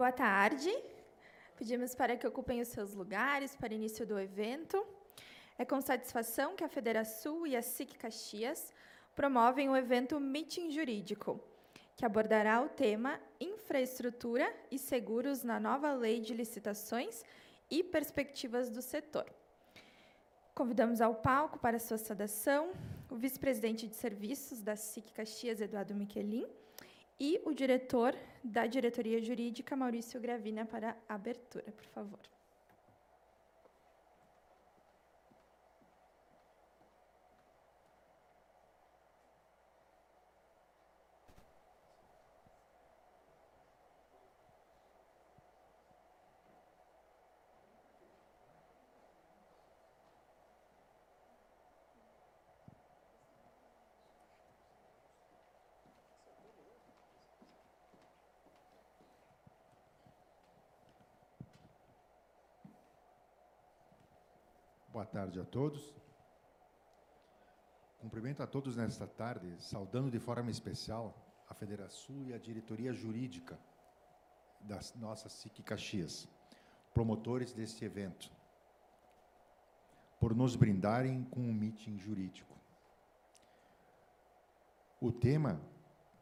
Boa tarde. Pedimos para que ocupem os seus lugares para início do evento. É com satisfação que a Federação e a SIC Caxias promovem o evento Meeting Jurídico, que abordará o tema Infraestrutura e Seguros na nova Lei de Licitações e Perspectivas do Setor. Convidamos ao palco para sua saudação o vice-presidente de serviços da SIC Caxias, Eduardo Miquelin, e o diretor da Diretoria Jurídica, Maurício Gravina, para a abertura, por favor. Tarde a todos. Cumprimento a todos nesta tarde, saudando de forma especial a Federação e a diretoria jurídica da nossa SIC Caxias, promotores deste evento, por nos brindarem com um meeting jurídico. O tema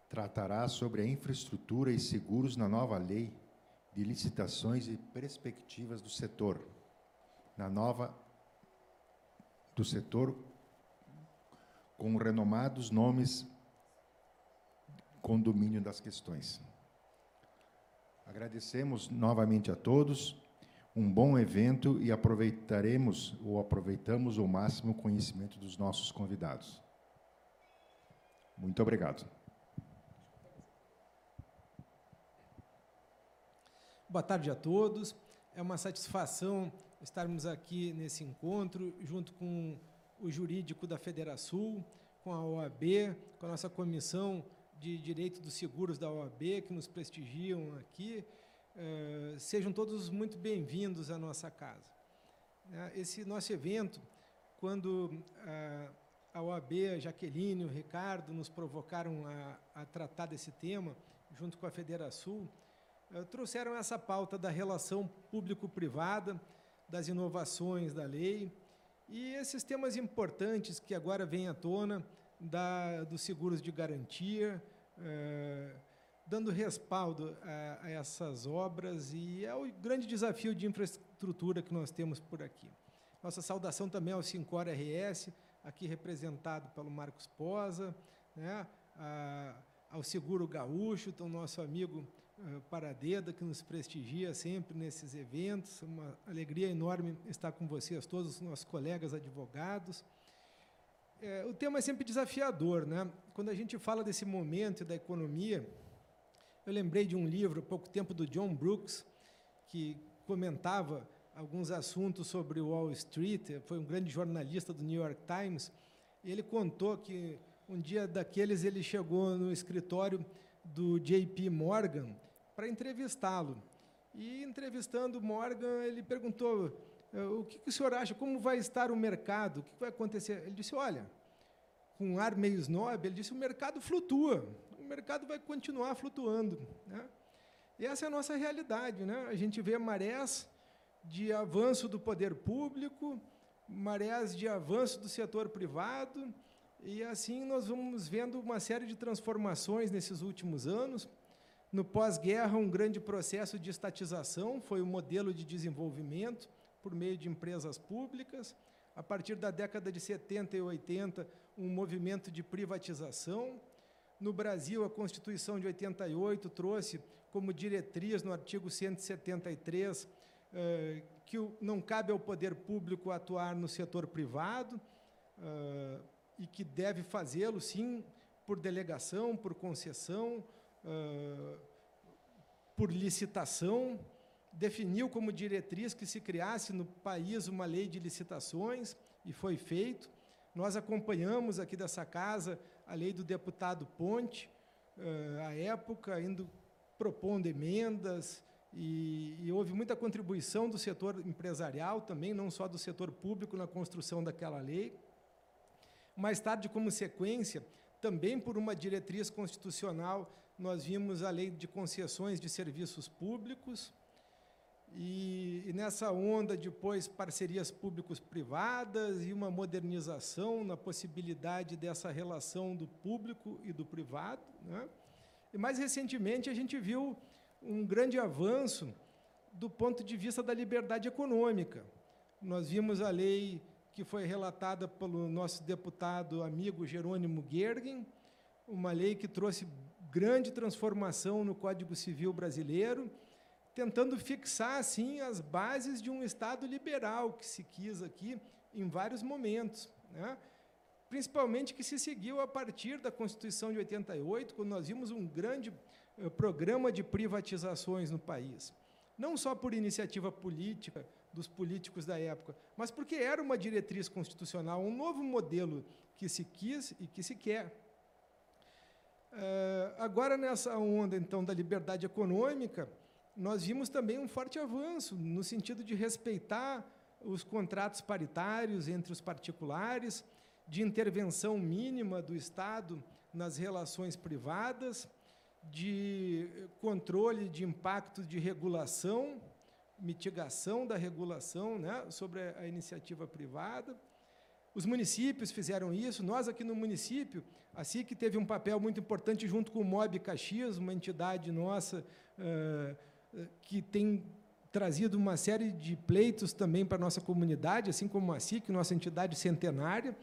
tratará sobre a infraestrutura e seguros na nova lei de licitações e perspectivas do setor, na nova do setor com renomados nomes com domínio das questões. Agradecemos novamente a todos, um bom evento e aproveitaremos ou aproveitamos o máximo conhecimento dos nossos convidados. Muito obrigado. Boa tarde a todos. É uma satisfação estarmos aqui nesse encontro, junto com o jurídico da Federação, com a OAB, com a nossa comissão de Direito dos Seguros da OAB, que nos prestigiam aqui. Uh, sejam todos muito bem-vindos à nossa casa. Uh, esse nosso evento, quando uh, a OAB, a Jaqueline, o Ricardo nos provocaram a, a tratar desse tema, junto com a Federação, trouxeram essa pauta da relação público-privada, das inovações da lei e esses temas importantes que agora vêm à tona da, dos seguros de garantia, eh, dando respaldo a, a, essas obras e é o grande desafio de infraestrutura que nós temos por aqui. Nossa saudação também ao Sincor RS, aqui representado pelo Marcos Posa, né, a, ao Seguro Gaúcho, então nosso amigo Paradeda, que nos prestigia sempre nesses eventos. Uma alegria enorme estar com vocês, todos os nossos colegas advogados. É, o tema é sempre desafiador. Né? Quando a gente fala desse momento da economia, eu lembrei de um livro, há pouco tempo, do John Brooks, que comentava alguns assuntos sobre Wall Street, foi um grande jornalista do New York Times, ele contou que um dia daqueles ele chegou no escritório do JP Morgan para entrevistá-lo. E entrevistando Morgan, ele perguntou: eh, o que, que o senhor acha? Como vai estar o mercado? O que vai acontecer? Ele disse: olha, com um ar meio snob, ele disse: o mercado flutua, o mercado vai continuar flutuando. Né? E essa é a nossa realidade. Né? A gente vê marés de avanço do poder público, marés de avanço do setor privado, e assim nós vamos vendo uma série de transformações nesses últimos anos. No pós-guerra, um grande processo de estatização foi o modelo de desenvolvimento por meio de empresas públicas. A partir da década de 70 e 80, um movimento de privatização. No Brasil, a Constituição de 88 trouxe como diretriz, no artigo 173, eh, que não cabe ao poder público atuar no setor privado eh, e que deve fazê-lo, sim, por delegação, por concessão, por licitação, definiu como diretriz que se criasse no país uma lei de licitações, e foi feito. Nós acompanhamos aqui dessa casa a lei do deputado Ponte, à época, indo propondo emendas, e, e, houve muita contribuição do setor empresarial também, não só do setor público na construção daquela lei. Mais tarde, como sequência, também por uma diretriz constitucional nós vimos a lei de concessões de serviços públicos, e, e nessa onda, depois, parcerias públicos-privadas e uma modernização na possibilidade dessa relação do público e do privado. Né? E, mais recentemente, a gente viu um grande avanço do ponto de vista da liberdade econômica. Nós vimos a lei que foi relatada pelo nosso deputado amigo Jerônimo Gergen, uma lei que trouxe grande transformação no Código Civil brasileiro, tentando fixar assim as bases de um Estado liberal que se quis aqui em vários momentos, né? principalmente que se seguiu a partir da Constituição de 88, quando nós vimos um grande uh, programa de privatizações no país, não só por iniciativa política dos políticos da época, mas porque era uma diretriz constitucional, um novo modelo que se quis e que se quer. Uh, agora, nessa onda, então, da liberdade econômica, nós vimos também um forte avanço no sentido de respeitar os contratos paritários entre os particulares, de intervenção mínima do Estado nas relações privadas, de controle de impacto de regulação, mitigação da regulação né, sobre a iniciativa privada. Os municípios fizeram isso, nós aqui no município, assim que teve um papel muito importante junto com o MOB Caxias, uma entidade nossa uh, que tem trazido uma série de pleitos também para a nossa comunidade, assim como a SIC, nossa entidade centenária.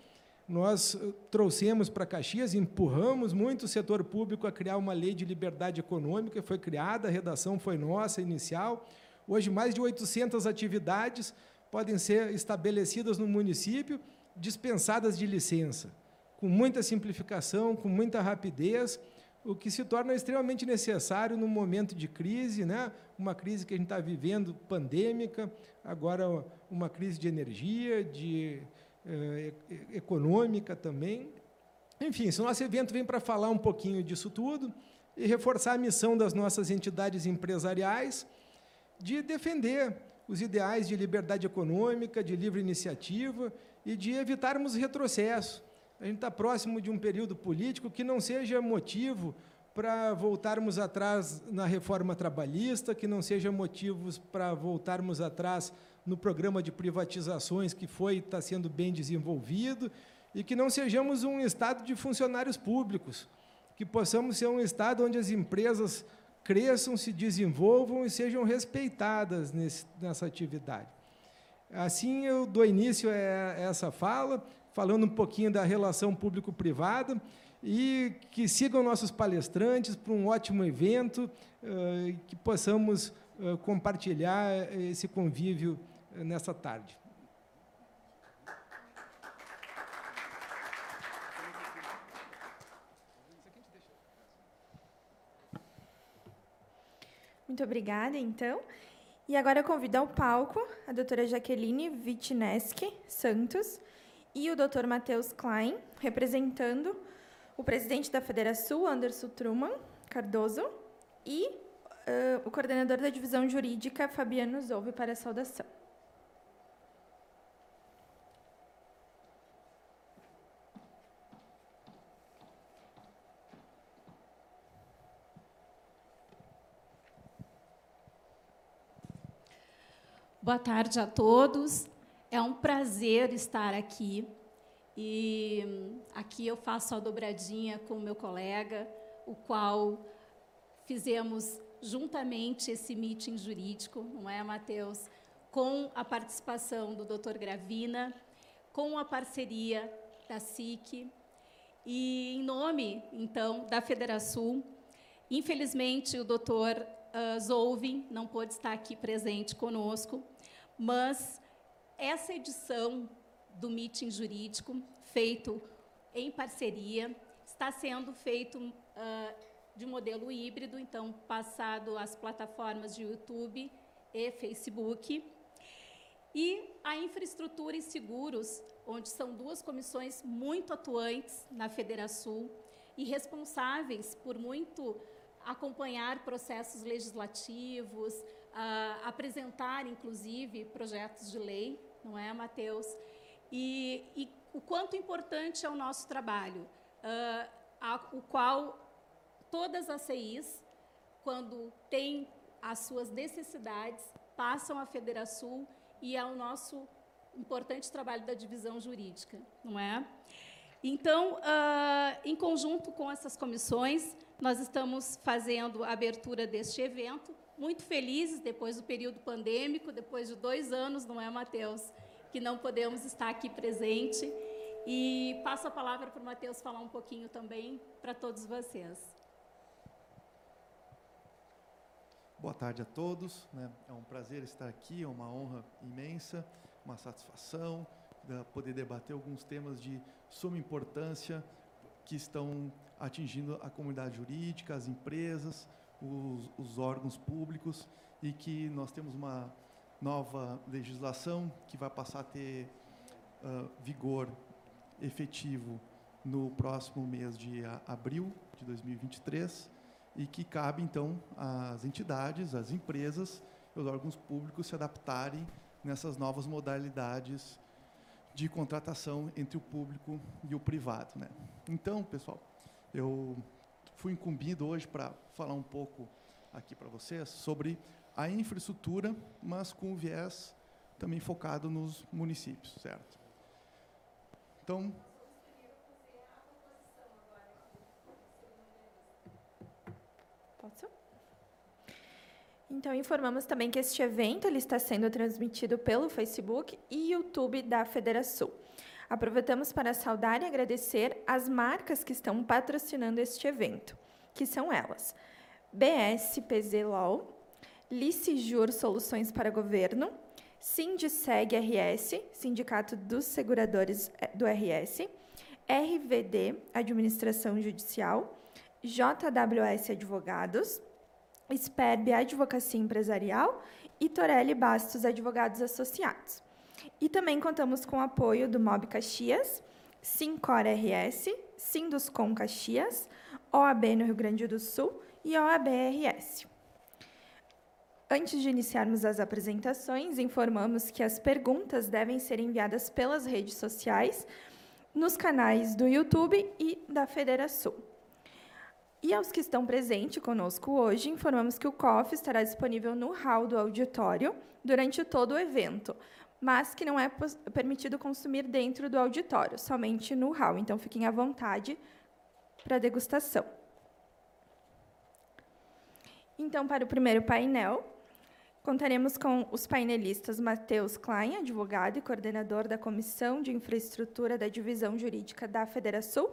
Nós eh, trouxemos para Caxias, empurramos muito o setor público a criar uma lei de liberdade econômica, foi criada, a redação foi nossa, inicial. Hoje, mais de 800 atividades podem ser estabelecidas no município, dispensadas de licença, com muita simplificação, com muita rapidez, o que se torna extremamente necessário no momento de crise, né? uma crise que a gente está vivendo, pandêmica, agora uma crise de energia, de eh, econômica também. Enfim, esse nosso evento vem para falar um pouquinho disso tudo e reforçar a missão das nossas entidades empresariais de defender os ideais de liberdade econômica, de livre iniciativa e de evitarmos retrocesso a gente está próximo de um período político que não seja motivo para voltarmos atrás na reforma trabalhista, que não seja motivos para voltarmos atrás no programa de privatizações que foi está sendo bem desenvolvido e que não sejamos um estado de funcionários públicos, que possamos ser um estado onde as empresas cresçam, se desenvolvam e sejam respeitadas nesse, nessa atividade. Assim, eu dou início a essa fala, falando um pouquinho da relação público-privada e que sigam nossos palestrantes para um ótimo evento, uh, que possamos uh, compartilhar esse convívio nessa tarde. Muito obrigada, então. E agora eu convido ao palco a doutora Jaqueline Vitneski Santos, e o Dr. Matheus Klein, representando o presidente da Federação, Anderson Truman Cardoso, e uh, o coordenador da divisão jurídica, Fabiano Zouve, para a saudação. Boa tarde a todos. É um prazer estar aqui. E aqui eu faço a dobradinha com o meu colega, o qual fizemos juntamente esse meeting jurídico, não é, Matheus? Com a participação do Dr. Gravina, com a parceria da SIC, e em nome, então, da Federação, infelizmente o doutor uh, não pôde estar aqui presente conosco, mas essa edição do meeting jurídico, feito em parceria, está sendo feito uh, de modelo híbrido, então, passado às plataformas de YouTube e Facebook. E a infraestrutura e seguros, onde são duas comissões muito atuantes na Federação e responsáveis por muito acompanhar processos legislativos, uh, apresentar, inclusive, projetos de lei, não é, Mateus? E, e o quanto importante é o nosso trabalho, uh, a, o qual todas as CIs, quando têm as suas necessidades, passam à Federação e ao nosso importante trabalho da divisão jurídica, não é? Então, uh, em conjunto com essas comissões, nós estamos fazendo a abertura deste evento, muito felizes depois do período pandêmico, depois de dois anos, não é, Matheus, que não podemos estar aqui presente. E passo a palavra para o Matheus falar um pouquinho também para todos vocês. Boa tarde a todos. Né? É um prazer estar aqui, é uma honra imensa, uma satisfação uh, poder debater alguns temas de suma importância que estão atingindo a comunidade jurídica, as empresas, os, os órgãos públicos e que nós temos uma nova legislação que vai passar a ter uh, vigor efetivo no próximo mês de abril de 2023 e que cabe então às entidades, às empresas e aos órgãos públicos se adaptarem nessas novas modalidades de contratação entre o público e o privado, né? Então, pessoal, eu fui incumbido hoje para falar um pouco aqui para vocês sobre a infraestrutura, mas com viés também focado nos municípios, certo? Então, Posso? Então, informamos também que este evento ele está sendo transmitido pelo Facebook e YouTube da Federação. Aproveitamos para saudar e agradecer as marcas que estão patrocinando este evento, que são elas: BSPZ LOL, Licijur Soluções para Governo, Sindiceg RS, Sindicato dos Seguradores eh, do RS, RVD, Administração Judicial, JWS Advogados, SPERB Advocacia Empresarial e Torelli Bastos Advogados Associados. E também contamos com o apoio do MOB Caxias, Sincor RS, Sinduscom Caxias, OAB no Rio Grande do Sul e OAB RS. Antes de iniciarmos as apresentações, informamos que as perguntas devem ser enviadas pelas redes sociais, nos canais do YouTube e da Federação. E aos que estão presentes conosco hoje, informamos que o COF estará disponível no hall do auditório durante todo o evento, mas que não é permitido consumir dentro do auditório, somente no hall. Então, fiquem à vontade para degustação. Então, para o primeiro painel, contaremos com os painelistas Matheus Klein, advogado e coordenador da Comissão de Infraestrutura da Divisão Jurídica da Federação,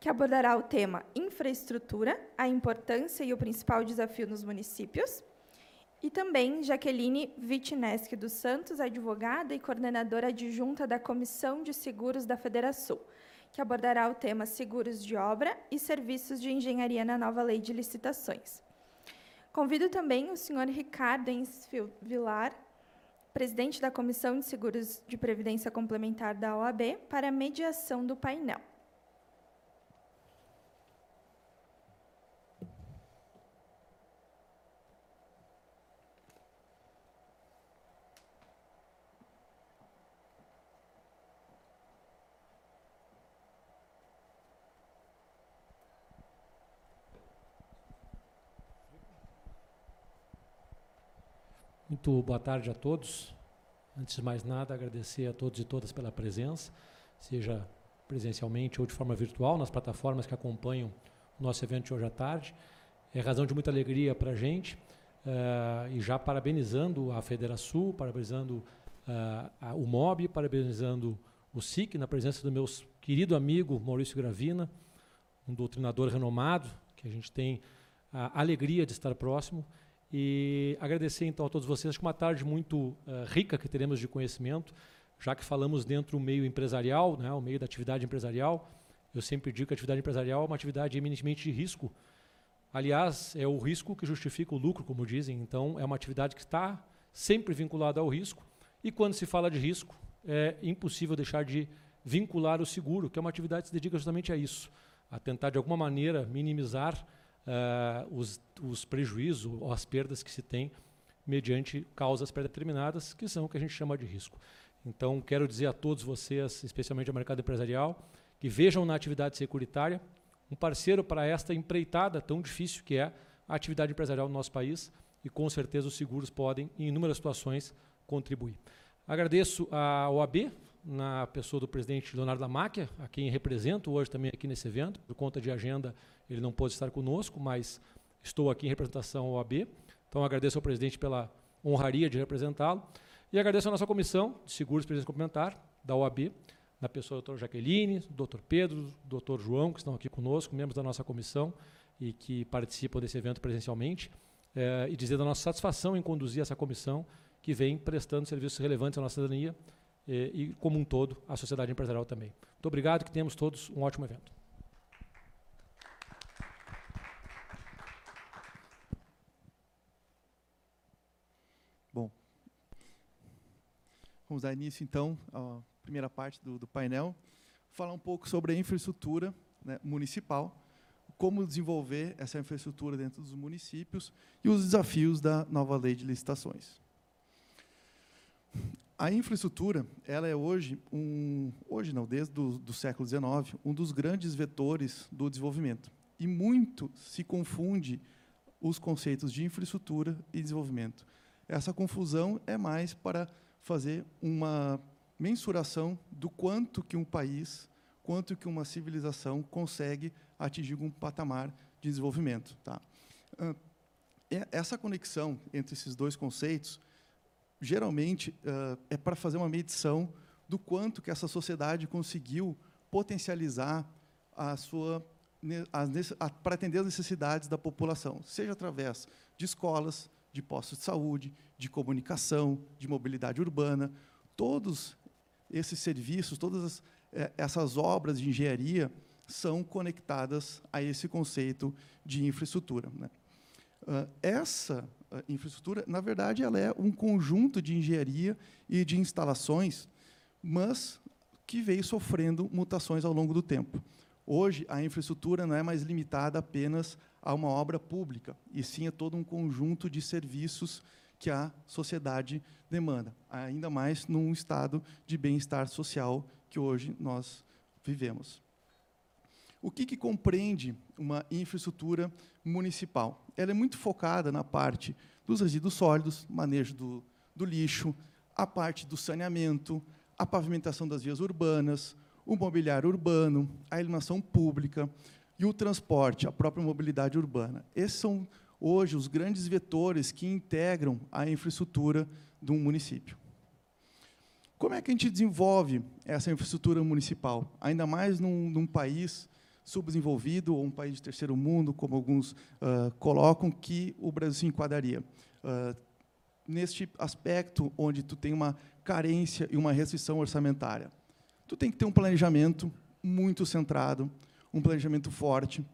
que abordará o tema Infraestrutura, a importância e o principal desafio nos municípios. E também Jaqueline Vitineski dos Santos, advogada e coordenadora adjunta da Comissão de Seguros da Federação, que abordará o tema Seguros de Obra e Serviços de Engenharia na nova Lei de Licitações. Convido também o senhor Ricardo Ensfield Vilar, presidente da Comissão de Seguros de Previdência Complementar da OAB, para a mediação do painel. Muito boa tarde a todos. Antes de mais nada, agradecer a todos e todas pela presença, seja presencialmente ou de forma virtual, nas plataformas que acompanham o nosso evento de hoje à tarde. É razão de muita alegria para a gente. Uh, e já parabenizando a Federação, parabenizando uh, a, o MOB, parabenizando o SIC, na presença do meu querido amigo Maurício Gravina, um doutrinador renomado, que a gente tem a alegria de estar próximo e agradecer então a todos vocês. Que uma tarde muito uh, rica que teremos de conhecimento, já que falamos dentro do meio empresarial, né, o meio da atividade empresarial. Eu sempre digo que a atividade empresarial é uma atividade eminentemente de risco. Aliás, é o risco que justifica o lucro, como dizem. Então, é uma atividade que está sempre vinculada ao risco. E quando se fala de risco, é impossível deixar de vincular o seguro, que é uma atividade que se dedica justamente a isso, a tentar de alguma maneira minimizar uh, os, os prejuízos ou as perdas que se tem mediante causas pré-determinadas, que são o que a gente chama de risco. Então, quero dizer a todos vocês, especialmente ao mercado empresarial, que vejam na atividade securitária um parceiro para esta empreitada tão difícil que é a atividade empresarial no nosso país e com certeza os seguros podem, em inúmeras situações, contribuir. Agradeço à OAB, na pessoa do presidente Leonardo Lamáquia, a quem represento hoje também aqui nesse evento. Por conta de agenda, ele não pôde estar conosco, mas estou aqui em representação à OAB. Então, agradeço ao presidente pela honraria de representá-lo. E agradeço à nossa comissão de seguros e previdência complementar, da OAB, na pessoa do doutor Jaqueline, do doutor Pedro, do doutor João, que estão aqui conosco, membros da nossa comissão e que participam desse evento presencialmente, eh, e dizer da nossa satisfação em conduzir essa comissão que vem prestando serviços relevantes à nossa cidadania eh, e, como um todo, à sociedade empresarial também. Muito obrigado, que tenhamos todos um ótimo evento. Vamos dar início, então, à primeira parte do, do painel. Falar um pouco sobre a infraestrutura né, municipal, como desenvolver essa infraestrutura dentro dos municípios e os desafios da nova lei de licitações. A infraestrutura, ela é hoje um, hoje não, desde do, do século XIX, um dos grandes vetores do desenvolvimento. E muito se confunde os conceitos de infraestrutura e desenvolvimento. Essa confusão é mais para fazer uma mensuração do quanto que um país, quanto que uma civilização consegue atingir um patamar de desenvolvimento. Tá? Essa conexão entre esses dois conceitos, geralmente, é para fazer uma medição do quanto que essa sociedade conseguiu potencializar a sua para atender as necessidades da população, seja através de escolas, de postos de saúde, de comunicação, de mobilidade urbana, todos esses serviços, todas eh, essas obras de engenharia são conectadas a esse conceito de infraestrutura. Né? Uh, essa uh, infraestrutura, na verdade, ela é um conjunto de engenharia e de instalações, mas que veio sofrendo mutações ao longo do tempo. Hoje, a infraestrutura não é mais limitada apenas a uma obra pública, e sim a todo um conjunto de serviços que a sociedade demanda, ainda mais num estado de bem-estar social que hoje nós vivemos. O que, que compreende uma infraestrutura municipal? Ela é muito focada na parte dos resíduos sólidos, manejo do, do lixo, a parte do saneamento, a pavimentação das vias urbanas, o mobiliário urbano, a iluminação pública, e o transporte, a própria mobilidade urbana. Esses são, hoje, os grandes vetores que integram a infraestrutura de um município. Como é que a gente desenvolve essa infraestrutura municipal? Ainda mais num, num país subdesenvolvido, ou um país de terceiro mundo, como alguns uh, colocam, que o Brasil se enquadraria. Uh, neste aspecto, onde tu tem uma carência e uma restrição orçamentária. Tu tem que ter um planejamento muito centrado, um planejamento forte,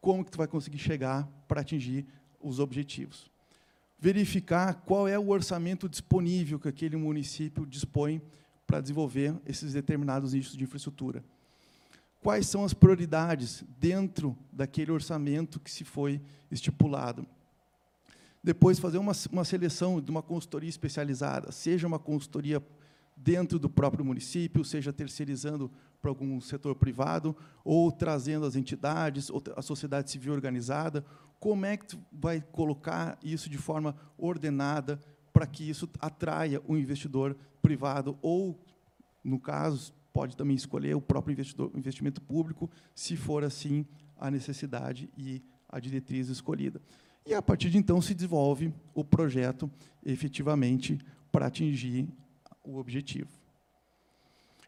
como que tu vai conseguir chegar para atingir os objetivos. Verificar qual é o orçamento disponível que aquele município dispõe para desenvolver esses determinados nichos de infraestrutura. Quais são as prioridades dentro daquele orçamento que se foi estipulado. Depois, fazer uma, uma seleção de uma consultoria especializada, seja uma consultoria dentro do próprio município, seja terceirizando para algum setor privado, ou trazendo as entidades, ou a sociedade civil organizada. Como é que tu vai colocar isso de forma ordenada para que isso atraia o um investidor privado, ou, no caso, pode também escolher o próprio investimento público, se for assim a necessidade e a diretriz escolhida. E, a partir de então, se desenvolve o projeto efetivamente para atingir o objetivo.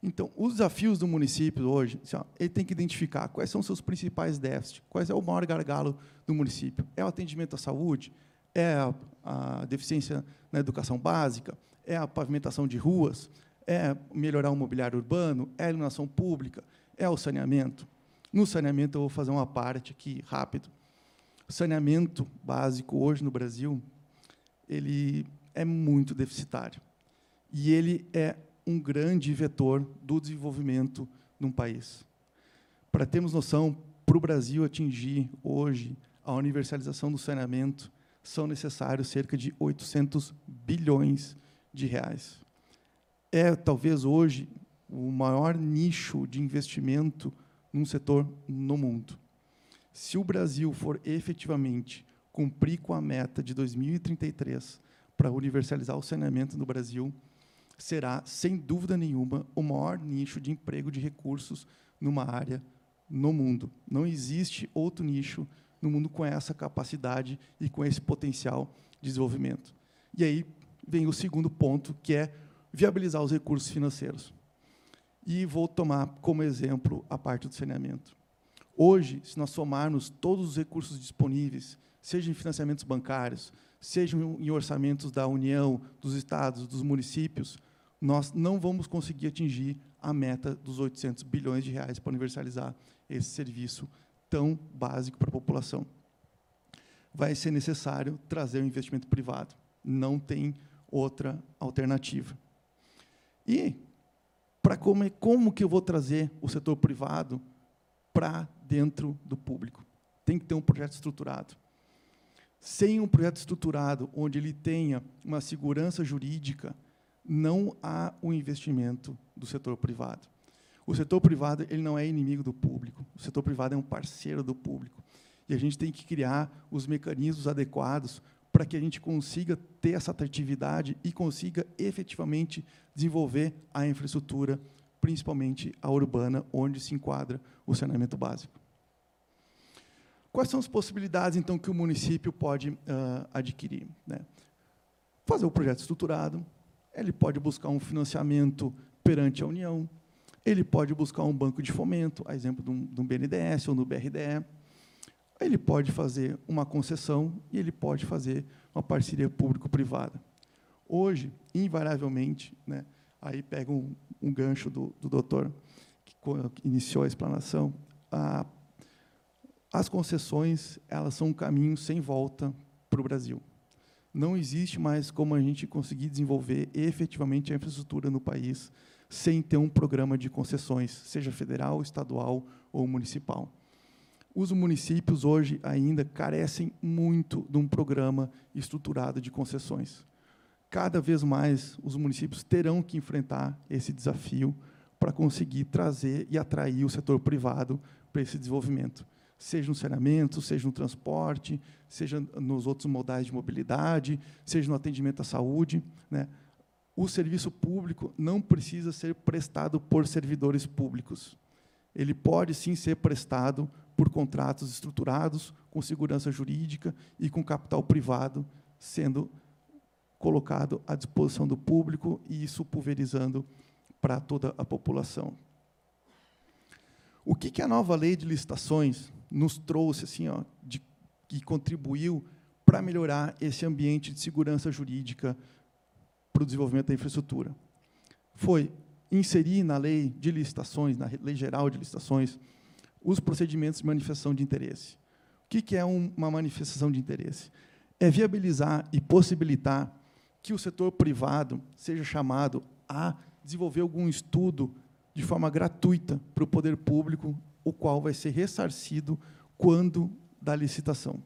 Então, os desafios do município hoje, assim, ó, ele tem que identificar quais são os seus principais déficits, quais é o maior gargalo do município. É o atendimento à saúde? É a, a deficiência na educação básica? É a pavimentação de ruas? É melhorar o mobiliário urbano? É a iluminação pública? É o saneamento? No saneamento, eu vou fazer uma parte aqui, rápido. O saneamento básico, hoje, no Brasil, ele é muito deficitário e ele é um grande vetor do desenvolvimento de um país. Para termos noção, para o Brasil atingir hoje a universalização do saneamento, são necessários cerca de 800 bilhões de reais. É, talvez, hoje, o maior nicho de investimento num setor no mundo. Se o Brasil for efetivamente cumprir com a meta de 2033 para universalizar o saneamento no Brasil, será, sem dúvida nenhuma, o maior nicho de emprego de recursos numa área no mundo. Não existe outro nicho no mundo com essa capacidade e com esse potencial de desenvolvimento. E aí vem o segundo ponto, que é viabilizar os recursos financeiros. E vou tomar como exemplo a parte do saneamento. Hoje, se nós somarmos todos os recursos disponíveis, seja em financiamentos bancários, sejam em orçamentos da União, dos estados, dos municípios, nós não vamos conseguir atingir a meta dos 800 bilhões de reais para universalizar esse serviço tão básico para a população. Vai ser necessário trazer o um investimento privado. Não tem outra alternativa. E para como, como que eu vou trazer o setor privado para dentro do público? Tem que ter um projeto estruturado. Sem um projeto estruturado, onde ele tenha uma segurança jurídica, não há o um investimento do setor privado. O setor privado ele não é inimigo do público. O setor privado é um parceiro do público. E a gente tem que criar os mecanismos adequados para que a gente consiga ter essa atratividade e consiga efetivamente desenvolver a infraestrutura, principalmente a urbana, onde se enquadra o saneamento básico. Quais são as possibilidades, então, que o município pode uh, adquirir? Né? Fazer o projeto estruturado, ele pode buscar um financiamento perante a União, ele pode buscar um banco de fomento, a exemplo de um, um BNDES ou do BRDE, ele pode fazer uma concessão e ele pode fazer uma parceria público-privada. Hoje, invariavelmente, né, aí pega um, um gancho do, do doutor que, iniciou a explanação, a, as concessões elas são um caminho sem volta para o Brasil. Não existe mais como a gente conseguir desenvolver efetivamente a infraestrutura no país sem ter um programa de concessões, seja federal, estadual ou municipal. Os municípios hoje ainda carecem muito de um programa estruturado de concessões. Cada vez mais os municípios terão que enfrentar esse desafio para conseguir trazer e atrair o setor privado para esse desenvolvimento, seja no saneamento, seja no transporte, seja nos outros modais de mobilidade, seja no atendimento à saúde. Né? O serviço público não precisa ser prestado por servidores públicos. Ele pode sim ser prestado por contratos estruturados, com segurança jurídica e com capital privado sendo colocado à disposição do público e isso pulverizando para toda a população. O que, que a nova lei de licitações nos trouxe, assim, ó, de, que contribuiu para melhorar esse ambiente de segurança jurídica para o desenvolvimento da infraestrutura? Foi inserir na lei de licitações, na lei geral de licitações, os procedimentos de manifestação de interesse. O que é uma manifestação de interesse? É viabilizar e possibilitar que o setor privado seja chamado a desenvolver algum estudo de forma gratuita para o poder público, o qual vai ser ressarcido quando da licitação.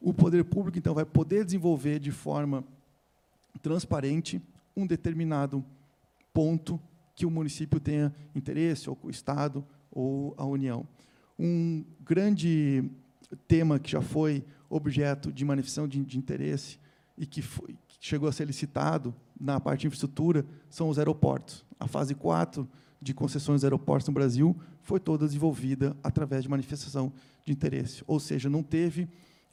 O poder público, então, vai poder desenvolver de forma transparente um determinado ponto que o município tenha interesse, ou o Estado, ou a União. Um grande tema que já foi objeto de manifestação de, de interesse e que, foi, que, chegou a ser licitado na parte de infraestrutura são os aeroportos. A fase 4 de concessões de aeroportos no Brasil foi toda desenvolvida através de manifestação de interesse, ou seja, não teve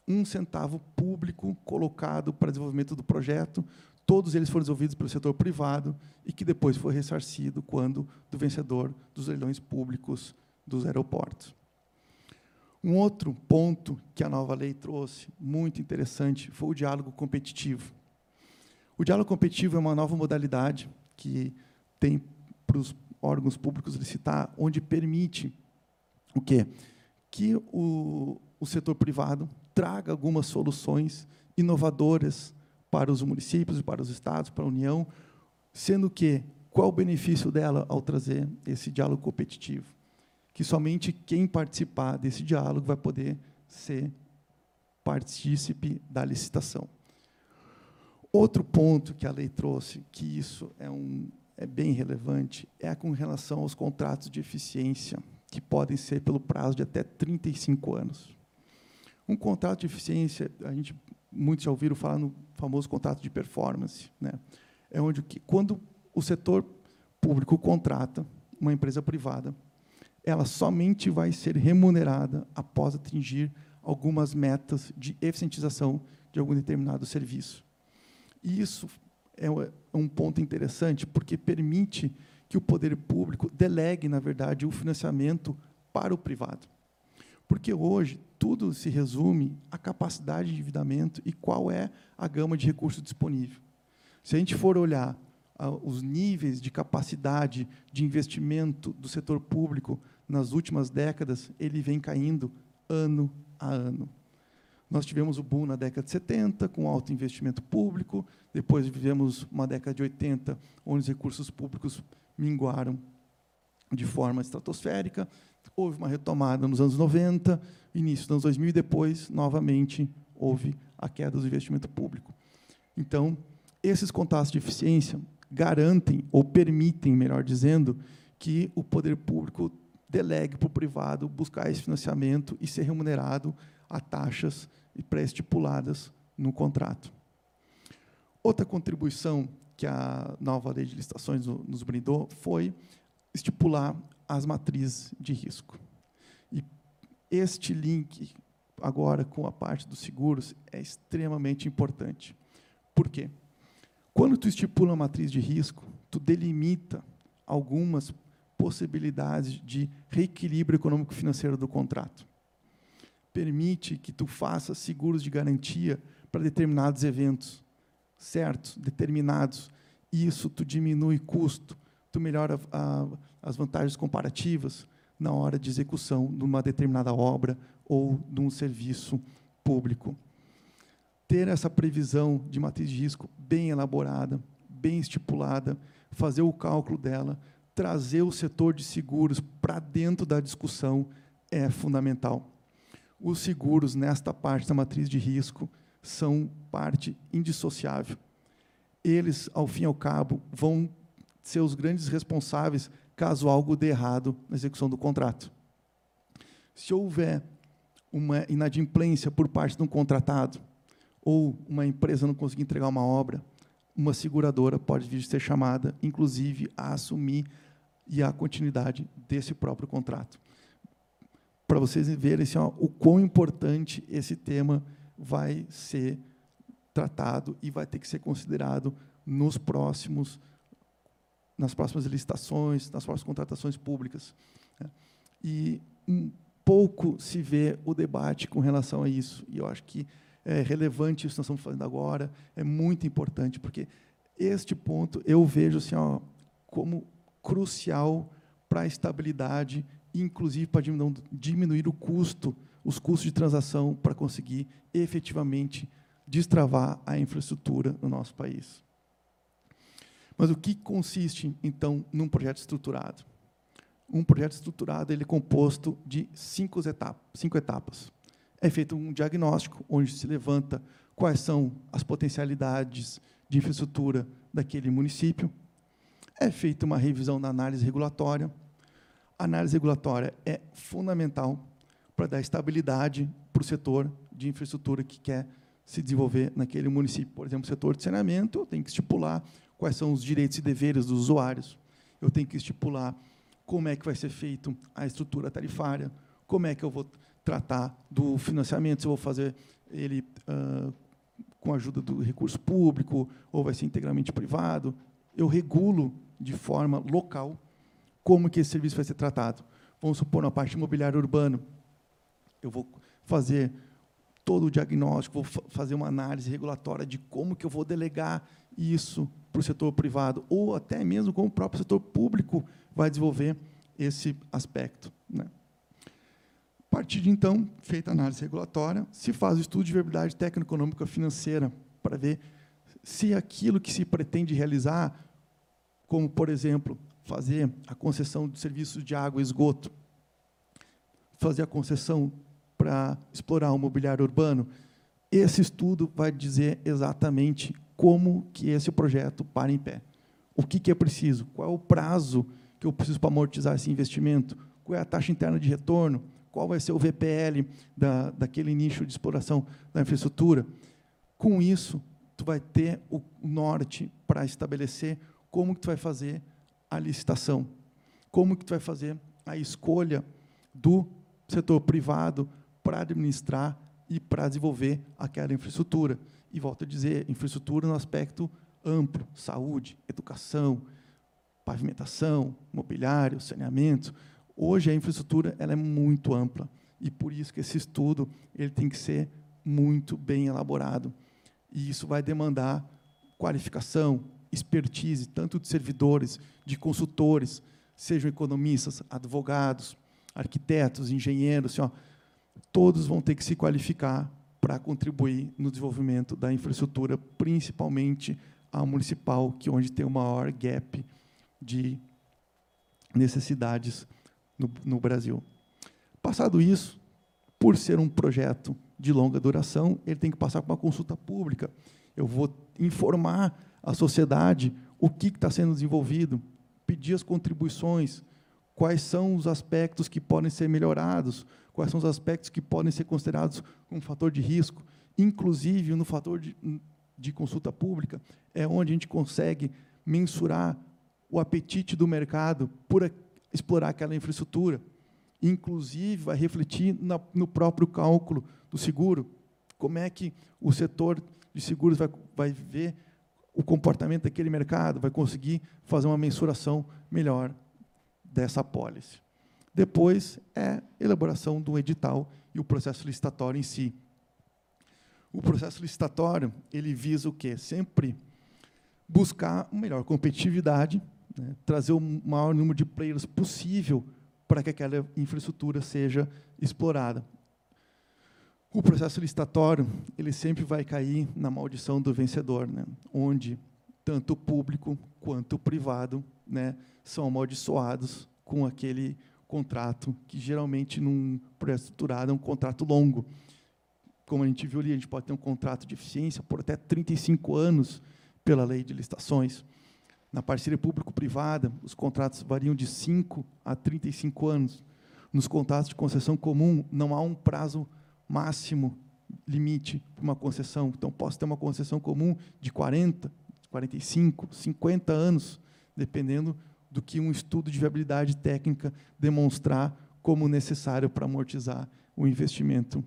um centavo público colocado para desenvolvimento do projeto, todos eles foram desenvolvidos pelo setor privado e que depois foi ressarcido quando do vencedor dos leilões públicos dos aeroportos. Um outro ponto que a nova lei trouxe, muito interessante, foi o diálogo competitivo. O diálogo competitivo é uma nova modalidade que tem para os órgãos públicos licitar, onde permite o quê? Que o, o setor privado traga algumas soluções inovadoras para os municípios, para os estados, para a União, sendo que qual o benefício dela ao trazer esse diálogo competitivo? Que somente quem participar desse diálogo vai poder ser partícipe da licitação. Outro ponto que a lei trouxe, que isso é, um, é bem relevante, é com relação aos contratos de eficiência que podem ser pelo prazo de até 35 anos. Um contrato de eficiência, a gente muitos já ouviram falar no famoso contrato de performance, né? É onde quando o setor público contrata uma empresa privada, ela somente vai ser remunerada após atingir algumas metas de eficientização de algum determinado serviço. E isso é um ponto interessante, porque permite que o poder público delegue, na verdade, o financiamento para o privado. Porque hoje tudo se resume à capacidade de endividamento e qual é a gama de recursos disponível. Se a gente for olhar ah, os níveis de capacidade de investimento do setor público nas últimas décadas, ele vem caindo ano a ano. Nós tivemos o boom na década de 70, com alto investimento público, depois vivemos uma década de 80, onde os recursos públicos minguaram de forma estratosférica, houve uma retomada nos anos 90, início dos anos 2000 e depois, novamente, houve a queda do investimento público. Então, esses contatos de eficiência garantem, ou permitem, melhor dizendo, que o poder público delegue para o privado buscar esse financiamento e ser remunerado a taxas pré-estipuladas no contrato. Outra contribuição que a nova lei de licitações nos brindou foi estipular as matrizes de risco. E este link, agora com a parte dos seguros, é extremamente importante. Por quê? Quando tu estipula a matriz de risco, tu delimita algumas possibilidades de reequilíbrio econômico-financeiro do contrato permite que tu faça seguros de garantia para determinados eventos, certos, determinados. Isso tu diminui custo, tu melhora a, as vantagens comparativas na hora de execução de uma determinada obra ou de um serviço público. Ter essa previsão de matriz de risco bem elaborada, bem estipulada, fazer o cálculo dela, trazer o setor de seguros para dentro da discussão é fundamental os seguros, nesta parte da matriz de risco, são parte indissociável. Eles, ao fim e ao cabo, vão ser os grandes responsáveis caso algo dê errado na execução do contrato. Se houver uma inadimplência por parte de um contratado, ou uma empresa não conseguir entregar uma obra, uma seguradora pode vir a ser chamada, inclusive, a assumir e a continuidade desse próprio contrato para vocês verem assim, ó, o quão importante esse tema vai ser tratado e vai ter que ser considerado nos próximos nas próximas licitações, nas próximas contratações públicas. Né? E um pouco se vê o debate com relação a isso. E eu acho que é relevante isso que nós estamos fazendo agora, é muito importante, porque este ponto eu vejo assim, ó, como crucial para a estabilidade inclusive para diminuir o custo, os custos de transação para conseguir efetivamente destravar a infraestrutura no nosso país. Mas o que consiste, então, num projeto estruturado? Um projeto estruturado ele é composto de cinco etapas. Cinco etapas. É feito um diagnóstico, onde se levanta quais são as potencialidades de infraestrutura daquele município. É feita uma revisão da análise regulatória, a análise regulatória é fundamental para dar estabilidade para o setor de infraestrutura que quer se desenvolver naquele município. Por exemplo, o setor de saneamento, tenho que estipular quais são os direitos e deveres dos usuários, eu tenho que estipular como é que vai ser feito a estrutura tarifária, como é que eu vou tratar do financiamento, se eu vou fazer ele uh, com a ajuda do recurso público ou vai ser integralmente privado. Eu regulo de forma local como que esse serviço vai ser tratado. Vamos supor, na parte imobiliária urbana, eu vou fazer todo o diagnóstico, vou fazer uma análise regulatória de como que eu vou delegar isso para o setor privado, ou até mesmo como o próprio setor público vai desenvolver esse aspecto. Né? A partir de então, feita a análise regulatória, se faz o estudo de viabilidade técnico-econômica financeira para ver se aquilo que se pretende realizar, como, por exemplo, fazer a concessão de serviços de água e esgoto, fazer a concessão para explorar o mobiliário urbano, esse estudo vai dizer exatamente como que esse projeto para em pé. O que, que é preciso? Qual é o prazo que eu preciso para amortizar esse investimento? qual é a taxa interna de retorno, qual vai ser o VPL da, daquele nicho de exploração da infraestrutura. Com isso, tu vai ter o norte para estabelecer como que tu vai fazer a licitação, como que tu vai fazer a escolha do setor privado para administrar e para desenvolver aquela infraestrutura. E volto a dizer, infraestrutura no aspecto amplo, saúde, educação, pavimentação, mobiliário, saneamento. Hoje a infraestrutura ela é muito ampla e por isso que esse estudo ele tem que ser muito bem elaborado. E isso vai demandar qualificação, expertise, tanto de servidores, de consultores, sejam economistas, advogados, arquitetos, engenheiros, assim, ó, todos vão ter que se qualificar para contribuir no desenvolvimento da infraestrutura, principalmente a municipal, que é onde tem o maior gap de necessidades no, no Brasil. Passado isso, por ser um projeto de longa duração, ele tem que passar por uma consulta pública. Eu vou informar a sociedade o que está sendo desenvolvido, pedir as contribuições, quais são os aspectos que podem ser melhorados, quais são os aspectos que podem ser considerados como fator de risco, inclusive no fator de, de consulta pública, é onde a gente consegue mensurar o apetite do mercado por explorar aquela infraestrutura. Inclusive, vai refletir na, no próprio cálculo do seguro. Como é que o setor de seguros vai, vai ver o comportamento daquele mercado, vai conseguir fazer uma mensuração melhor dessa apólice. Depois é elaboração do edital e o processo licitatório em si. O processo licitatório ele visa o quê? Sempre buscar melhor competitividade, né? trazer o maior número de players possível para que aquela infraestrutura seja explorada. O processo licitatório ele sempre vai cair na maldição do vencedor, né? onde tanto o público quanto o privado né, são amaldiçoados com aquele contrato, que geralmente, num projeto estruturado, é um contrato longo. Como a gente viu ali, a gente pode ter um contrato de eficiência por até 35 anos pela lei de licitações. Na parceria público-privada, os contratos variam de 5 a 35 anos. Nos contratos de concessão comum, não há um prazo máximo, limite para uma concessão. Então, posso ter uma concessão comum de 40, 45, 50 anos, dependendo do que um estudo de viabilidade técnica demonstrar como necessário para amortizar o investimento.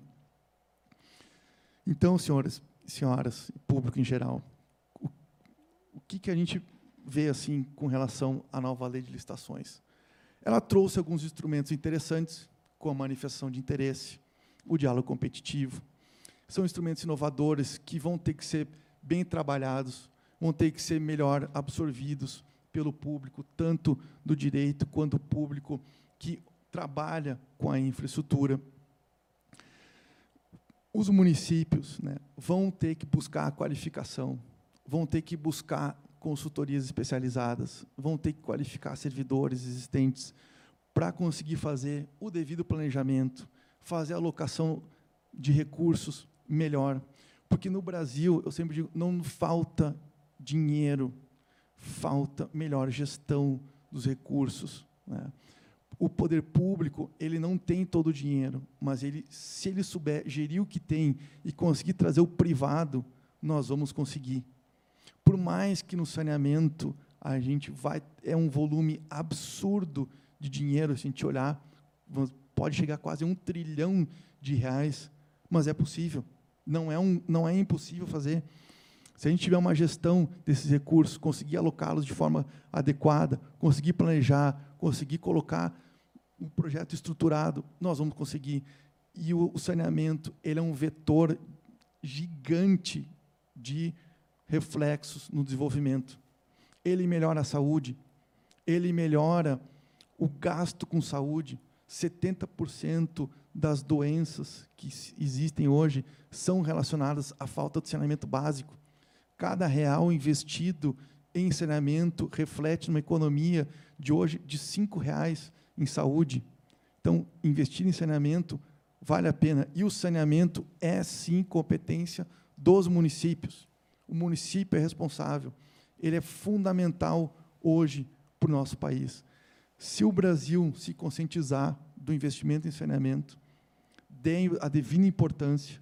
Então, senhoras, senhoras, público em geral, o, o que, que a gente vê assim com relação à nova lei de licitações? Ela trouxe alguns instrumentos interessantes, como a manifestação de interesse, o diálogo competitivo. São instrumentos inovadores que vão ter que ser bem trabalhados, vão ter que ser melhor absorvidos, pelo público, tanto do direito quanto do público que trabalha com a infraestrutura. Os municípios né, vão ter que buscar qualificação, vão ter que buscar consultorias especializadas, vão ter que qualificar servidores existentes para conseguir fazer o devido planejamento, fazer a alocação de recursos melhor. Porque no Brasil, eu sempre digo, não falta dinheiro falta melhor gestão dos recursos. Né? O poder público ele não tem todo o dinheiro, mas ele, se ele souber gerir o que tem e conseguir trazer o privado, nós vamos conseguir. Por mais que no saneamento a gente vai é um volume absurdo de dinheiro, se a gente olhar, pode chegar a quase um trilhão de reais, mas é possível. Não é, um, não é impossível fazer. Se a gente tiver uma gestão desses recursos, conseguir alocá-los de forma adequada, conseguir planejar, conseguir colocar um projeto estruturado, nós vamos conseguir. E o, o saneamento ele é um vetor gigante de reflexos no desenvolvimento. Ele melhora a saúde, ele melhora o gasto com saúde. 70% das doenças que existem hoje são relacionadas à falta de saneamento básico. Cada real investido em saneamento reflete numa economia de hoje de cinco reais em saúde. Então, investir em saneamento vale a pena. E o saneamento é, sim, competência dos municípios. O município é responsável. Ele é fundamental hoje para o nosso país. Se o Brasil se conscientizar do investimento em saneamento, dê a devida importância,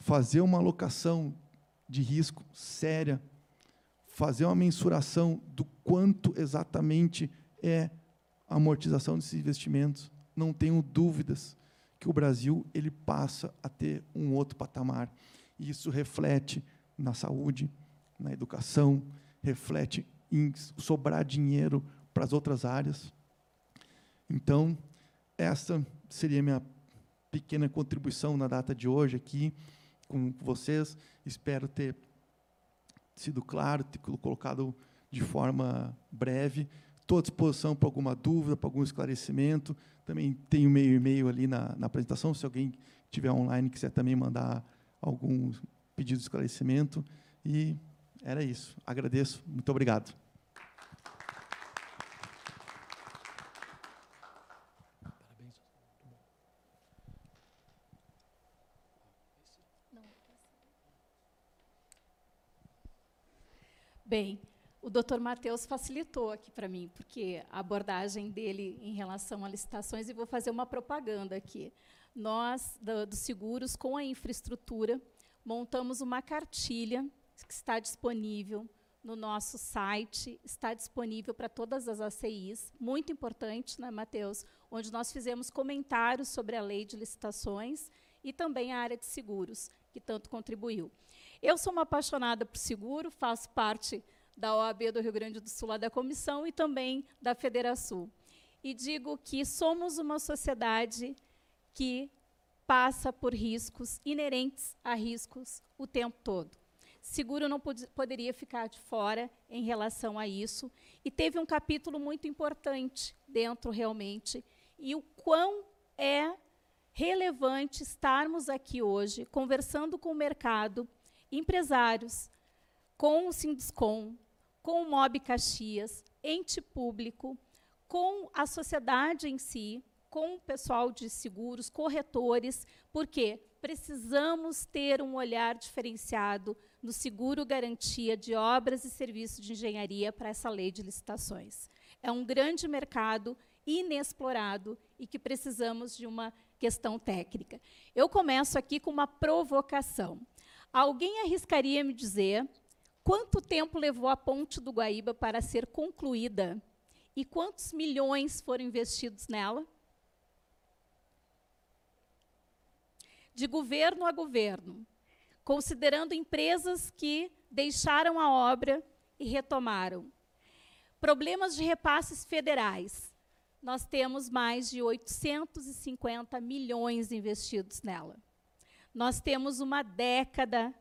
fazer uma alocação de risco séria, fazer uma mensuração do quanto exatamente é a amortização desses investimentos, não tenho dúvidas que o Brasil ele passa a ter um outro patamar. E isso reflete na saúde, na educação, reflete em sobrar dinheiro para as outras áreas. Então, essa seria a minha pequena contribuição na data de hoje aqui com vocês. Espero ter sido claro, ter colocado de forma breve. Estou à disposição para alguma dúvida, para algum esclarecimento. Também tenho meio e-mail ali na, na apresentação, se alguém tiver online quiser também mandar algum pedido de esclarecimento. E era isso. Agradeço. Muito obrigado. Bem, o doutor Matheus facilitou aqui para mim, porque a abordagem dele em relação a licitações, e vou fazer uma propaganda aqui. Nós, do, dos seguros, com a infraestrutura, montamos uma cartilha que está disponível no nosso site, está disponível para todas as ACIs, muito importante, né, Matheus? Onde nós fizemos comentários sobre a lei de licitações e também a área de seguros, que tanto contribuiu. Eu sou uma apaixonada por seguro, faço parte da OAB do Rio Grande do Sul, lá da comissão, e também da Federação. E digo que somos uma sociedade que passa por riscos inerentes a riscos o tempo todo. Seguro não pod poderia ficar de fora em relação a isso. E teve um capítulo muito importante dentro, realmente, e o quão é relevante estarmos aqui hoje conversando com o mercado empresários, com o Sinduscom, com o Mob Caxias, ente público, com a sociedade em si, com o pessoal de seguros, corretores, porque precisamos ter um olhar diferenciado no seguro garantia de obras e serviços de engenharia para essa lei de licitações. É um grande mercado inexplorado e que precisamos de uma questão técnica. Eu começo aqui com uma provocação. Alguém arriscaria me dizer quanto tempo levou a ponte do Guaíba para ser concluída e quantos milhões foram investidos nela? De governo a governo, considerando empresas que deixaram a obra e retomaram. Problemas de repasses federais. Nós temos mais de 850 milhões investidos nela nós temos uma década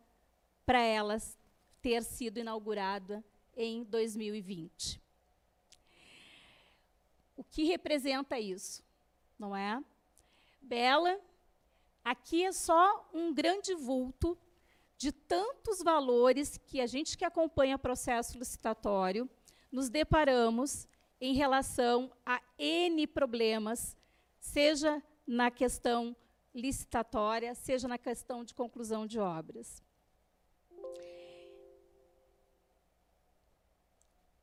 para elas ter sido inaugurada em 2020. O que representa isso? Não é? Bela, aqui é só um grande vulto de tantos valores que a gente que acompanha o processo licitatório nos deparamos em relação a N problemas, seja na questão licitatória, seja na questão de conclusão de obras.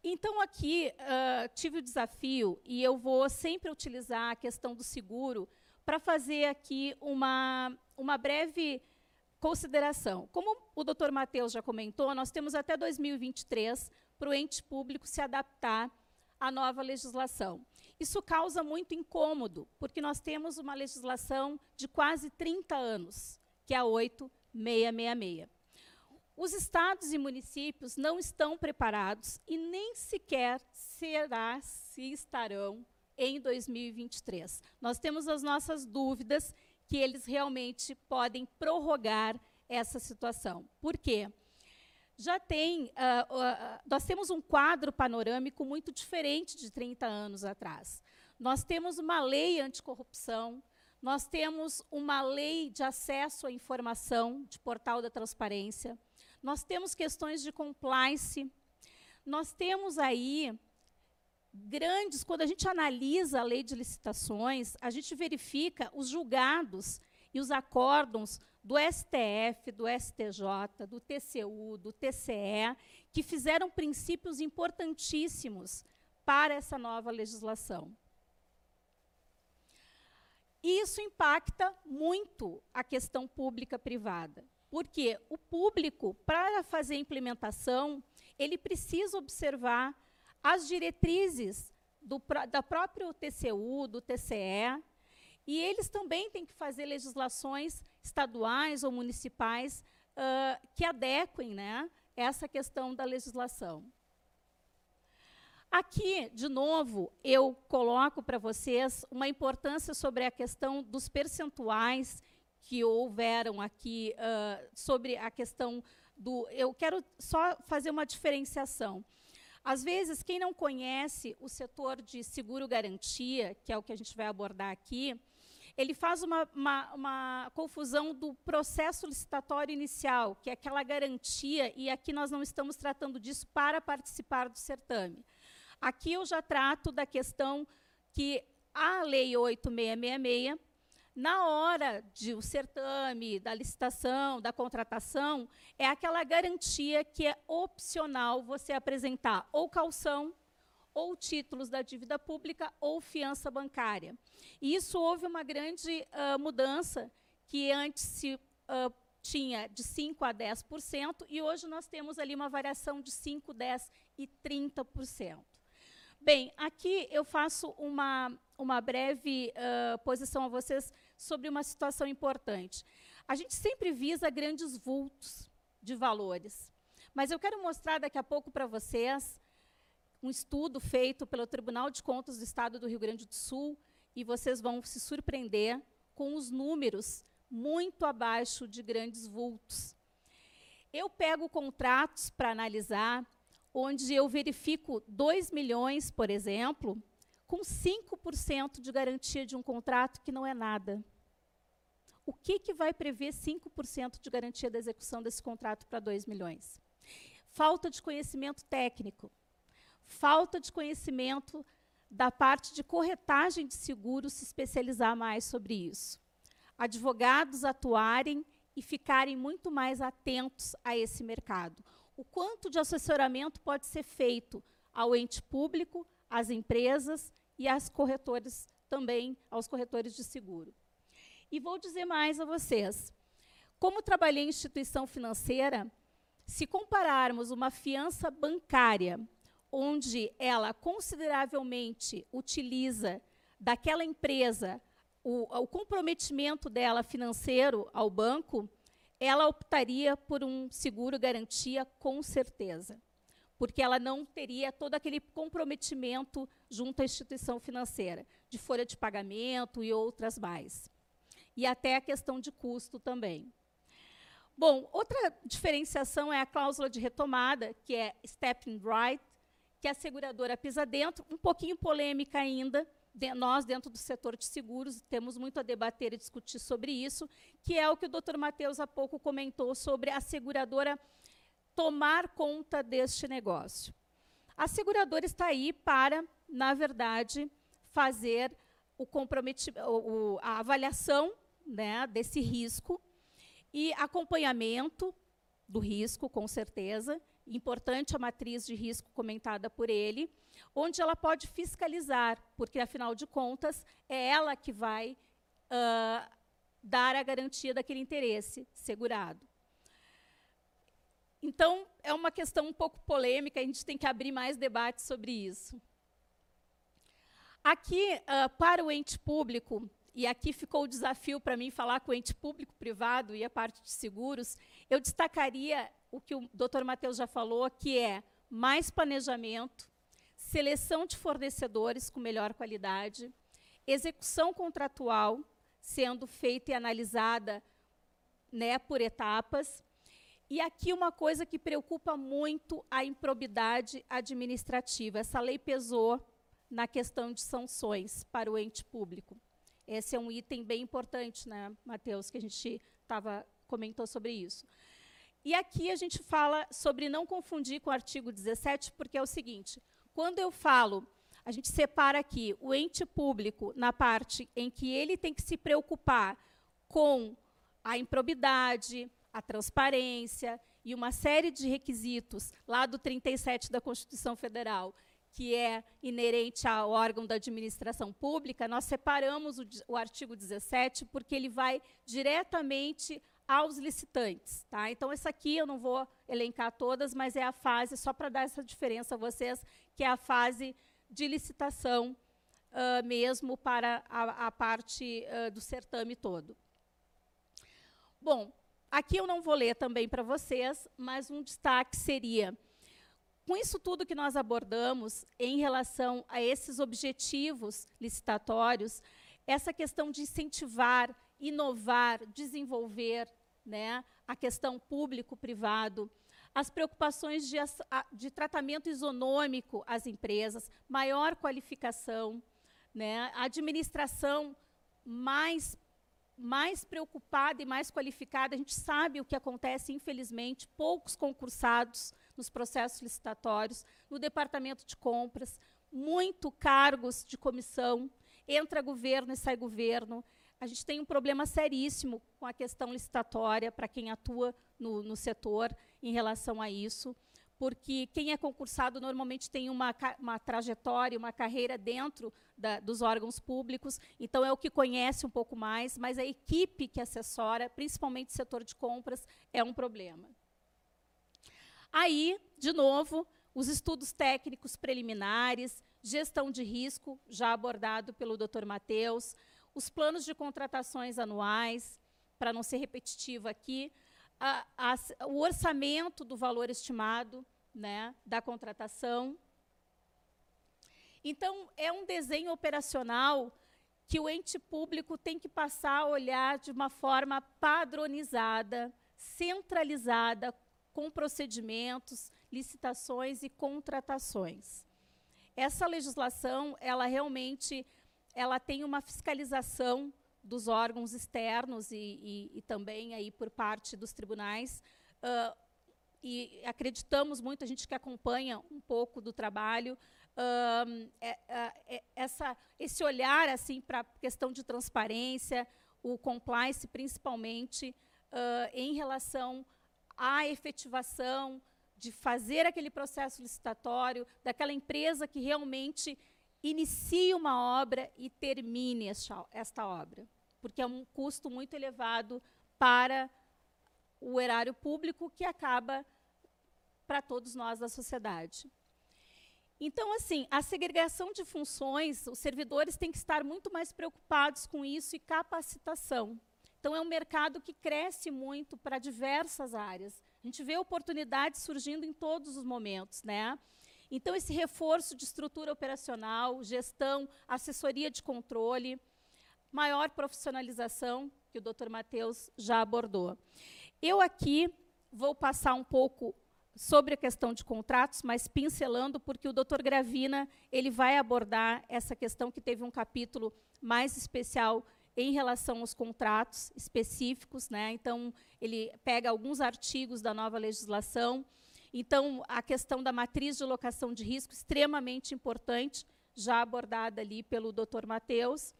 Então, aqui, uh, tive o desafio, e eu vou sempre utilizar a questão do seguro para fazer aqui uma, uma breve consideração. Como o doutor Matheus já comentou, nós temos até 2023 para o ente público se adaptar à nova legislação. Isso causa muito incômodo, porque nós temos uma legislação de quase 30 anos, que é a 8666. Os estados e municípios não estão preparados e nem sequer será se estarão em 2023. Nós temos as nossas dúvidas que eles realmente podem prorrogar essa situação. Por quê? Já tem, uh, uh, nós temos um quadro panorâmico muito diferente de 30 anos atrás. Nós temos uma lei anticorrupção, nós temos uma lei de acesso à informação, de portal da transparência, nós temos questões de compliance, nós temos aí grandes, quando a gente analisa a lei de licitações, a gente verifica os julgados e os acórdons do STF, do STJ, do TCU, do TCE, que fizeram princípios importantíssimos para essa nova legislação. Isso impacta muito a questão pública-privada, porque o público, para fazer a implementação, ele precisa observar as diretrizes do, da próprio TCU, do TCE, e eles também têm que fazer legislações estaduais ou municipais uh, que adequem né, essa questão da legislação. Aqui, de novo, eu coloco para vocês uma importância sobre a questão dos percentuais que houveram aqui, uh, sobre a questão do. Eu quero só fazer uma diferenciação. Às vezes, quem não conhece o setor de seguro-garantia, que é o que a gente vai abordar aqui, ele faz uma, uma, uma, confusão do processo licitatório inicial, que é aquela garantia, e aqui nós não estamos tratando disso para participar do certame. Aqui eu já trato da questão que a Lei 8666, na hora de o certame, da licitação, da contratação, é aquela garantia que é opcional você apresentar ou calção, ou títulos da dívida pública, ou fiança bancária. E isso houve uma grande uh, mudança, que antes se uh, tinha de 5% a 10%, e hoje nós temos ali uma variação de 5%, 10% e 30%. Bem, aqui eu faço uma, uma breve uh, posição a vocês sobre uma situação importante. A gente sempre visa grandes vultos de valores, mas eu quero mostrar daqui a pouco para vocês um estudo feito pelo Tribunal de Contas do Estado do Rio Grande do Sul, e vocês vão se surpreender com os números muito abaixo de grandes vultos. Eu pego contratos para analisar, onde eu verifico 2 milhões, por exemplo, com 5% de garantia de um contrato que não é nada. O que, que vai prever 5% de garantia da execução desse contrato para 2 milhões? Falta de conhecimento técnico, falta de conhecimento da parte de corretagem de seguros se especializar mais sobre isso. Advogados atuarem e ficarem muito mais atentos a esse mercado o quanto de assessoramento pode ser feito ao ente público, às empresas e às corretores também, aos corretores de seguro. E vou dizer mais a vocês. Como trabalhei em instituição financeira, se compararmos uma fiança bancária, onde ela consideravelmente utiliza daquela empresa o, o comprometimento dela financeiro ao banco, ela optaria por um seguro garantia com certeza, porque ela não teria todo aquele comprometimento junto à instituição financeira, de folha de pagamento e outras mais. E até a questão de custo também. Bom, outra diferenciação é a cláusula de retomada, que é step right, que a seguradora pisa dentro, um pouquinho polêmica ainda, de, nós, dentro do setor de seguros, temos muito a debater e discutir sobre isso, que é o que o doutor Matheus há pouco comentou sobre a seguradora tomar conta deste negócio. A seguradora está aí para, na verdade, fazer o comprometimento, a avaliação né, desse risco e acompanhamento do risco, com certeza, importante a matriz de risco comentada por ele, onde ela pode fiscalizar, porque, afinal de contas, é ela que vai uh, dar a garantia daquele interesse segurado. Então, é uma questão um pouco polêmica, a gente tem que abrir mais debates sobre isso. Aqui, uh, para o ente público, e aqui ficou o desafio para mim falar com o ente público-privado e a parte de seguros, eu destacaria o que o doutor Matheus já falou, que é mais planejamento, seleção de fornecedores com melhor qualidade, execução contratual sendo feita e analisada né, por etapas. E aqui uma coisa que preocupa muito a improbidade administrativa. Essa lei pesou na questão de sanções para o ente público. Esse é um item bem importante, né, Matheus, que a gente tava, comentou sobre isso. E aqui a gente fala sobre não confundir com o artigo 17, porque é o seguinte, quando eu falo, a gente separa aqui o ente público na parte em que ele tem que se preocupar com a improbidade, a transparência e uma série de requisitos lá do 37 da Constituição Federal que é inerente ao órgão da administração pública, nós separamos o, o artigo 17 porque ele vai diretamente aos licitantes. Tá? Então, essa aqui eu não vou elencar todas, mas é a fase, só para dar essa diferença a vocês, que é a fase de licitação ah, mesmo para a, a parte ah, do certame todo. Bom, aqui eu não vou ler também para vocês, mas um destaque seria com isso tudo que nós abordamos em relação a esses objetivos licitatórios, essa questão de incentivar, inovar, desenvolver né, a questão público-privado, as preocupações de, de tratamento isonômico às empresas, maior qualificação, né, administração mais mais preocupada e mais qualificada. A gente sabe o que acontece, infelizmente, poucos concursados nos processos licitatórios, no departamento de compras, muito cargos de comissão, entra governo e sai governo. A gente tem um problema seríssimo com a questão licitatória para quem atua no, no setor em relação a isso, porque quem é concursado normalmente tem uma, uma trajetória, uma carreira dentro da- dos órgãos públicos, então é o que conhece um pouco mais, mas a equipe que assessora, principalmente o setor de compras, é um problema. Aí, de novo, os estudos técnicos preliminares, gestão de risco, já abordado pelo Dr. Matheus, os planos de contratações anuais, para não ser repetitivo aqui, a- as- o orçamento do valor estimado né, da contratação. Então, é um desenho operacional que o ente público tem que passar a olhar de uma forma padronizada, centralizada, com procedimentos, licitações e contratações. Essa legislação, ela realmente, ela tem uma fiscalização dos órgãos externos e, e- e também aí por parte dos tribunais. ah, e acreditamos muito, a gente que acompanha um pouco do trabalho, ãh, é- é- essa, esse olhar assim para a questão de transparência, o compliance principalmente, ãh, em relação à efetivação de fazer aquele processo licitatório, daquela empresa que realmente inicie uma obra e termine esta, esta obra, porque é um custo muito elevado para o erário público que acaba para todos nós da sociedade. Então, assim, a segregação de funções, os servidores têm que estar muito mais preocupados com isso e capacitação. Então, é um mercado que cresce muito para diversas áreas. A gente vê oportunidades surgindo em todos os momentos, né? Então, esse reforço de estrutura operacional, gestão, assessoria de controle, maior profissionalização, que o Dr. Matheus já abordou. Eu aqui vou passar um pouco sobre a questão de contratos, mas pincelando, porque o doutor Gravina ele vai abordar essa questão que teve um capítulo mais especial em relação aos contratos específicos, né? Então ele pega alguns artigos da nova legislação. Então a questão da matriz de locação de risco extremamente importante, já abordada ali pelo doutor Matheus.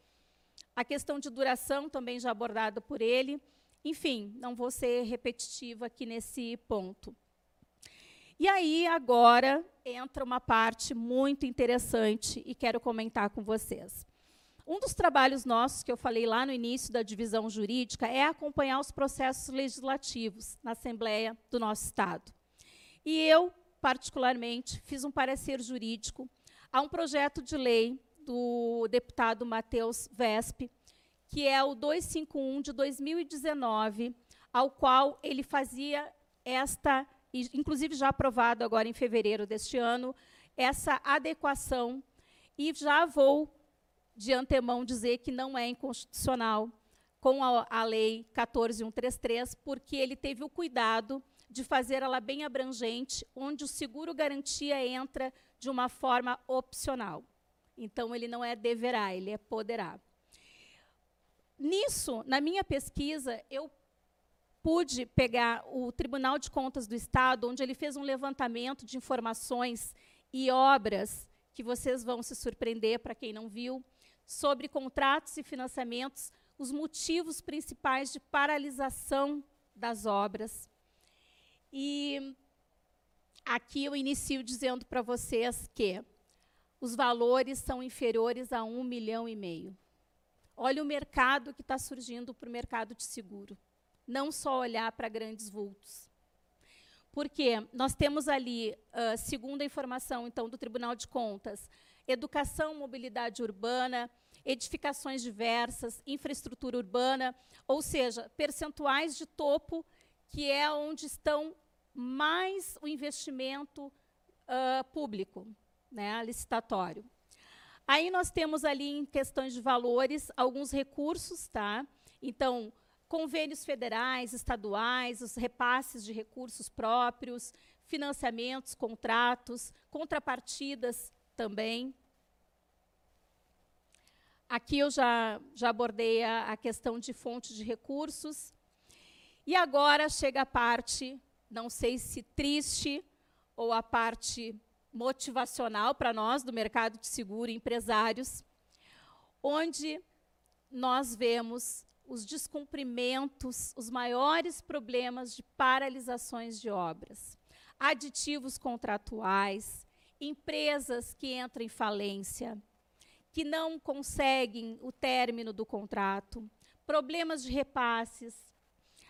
A questão de duração também já abordada por ele. Enfim, não vou ser repetitiva aqui nesse ponto. E aí, agora, entra uma parte muito interessante e quero comentar com vocês. Um dos trabalhos nossos, que eu falei lá no início da divisão jurídica, é acompanhar os processos legislativos na Assembleia do nosso Estado. E eu, particularmente, fiz um parecer jurídico a um projeto de lei do deputado Matheus Vesp, que é o 251 de 2019, ao qual ele fazia esta inclusive já aprovado agora em fevereiro deste ano, essa adequação. E já vou, de antemão, dizer que não é inconstitucional com a, a Lei 14133, porque ele teve o cuidado de fazer ela bem abrangente, onde o seguro-garantia entra de uma forma opcional. Então, ele não é deverá, ele é poderá. Nisso, na minha pesquisa, eu pude pegar o Tribunal de Contas do Estado, onde ele fez um levantamento de informações e obras que vocês vão se surpreender para quem não viu, sobre contratos e financiamentos, os motivos principais de paralisação das obras. E aqui eu inicio dizendo para vocês que os valores são inferiores a um milhão e meio. Olha o mercado que está surgindo para o mercado de seguro. Não só olhar para grandes vultos. Porque nós temos ali, uh, segundo a informação então do Tribunal de Contas, educação, mobilidade urbana, edificações diversas, infraestrutura urbana, ou seja, percentuais de topo, que é onde estão mais o investimento uh, público, né, licitatório. Aí nós temos ali, em questões de valores, alguns recursos, tá? Então, convênios federais, estaduais, os repasses de recursos próprios, financiamentos, contratos, contrapartidas também. Aqui eu já, já abordei a, a questão de fonte de recursos. E agora chega a parte, não sei se triste, ou a parte motivacional para nós do mercado de seguro, empresários, onde nós vemos os descumprimentos, os maiores problemas de paralisações de obras, aditivos contratuais, empresas que entram em falência, que não conseguem o término do contrato, problemas de repasses.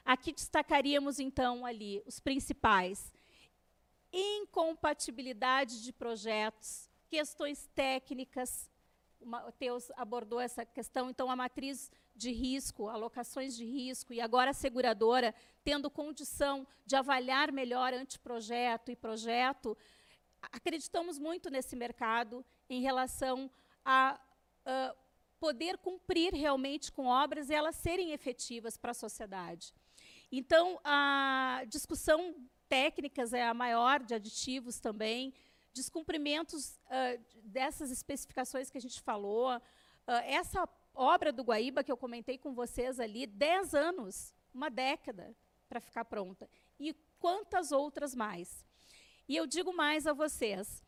Aqui destacaríamos, então, ali os principais. Incompatibilidade de projetos, questões técnicas, o Teus abordou essa questão, então, a matriz de risco, alocações de risco, e agora a seguradora tendo condição de avaliar melhor anteprojeto e projeto, acreditamos muito nesse mercado em relação a poder cumprir realmente com obras e elas serem efetivas para a sociedade. Então, a discussão técnicas é a maior, de aditivos também, descumprimentos uh, dessas especificações que a gente falou. Uh, essa obra do Guaíba que eu comentei com vocês ali, 10 anos, uma década para ficar pronta. E quantas outras mais? E eu digo mais a vocês,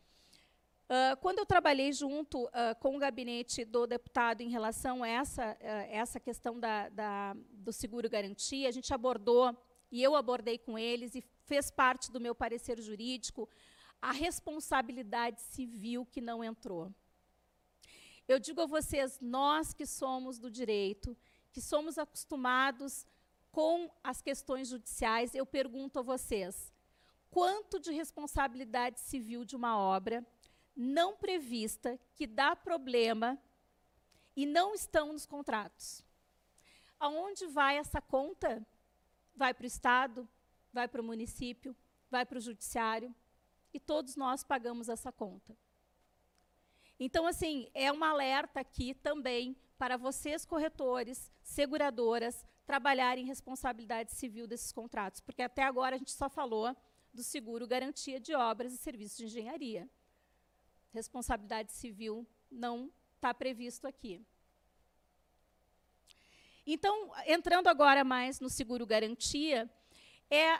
Uh, quando eu trabalhei junto uh, com o gabinete do deputado em relação a essa, uh, essa questão da, da, do seguro-garantia, a gente abordou, e eu abordei com eles, e fez parte do meu parecer jurídico, a responsabilidade civil que não entrou. Eu digo a vocês, nós que somos do direito, que somos acostumados com as questões judiciais, eu pergunto a vocês, quanto de responsabilidade civil de uma obra não prevista que dá problema e não estão nos contratos. Aonde vai essa conta? Vai para o Estado, vai para o município, vai para o judiciário, e todos nós pagamos essa conta. Então, assim, é um alerta aqui também para vocês, corretores, seguradoras, trabalharem responsabilidade civil desses contratos, porque até agora a gente só falou do seguro garantia de obras e serviços de engenharia responsabilidade civil não está previsto aqui. Então, entrando agora mais no seguro garantia, é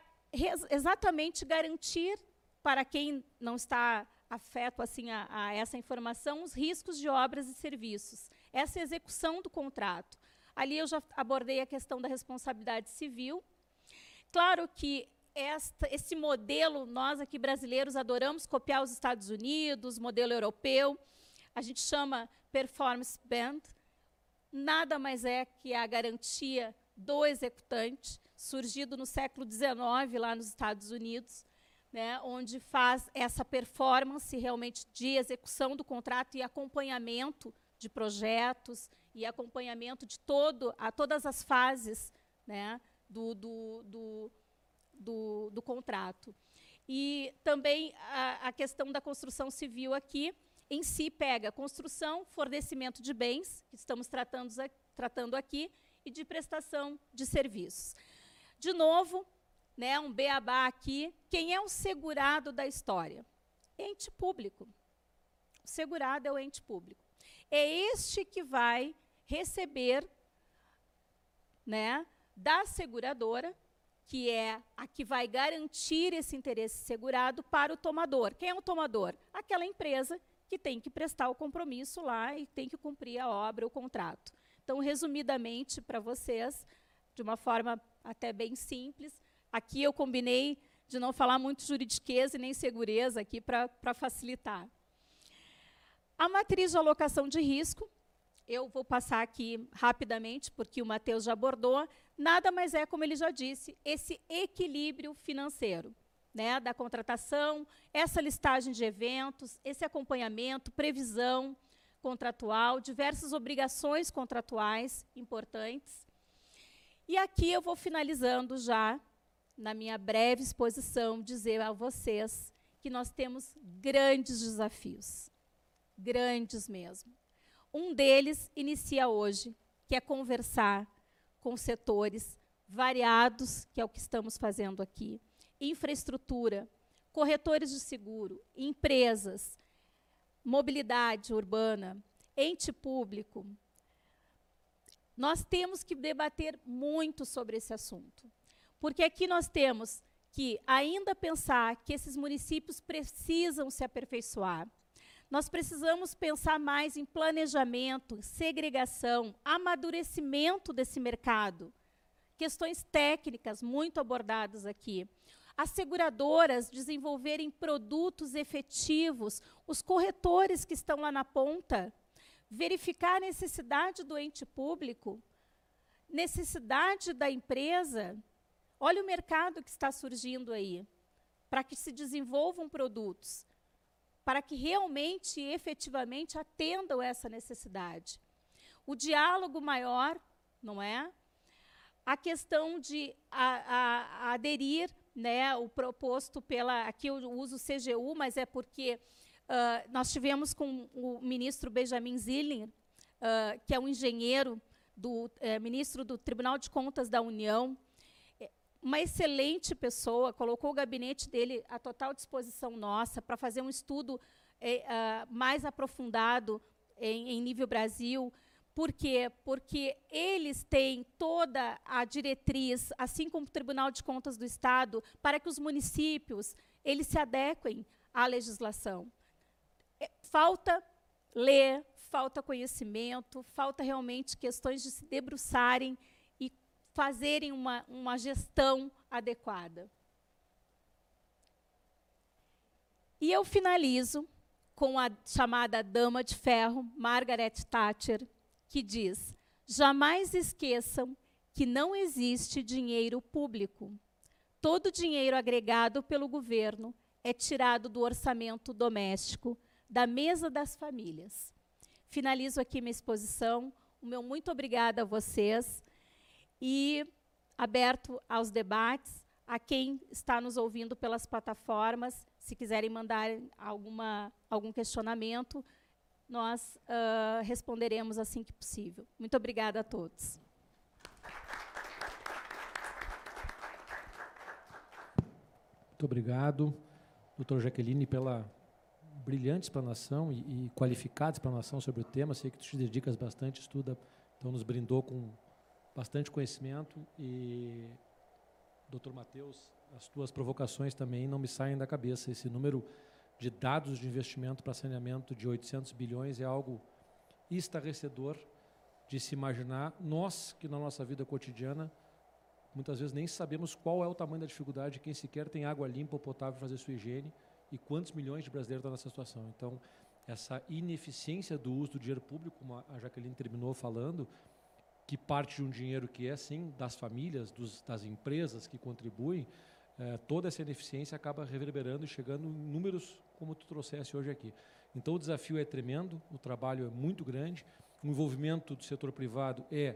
exatamente garantir para quem não está afeto assim a, a, essa informação os riscos de obras e serviços, essa execução do contrato. Ali eu já abordei a questão da responsabilidade civil. Claro que esta, esse modelo, nós aqui brasileiros adoramos copiar os Estados Unidos, modelo europeu, a gente chama performance band, nada mais é que a garantia do executante, surgido no século XIX lá nos Estados Unidos, né, onde faz essa performance realmente de execução do contrato e acompanhamento de projetos e acompanhamento de todo a todas as fases né, do, do, do do, do contrato. E também a, a questão da construção civil aqui, em si pega construção, fornecimento de bens, que estamos tratando, tratando aqui, e de prestação de serviços. De novo, né, um beabá aqui, quem é o segurado da história? Ente público. O segurado é o ente público. É este que vai receber né, da seguradora que é a que vai garantir esse interesse segurado para o tomador. Quem é o tomador? Aquela empresa que tem que prestar o compromisso lá e tem que cumprir a obra, o contrato. Então, resumidamente, para vocês, de uma forma até bem simples, aqui eu combinei de não falar muito juridiqueza e nem segureza aqui para facilitar. A matriz de alocação de risco, eu vou passar aqui rapidamente, porque o Matheus já abordou, nada mais é, como ele já disse, esse equilíbrio financeiro. Né, da contratação, essa listagem de eventos, esse acompanhamento, previsão contratual, diversas obrigações contratuais importantes. E aqui eu vou finalizando já, na minha breve exposição, dizer a vocês que nós temos grandes desafios, grandes mesmo. Um deles inicia hoje, que é conversar com setores variados, que é o que estamos fazendo aqui, infraestrutura, corretores de seguro, empresas, mobilidade urbana, ente público. Nós temos que debater muito sobre esse assunto, porque aqui nós temos que ainda pensar que esses municípios precisam se aperfeiçoar. Nós precisamos pensar mais em planejamento, segregação, amadurecimento desse mercado. Questões técnicas muito abordadas aqui. As seguradoras desenvolverem produtos efetivos, os corretores que estão lá na ponta, verificar a necessidade do ente público, necessidade da empresa, Olha o mercado que está surgindo aí, para que se desenvolvam produtos, para que realmente e efetivamente atendam essa necessidade. O diálogo maior, não é? A questão de a, a, a aderir, né, o proposto pela. Aqui eu uso CGU, mas é porque uh, nós tivemos com o ministro Benjamin Zilling, uh, que é um engenheiro, do, eh, ministro do Tribunal de Contas da União, uma excelente pessoa, colocou o gabinete dele à total disposição nossa para fazer um estudo uh, mais aprofundado em, em, nível Brasil. Por quê? Porque eles têm toda a diretriz, assim como o Tribunal de Contas do Estado, para que os municípios eles se adequem à legislação. É, falta ler, falta conhecimento, falta realmente questões de se debruçarem fazerem uma, uma gestão adequada. E eu finalizo com a chamada Dama de Ferro, Margaret Thatcher, que diz: jamais esqueçam que não existe dinheiro público. Todo dinheiro agregado pelo governo é tirado do orçamento doméstico, da mesa das famílias. Finalizo aqui minha exposição. O meu muito obrigada a vocês e aberto aos debates, a quem está nos ouvindo pelas plataformas, se quiserem mandar alguma, algum questionamento, nós uh, responderemos assim que possível. Muito obrigada a todos. Muito obrigado, doutor Jaqueline, pela brilhante explanação e, e qualificada explanação sobre o tema. Sei que tu te dedicas bastante, estuda, então nos brindou com bastante conhecimento e, doutor Matheus, as tuas provocações também não me saem da cabeça. Esse número de dados de investimento para saneamento de 800 bilhões é algo estarrecedor de se imaginar. Nós, que na nossa vida cotidiana, muitas vezes nem sabemos qual é o tamanho da dificuldade de quem sequer tem água limpa ou potável para fazer sua higiene e quantos milhões de brasileiros estão nessa situação. Então, essa ineficiência do uso do dinheiro público, como a Jaqueline terminou falando, que parte de um dinheiro que é, sim, das famílias, dos, das empresas que contribuem, eh, toda essa ineficiência acaba reverberando e chegando em números como tu trouxesse hoje aqui. Então, o desafio é tremendo, o trabalho é muito grande, o envolvimento do setor privado é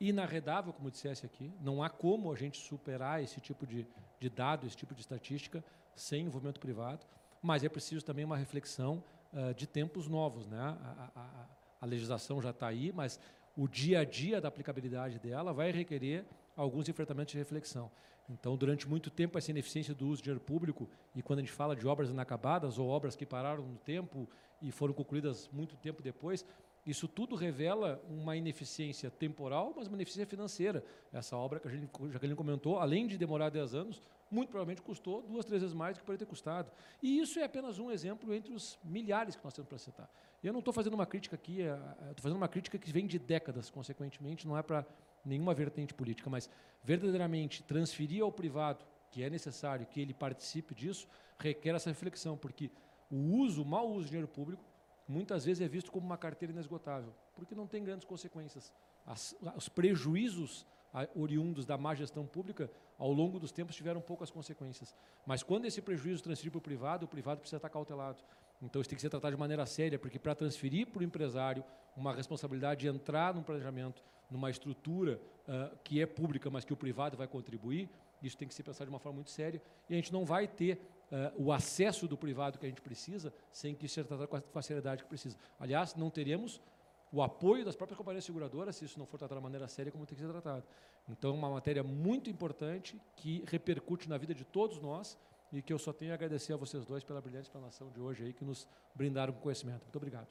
inarredável, como dissesse aqui, não há como a gente superar esse tipo de, de dado, esse tipo de estatística, sem envolvimento privado, mas é preciso também uma reflexão uh, de tempos novos. Né? A, a, a legislação já está aí, mas o dia a dia da aplicabilidade dela vai requerer alguns enfrentamentos de reflexão. Então, durante muito tempo, essa ineficiência do uso de dinheiro público, e quando a gente fala de obras inacabadas ou obras que pararam no tempo e foram concluídas muito tempo depois, isso tudo revela uma ineficiência temporal, mas uma ineficiência financeira. Essa obra que a gente, Jaqueline comentou, além de demorar 10 anos, muito provavelmente custou duas, três vezes mais do que poderia ter custado. E isso é apenas um exemplo entre os milhares que nós temos para citar. Eu não estou fazendo uma crítica aqui, estou fazendo uma crítica que vem de décadas, consequentemente, não é para nenhuma vertente política, mas verdadeiramente transferir ao privado, que é necessário que ele participe disso, requer essa reflexão, porque o uso, o mau uso do dinheiro público, muitas vezes é visto como uma carteira inesgotável, porque não tem grandes consequências. As, os prejuízos oriundos da má gestão pública, ao longo dos tempos, tiveram poucas consequências. Mas quando esse prejuízo transferir para o privado, o privado precisa estar cautelado. Então, isso tem que ser tratado de maneira séria, porque para transferir para o empresário uma responsabilidade de entrar num planejamento, numa estrutura uh, que é pública, mas que o privado vai contribuir, isso tem que ser pensado de uma forma muito séria. E a gente não vai ter uh, o acesso do privado que a gente precisa sem que isso seja tratado com a seriedade que precisa. Aliás, não teremos o apoio das próprias companhias seguradoras se isso não for tratado de maneira séria como tem que ser tratado. Então, é uma matéria muito importante que repercute na vida de todos nós e que eu só tenho a agradecer a vocês dois pela brilhante explanação de hoje aí, que nos brindaram com conhecimento. Muito obrigado.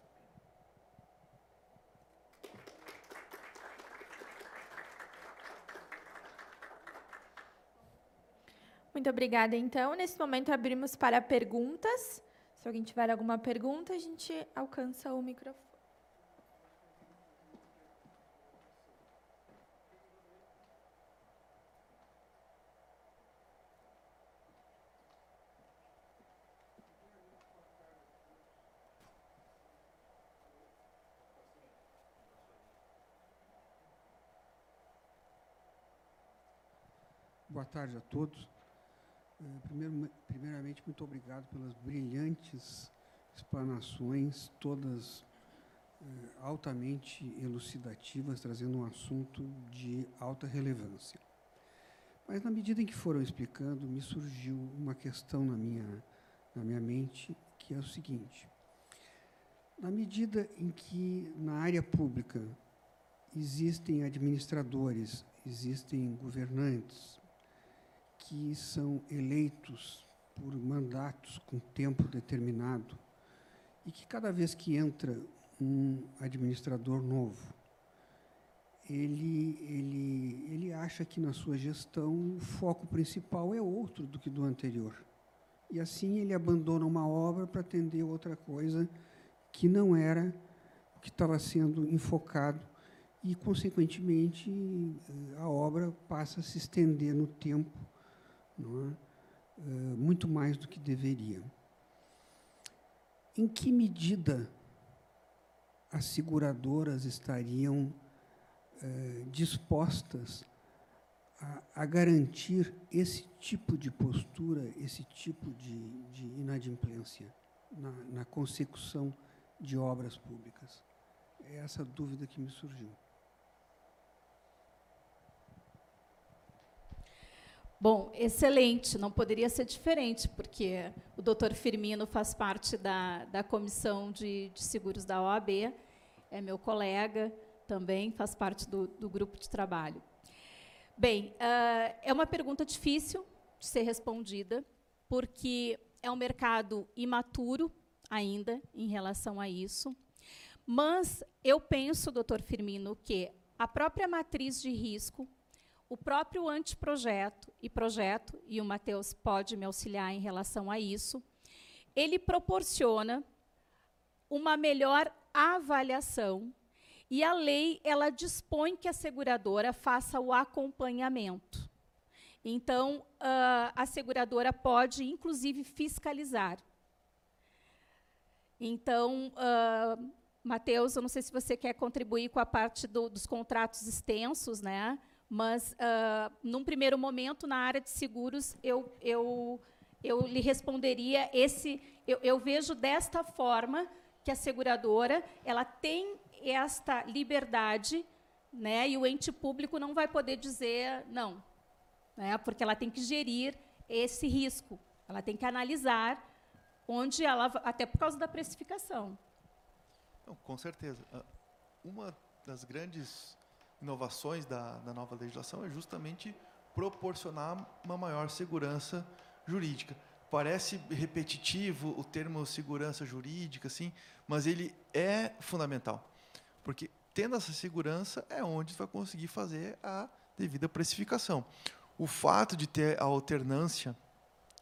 Muito obrigada, então. Nesse momento, abrimos para perguntas. Se alguém tiver alguma pergunta, a gente alcança o microfone. Boa tarde a todos. Eh, primeiramente, muito obrigado pelas brilhantes explanações, todas eh, altamente elucidativas, trazendo um assunto de alta relevância. Mas, na medida em que foram explicando, me surgiu uma questão na minha, na minha mente, que é o seguinte: na medida em que na área pública existem administradores, existem governantes, que são eleitos por mandatos com tempo determinado e que cada vez que entra um administrador novo, ele, ele, ele acha que na sua gestão o foco principal é outro do que do anterior. E assim ele abandona uma obra para atender outra coisa que não era o que estava sendo enfocado e, consequentemente, a obra passa a se estender no tempo é? uh, muito mais do que deveria. Em que medida as seguradoras estariam uh, dispostas a, a, garantir esse tipo de postura, esse tipo de, de inadimplência na, na consecução de obras públicas? É essa dúvida que me surgiu. Bom, excelente, não poderia ser diferente, porque o doutor Firmino faz parte da, da comissão de, de seguros da OAB, é meu colega também, faz parte do, do grupo de trabalho. Bem, uh, é uma pergunta difícil de ser respondida, porque é um mercado imaturo ainda em relação a isso, mas eu penso, doutor Firmino, que a própria matriz de risco o próprio anteprojeto e projeto, e o Matheus pode me auxiliar em relação a isso, ele proporciona uma melhor avaliação e a lei ela dispõe que a seguradora faça o acompanhamento. Então, uh, a seguradora pode, inclusive, fiscalizar. Então, uh, Matheus, eu não sei se você quer contribuir com a parte do, dos contratos extensos, né? Mas, uh, num primeiro momento, na área de seguros, eu, eu, eu lhe responderia esse. Eu, eu vejo desta forma que a seguradora ela tem esta liberdade, né, e o ente público não vai poder dizer não, né, porque ela tem que gerir esse risco, ela tem que analisar onde ela, até por causa da precificação. Não, com certeza. Ah, uma das grandes inovações da, da nova legislação é justamente proporcionar uma maior segurança jurídica. Parece repetitivo o termo segurança jurídica, assim, mas ele é fundamental, porque tendo essa segurança é onde você vai conseguir fazer a devida precificação. O fato de ter a alternância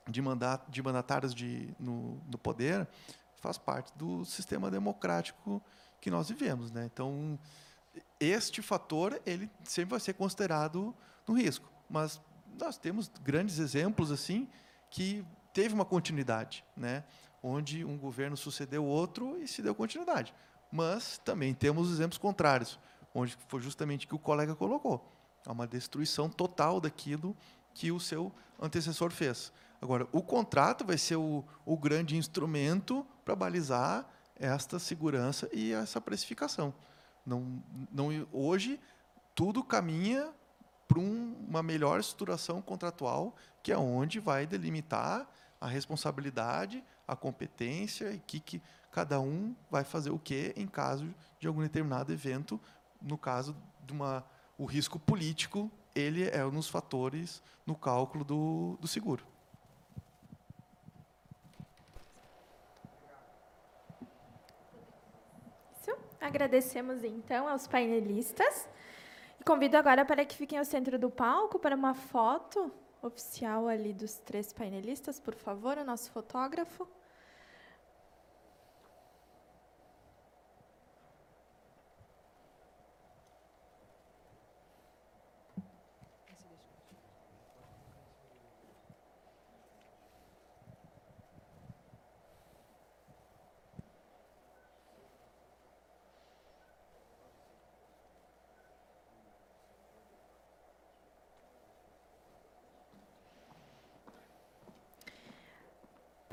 de, mandat, de mandatários de, no, no poder faz parte do sistema democrático que nós vivemos. Né? Então, este fator ele sempre vai ser considerado no risco. Mas nós temos grandes exemplos assim que teve uma continuidade, né? onde um governo sucedeu outro e se deu continuidade. Mas também temos exemplos contrários, onde foi justamente o que o colega colocou. Há uma destruição total daquilo que o seu antecessor fez. Agora, o contrato vai ser o, o grande instrumento para balizar esta segurança e essa precificação. Não, não, hoje, tudo caminha para um, uma melhor estruturação contratual, que é onde vai delimitar a responsabilidade, a competência e que, que cada um vai fazer o que em caso de algum determinado evento, no caso de uma o risco político, ele é um dos fatores no cálculo do, do seguro. Isso. Agradecemos então aos painelistas. E convido agora para que fiquem ao centro do palco para uma foto oficial ali dos três painelistas, por favor, o nosso fotógrafo.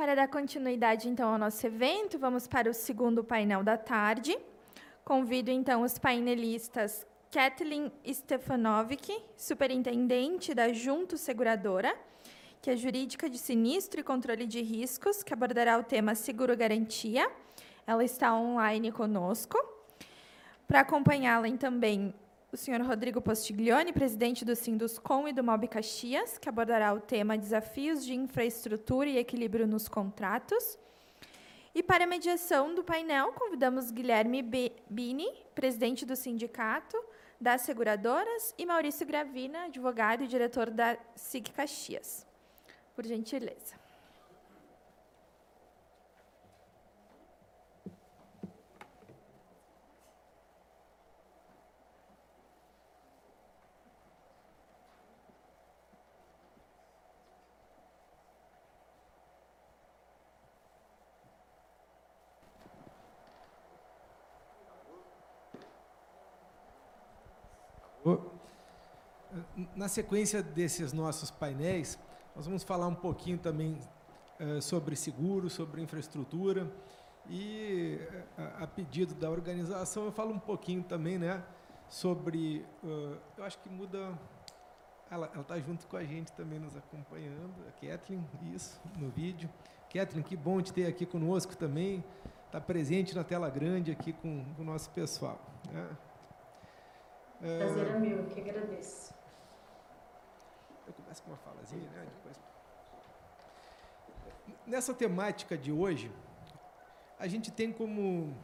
Para dar continuidade, então, ao nosso evento, vamos para o segundo painel da tarde. Convido, então, os painelistas Kathleen Stefanovic, superintendente da Junto Seguradora, que é jurídica de sinistro e controle de riscos, que abordará o tema seguro-garantia. Ela está online conosco. Para acompanhá-la, também o senhor Rodrigo Postiglione, presidente do Sinduscom e do Mob Caxias, que abordará o tema Desafios de Infraestrutura e Equilíbrio nos Contratos. E para a mediação do painel, convidamos Guilherme Bini, presidente do Sindicato das Seguradoras, e Maurício Gravina, advogado e diretor da SIC Caxias. Por gentileza. Na sequência desses nossos painéis, nós vamos falar um pouquinho também uh, sobre seguro, sobre infraestrutura e, a, a, pedido da organização, eu falo um pouquinho também né, sobre. Uh, eu acho que muda. Ela está junto com a gente também nos acompanhando, a Kathleen, isso, no vídeo. Kathleen, que bom te ter aqui conosco também, está presente na tela grande aqui com, com o nosso pessoal. Né? Prazer é meu, que agradeço. Uma falazinha, né? Depois... Nessa temática de hoje, a gente tem como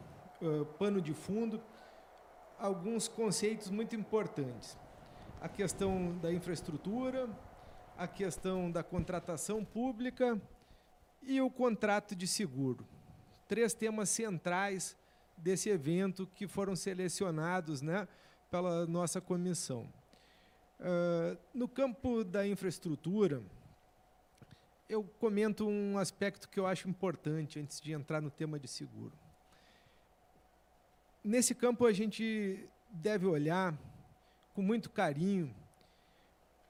uh, pano de fundo alguns conceitos muito importantes. A questão da infraestrutura, a questão da contratação pública e o contrato de seguro. Três temas centrais desse evento que foram selecionados né, pela nossa comissão. Uh, no campo da infraestrutura, eu comento um aspecto que eu acho importante antes de entrar no tema de seguro. Nesse campo, a gente deve olhar com muito carinho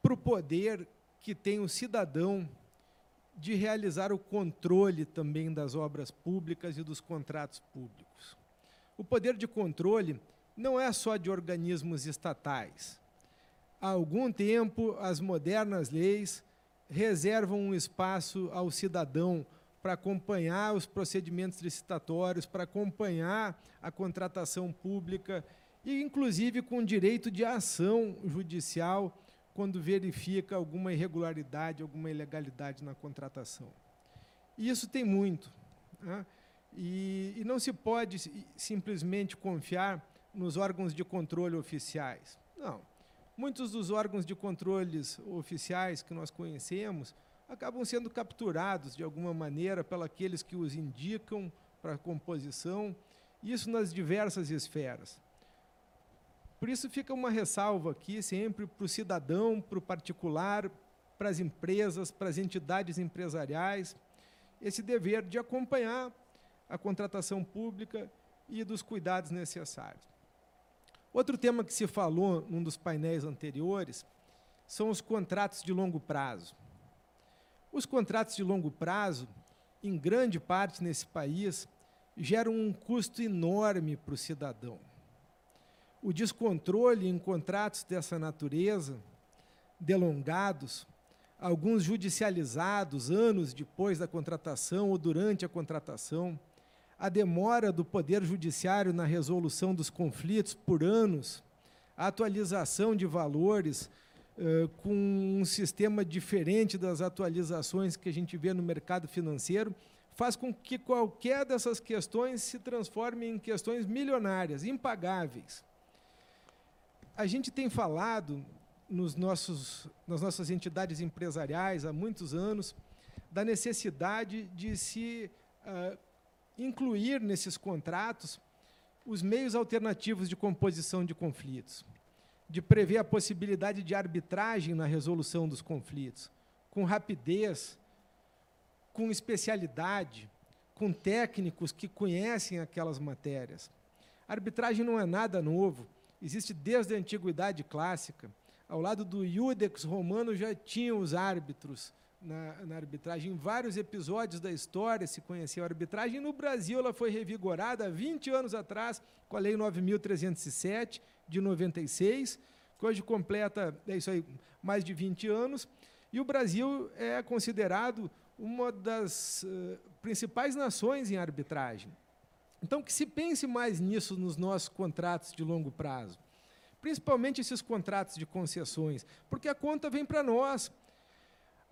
para o poder que tem o cidadão de realizar o controle também das obras públicas e dos contratos públicos. O poder de controle não é só de organismos estatais. Há algum tempo, as modernas leis reservam um espaço ao cidadão para acompanhar os procedimentos licitatórios, para acompanhar a contratação pública e, inclusive, com direito de ação judicial quando verifica alguma irregularidade, alguma ilegalidade na contratação. E isso tem muito. Né? E, e não se pode simplesmente confiar nos órgãos de controle oficiais. Não. Muitos dos órgãos de controles oficiais que nós conhecemos acabam sendo capturados de alguma maneira pelos que os indicam para a composição, isso nas diversas esferas. Por isso fica uma ressalva aqui sempre para o cidadão, para o particular, para as empresas, para as entidades empresariais, esse dever de acompanhar a contratação pública e dos cuidados necessários. Outro tema que se falou num dos painéis anteriores são os contratos de longo prazo. Os contratos de longo prazo, em grande parte nesse país, geram um custo enorme para o cidadão. O descontrole em contratos dessa natureza, delongados, alguns judicializados anos depois da contratação ou durante a contratação, a demora do Poder Judiciário na resolução dos conflitos por anos, a atualização de valores uh, com um sistema diferente das atualizações que a gente vê no mercado financeiro, faz com que qualquer dessas questões se transforme em questões milionárias, impagáveis. A gente tem falado nos nossos, nas nossas entidades empresariais há muitos anos da necessidade de se uh, incluir nesses contratos os meios alternativos de composição de conflitos, de prever a possibilidade de arbitragem na resolução dos conflitos, com rapidez, com especialidade, com técnicos que conhecem aquelas matérias. A arbitragem não é nada novo, existe desde a antiguidade clássica. Ao lado do Iudex romano já tinham os árbitros na, na, arbitragem. Em vários episódios da história se conheceu a arbitragem. No Brasil, ela foi revigorada há 20 anos atrás, com a Lei 9.307, de 96, que hoje completa, é isso aí, mais de 20 anos. E o Brasil é considerado uma das uh, principais nações em arbitragem. Então, que se pense mais nisso nos nossos contratos de longo prazo, principalmente esses contratos de concessões, porque a conta vem para nós.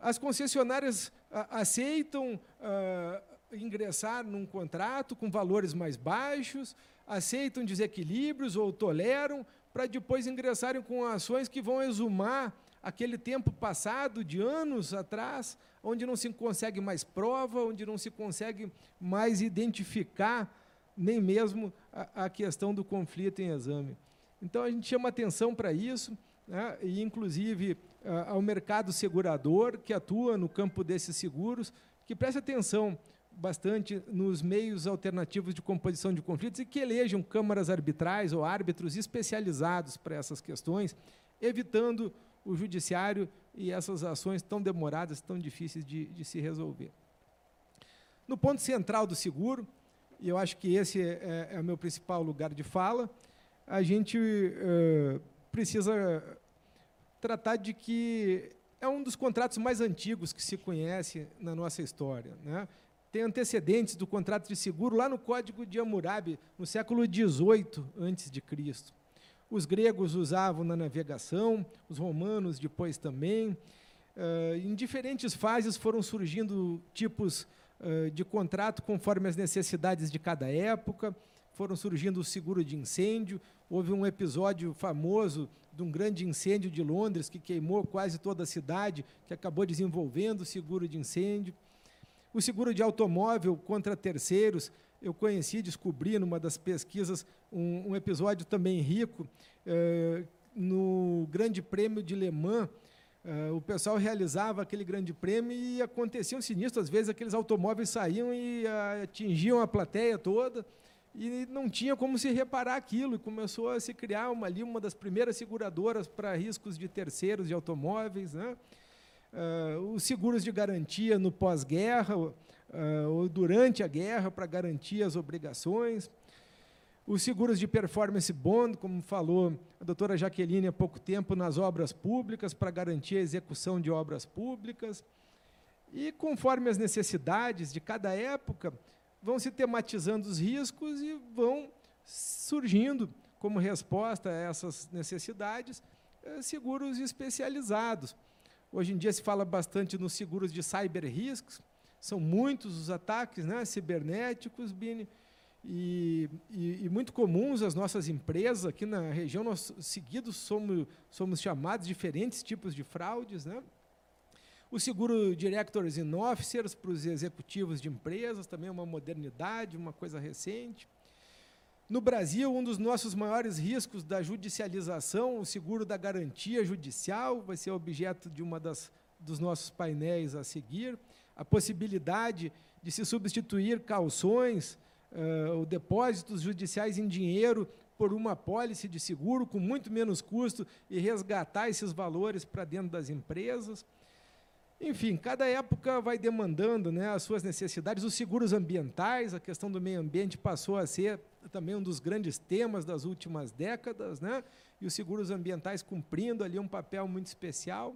As concessionárias a, aceitam uh, ingressar num contrato com valores mais baixos, aceitam desequilíbrios ou toleram, para depois ingressarem com ações que vão exumar aquele tempo passado, de anos atrás, onde não se consegue mais prova, onde não se consegue mais identificar nem mesmo a, a questão do conflito em exame. Então, a gente chama atenção para isso, né, e inclusive ao mercado segurador que atua no campo desses seguros, que preste atenção bastante nos meios alternativos de composição de conflitos e que elejam câmaras arbitrais ou árbitros especializados para essas questões, evitando o judiciário e essas ações tão demoradas, tão difíceis de, de se resolver. No ponto central do seguro, e eu acho que esse é, é o meu principal lugar de fala, a gente uh, precisa tratar de que é um dos contratos mais antigos que se conhece na nossa história. Né? Tem antecedentes do contrato de seguro lá no Código de Hammurabi, no século XVIII a.C. Os gregos usavam na navegação, os romanos depois também. Uh, em diferentes fases foram surgindo tipos uh, de contrato conforme as necessidades de cada época, foram surgindo o seguro de incêndio, Houve um episódio famoso de um grande incêndio de Londres que queimou quase toda a cidade, que acabou desenvolvendo o seguro de incêndio. O seguro de automóvel contra terceiros, eu conheci, descobri numa das pesquisas um, um episódio também rico, eh, no Grande Prêmio de Le Mans, eh, o pessoal realizava aquele grande prêmio e aconteciam sinistros, às vezes aqueles automóveis saíam e ah, atingiam a plateia toda, e não tinha como se reparar aquilo, e começou a se criar uma, ali uma das primeiras seguradoras para riscos de terceiros de automóveis, né? Uh, os seguros de garantia no pós-guerra, uh, ou durante a guerra, para garantir as obrigações, os seguros de performance bond, como falou a doutora Jaqueline há pouco tempo, nas obras públicas, para garantir a execução de obras públicas, e conforme as necessidades de cada época, vão se tematizando os riscos e vão surgindo, como resposta a essas necessidades, eh, seguros especializados. Hoje em dia se fala bastante nos seguros de cyber riscos, são muitos os ataques né, cibernéticos, Bini, e, e, e, muito comuns as nossas empresas aqui na região, nós seguidos somos, somos chamados diferentes tipos de fraudes, né? O seguro Directors in Officers para os executivos de empresas, também uma modernidade, uma coisa recente. No Brasil, um dos nossos maiores riscos da judicialização, o seguro da garantia judicial, vai ser objeto de uma das dos nossos painéis a seguir. A possibilidade de se substituir calções uh, ou depósitos judiciais em dinheiro por uma pólice de seguro com muito menos custo e resgatar esses valores para dentro das empresas. Enfim, cada época vai demandando né, as suas necessidades. Os seguros ambientais, a questão do meio ambiente passou a ser também um dos grandes temas das últimas décadas, né? e os seguros ambientais cumprindo ali um papel muito especial.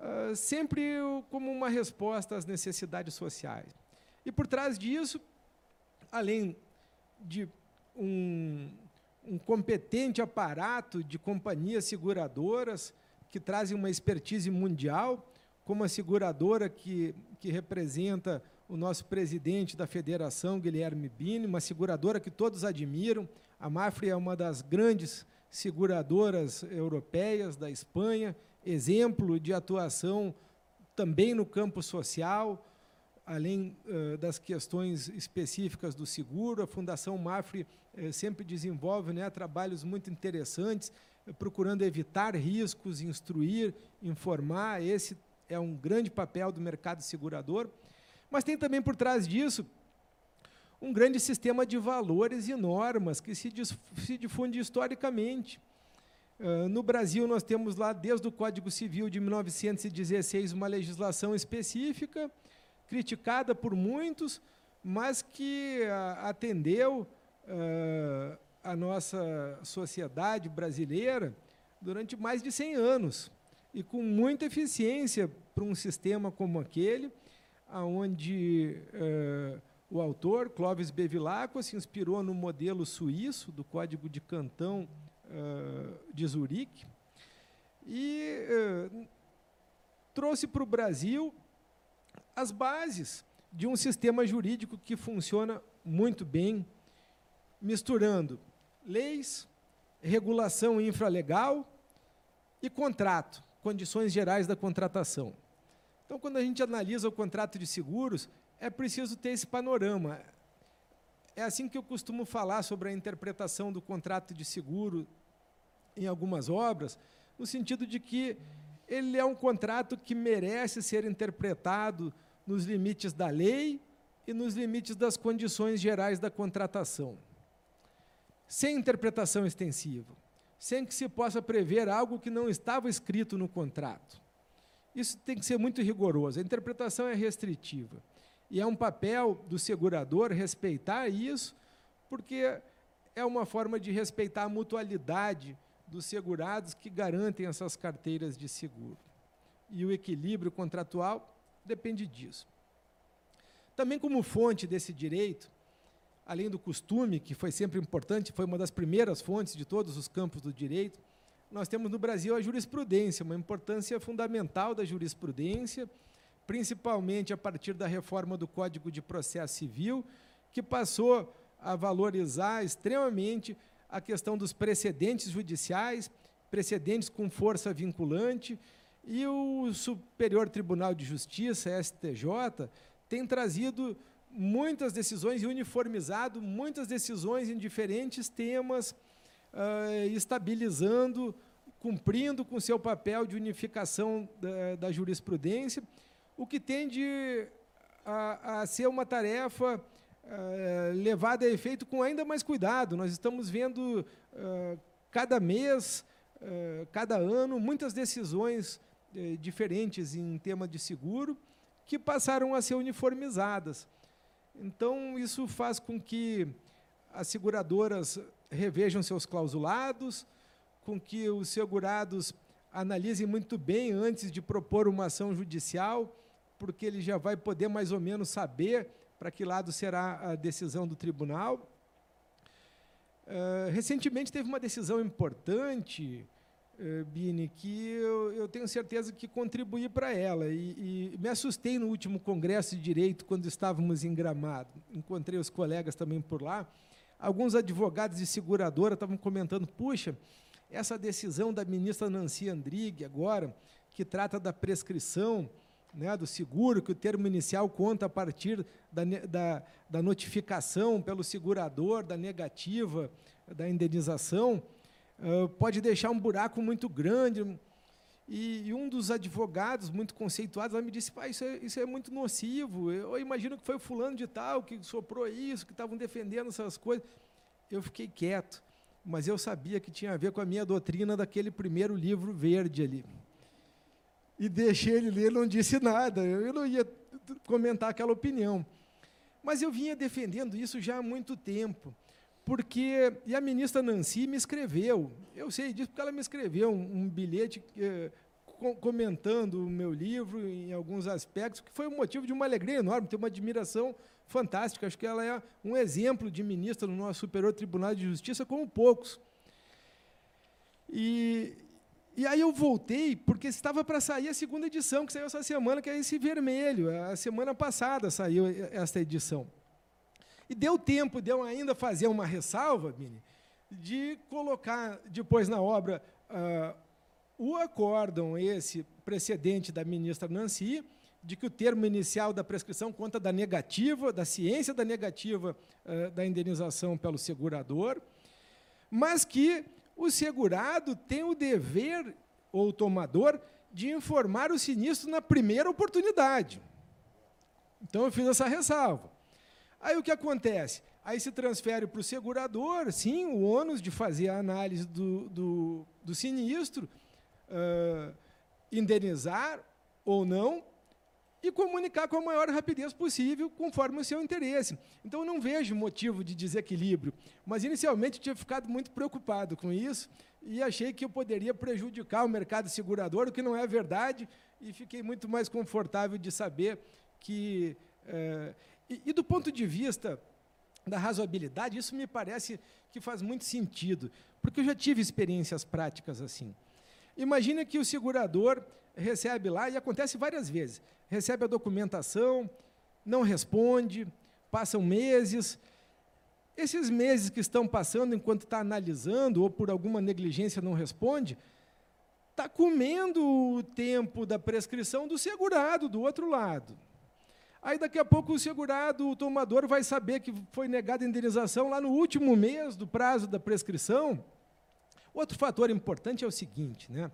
Uh, sempre como uma resposta às necessidades sociais. E por trás disso, além de um, um competente aparato de companhias seguradoras que trazem uma expertise mundial, como a seguradora que, que representa o nosso presidente da federação, Guilherme Bini, uma seguradora que todos admiram. A Mafre é uma das grandes seguradoras europeias da Espanha, exemplo de atuação também no campo social, além uh, das questões específicas do seguro. A Fundação Mafre uh, sempre desenvolve né, trabalhos muito interessantes, uh, procurando evitar riscos, instruir, informar. Esse é um grande papel do mercado segurador. Mas tem também por trás disso um grande sistema de valores e normas que se, se difunde historicamente. Uh, no Brasil, nós temos lá, desde o Código Civil de 1916, uma legislação específica, criticada por muitos, mas que uh, atendeu uh, a nossa sociedade brasileira durante mais de 100 anos e com muita eficiência para um sistema como aquele, onde uh, o autor, Clovis Bevilacqua, se inspirou no modelo suíço do Código de Cantão uh, de Zurique e uh, trouxe para o Brasil as bases de um sistema jurídico que funciona muito bem, misturando leis, regulação infralegal e contrato, condições gerais da contratação. Então, quando a gente analisa o contrato de seguros, é preciso ter esse panorama. É assim que eu costumo falar sobre a interpretação do contrato de seguro em algumas obras, no sentido de que ele é um contrato que merece ser interpretado nos limites da lei e nos limites das condições gerais da contratação. Sem interpretação extensiva, sem que se possa prever algo que não estava escrito no contrato. Isso tem que ser muito rigoroso. A interpretação é restritiva. E é um papel do segurador respeitar isso, porque é uma forma de respeitar a mutualidade dos segurados que garantem essas carteiras de seguro. E o equilíbrio contratual depende disso. Também como fonte desse direito, além do costume, que foi sempre importante, foi uma das primeiras fontes de todos os campos do direito, nós temos no Brasil a jurisprudência, uma importância fundamental da jurisprudência, principalmente a partir da reforma do Código de Processo Civil, que passou a valorizar extremamente a questão dos precedentes judiciais, precedentes com força vinculante, e o Superior Tribunal de Justiça, STJ, tem trazido muitas decisões e uniformizado muitas decisões em diferentes temas uh, estabilizando, cumprindo com seu papel de unificação da, da jurisprudência, o que tende a, a ser uma tarefa uh, levada a efeito com ainda mais cuidado. Nós estamos vendo uh, cada mês, cada ano, muitas decisões diferentes em tema de seguro que passaram a ser uniformizadas. Então, isso faz com que as seguradoras revejam seus clausulados, com que os segurados analisem muito bem antes de propor uma ação judicial, porque ele já vai poder mais ou menos saber para que lado será a decisão do tribunal. Uh, recentemente teve uma decisão importante, Bini, que eu, eu, tenho certeza que contribuí para ela. E, e, me assustei no último Congresso de Direito, quando estávamos em Gramado. Encontrei os colegas também por lá alguns advogados de seguradora estavam comentando, puxa, essa decisão da ministra Nancy Andrighi agora, que trata da prescrição né, do seguro, que o termo inicial conta a partir da, da, da notificação pelo segurador, da negativa da indenização, uh, pode deixar um buraco muito grande. E, e um dos advogados muito conceituados lá me disse: Pai, isso é, isso é muito nocivo. Eu, eu imagino que foi o fulano de tal que soprou isso, que estavam defendendo essas coisas. Eu fiquei quieto, mas eu sabia que tinha a ver com a minha doutrina daquele primeiro livro verde ali. E deixei ele ler, não disse nada. Eu não ia comentar aquela opinião. Mas eu vinha defendendo isso já há muito tempo porque e a ministra Nancy me escreveu, eu sei disso porque ela me escreveu um, um bilhete eh, com, comentando o meu livro em alguns aspectos, que foi um motivo de uma alegria enorme, ter uma admiração fantástica. Acho que ela é um exemplo de ministra no nosso Superior Tribunal de Justiça, como poucos. E, e aí eu voltei, porque estava para sair a segunda edição, que saiu essa semana, que é esse vermelho. A semana passada saiu esta edição. E deu tempo de eu ainda fazer uma ressalva, Mini, de colocar depois na obra uh, o acórdão, esse precedente da ministra Nancy, de que o termo inicial da prescrição conta da negativa, da ciência da negativa uh, da indenização pelo segurador, mas que o segurado tem o dever, ou o tomador, de informar o sinistro na primeira oportunidade. Então, eu fiz essa ressalva. Aí o que acontece? Aí se transfere para o segurador, sim, o ônus de fazer a análise do, do, do sinistro, uh, indenizar ou não, e comunicar com a maior rapidez possível, conforme o seu interesse. Então, não vejo motivo de desequilíbrio, mas inicialmente tinha ficado muito preocupado com isso e achei que eu poderia prejudicar o mercado segurador, o que não é verdade, e fiquei muito mais confortável de saber que uh, e, e do ponto de vista da razoabilidade, isso me parece que faz muito sentido, porque eu já tive experiências práticas assim. Imagina que o segurador recebe lá, e acontece várias vezes, recebe a documentação, não responde, passam meses. Esses meses que estão passando enquanto está analisando, ou por alguma negligência não responde, está comendo o tempo da prescrição do segurado do outro lado. Aí daqui a pouco o segurado, o tomador, vai saber que foi negada a indenização lá no último mês do prazo da prescrição. Outro fator importante é o seguinte, né?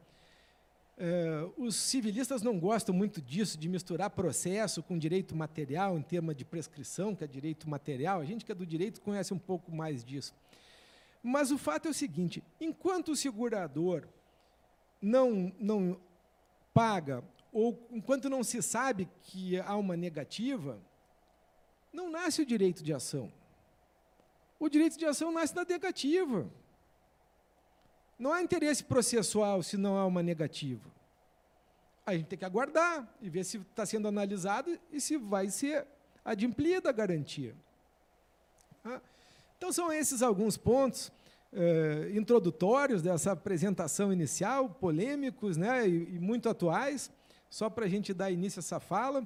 É, os civilistas não gostam muito disso, de misturar processo com direito material, em termos de prescrição, que é direito material. A gente que é do direito conhece um pouco mais disso. Mas o fato é o seguinte: enquanto o segurador não, não paga ou enquanto não se sabe que há uma negativa, não nasce o direito de ação. O direito de ação nasce da negativa. Não há interesse processual se não há uma negativa. A gente tem que aguardar e ver se está sendo analisado e se vai ser adimplida a garantia. Ah, então, são esses alguns pontos eh, introdutórios dessa apresentação inicial, polêmicos né, e, e muito atuais só para a gente dar início a essa fala.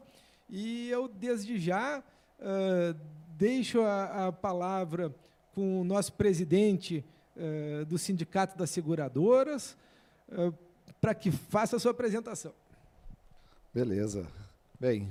E eu, desde já, uh, deixo a, a, palavra com o nosso presidente uh, do Sindicato das Seguradoras, uh, para que faça a sua apresentação. Beleza. Bem,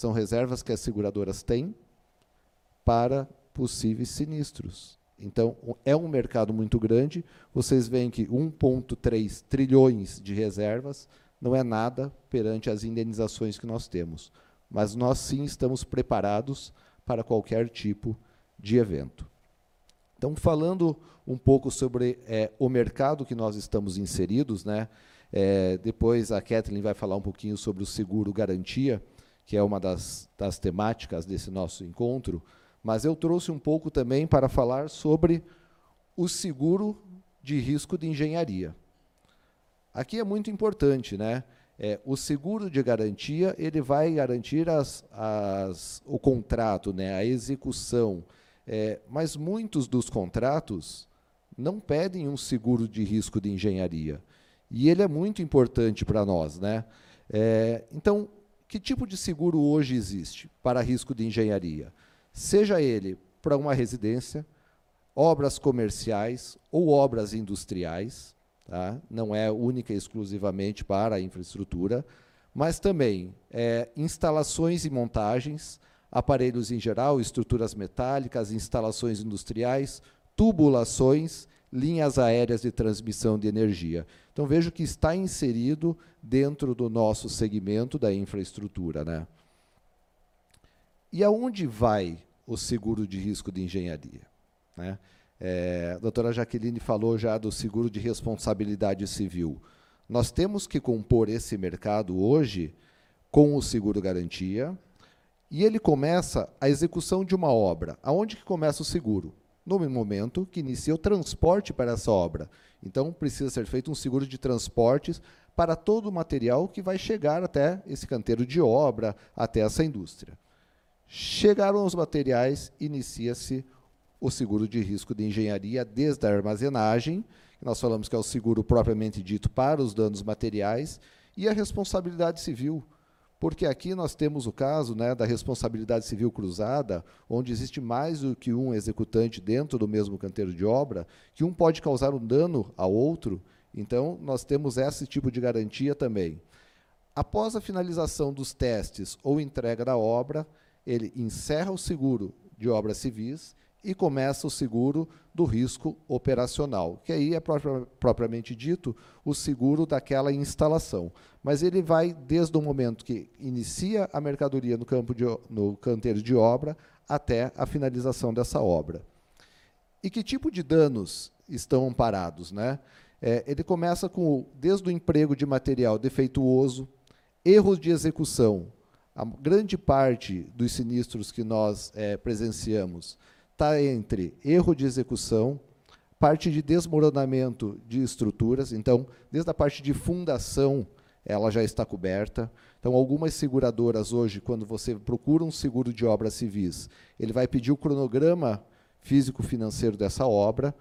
São reservas que as seguradoras têm para possíveis sinistros. Então, é um mercado muito grande. Vocês veem que 1,3 trilhões de reservas não é nada perante as indenizações que nós temos. Mas nós sim estamos preparados para qualquer tipo de evento. Então, falando um pouco sobre é, o mercado que nós estamos inseridos, né? É, depois a Kathleen vai falar um pouquinho sobre o seguro garantia, que é uma das, das temáticas desse nosso encontro, mas eu trouxe um pouco também para falar sobre o seguro de risco de engenharia. Aqui é muito importante, né? É, o seguro de garantia ele vai garantir as, as, o contrato, né, a execução, é, mas muitos dos contratos não pedem um seguro de risco de engenharia. E ele é muito importante para nós. Né? É, então, que tipo de seguro hoje existe para risco de engenharia? Seja ele para uma residência, obras comerciais ou obras industriais, tá? não é única e exclusivamente para a infraestrutura, mas também é, instalações e montagens, aparelhos em geral, estruturas metálicas, instalações industriais, tubulações, linhas aéreas de transmissão de energia. Então vejo que está inserido dentro do nosso segmento da infraestrutura. Né? E aonde vai o seguro de risco de engenharia? Né? É, a doutora Jaqueline falou já do seguro de responsabilidade civil. Nós temos que compor esse mercado hoje com o seguro garantia, e ele começa a execução de uma obra. Aonde que começa o seguro? No momento que inicia o transporte para essa obra. Então, precisa ser feito um seguro de transportes para todo o material que vai chegar até esse canteiro de obra, até essa indústria. Chegaram os materiais, inicia-se o seguro de risco de engenharia desde a armazenagem, que nós falamos que é o seguro propriamente dito para os danos materiais, e a responsabilidade civil, porque aqui nós temos o caso né, da responsabilidade civil cruzada, onde existe mais do que um executante dentro do mesmo canteiro de obra, que um pode causar um dano ao outro, então nós temos esse tipo de garantia também. Após a finalização dos testes ou entrega da obra, ele encerra o seguro de obras civis e começa o seguro do risco operacional, que aí é propriamente dito o seguro daquela instalação. Mas ele vai desde o momento que inicia a mercadoria no, campo de, no canteiro de obra até a finalização dessa obra. E que tipo de danos estão amparados? Né? É, ele começa com desde o emprego de material defeituoso, erros de execução, a grande parte dos sinistros que nós é, presenciamos está entre erro de execução, parte de desmoronamento de estruturas, então, desde a parte de fundação, ela já está coberta. Então, algumas seguradoras hoje, quando você procura um seguro de obras civis, ele vai pedir o cronograma físico-financeiro dessa obra.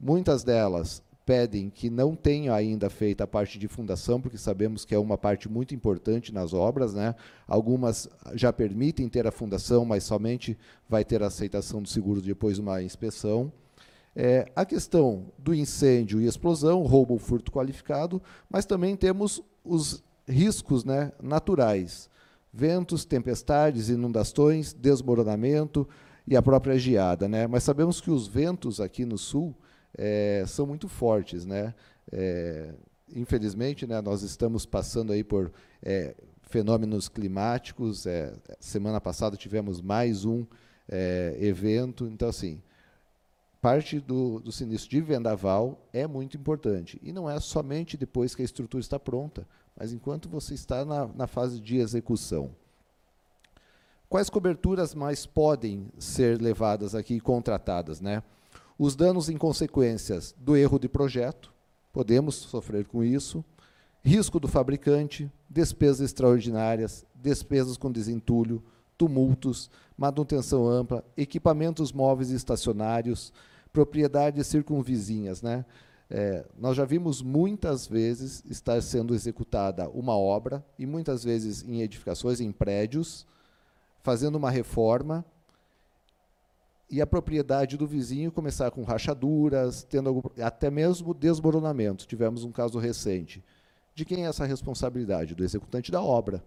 Muitas delas pedem que não tenha ainda feita a parte de fundação, porque sabemos que é uma parte muito importante nas obras. Né? Algumas já permitem ter a fundação, mas somente vai ter a aceitação do seguro depois de uma inspeção. É, a questão do incêndio e explosão, roubo ou furto qualificado, mas também temos os riscos né, naturais, ventos, tempestades, inundações, desmoronamento e a própria geada. Né? Mas sabemos que os ventos aqui no sul é, são muito fortes, né? É, infelizmente, né, nós estamos passando aí por é, fenômenos climáticos. É, semana passada tivemos mais um é, evento. Então, assim, parte do, do sinistro de vendaval é muito importante. E não é somente depois que a estrutura está pronta, mas enquanto você está na, na fase de execução. Quais coberturas mais podem ser levadas aqui e contratadas, né? Os danos em consequências do erro de projeto, podemos sofrer com isso. Risco do fabricante, despesas extraordinárias, despesas com desentulho, tumultos, manutenção ampla, equipamentos móveis e estacionários, propriedades circunvizinhas. Né? É, nós já vimos muitas vezes estar sendo executada uma obra, e muitas vezes em edificações, em prédios, fazendo uma reforma, e a propriedade do vizinho começar com rachaduras, tendo algum, até mesmo desmoronamento. Tivemos um caso recente. De quem é essa responsabilidade? Do executante da obra.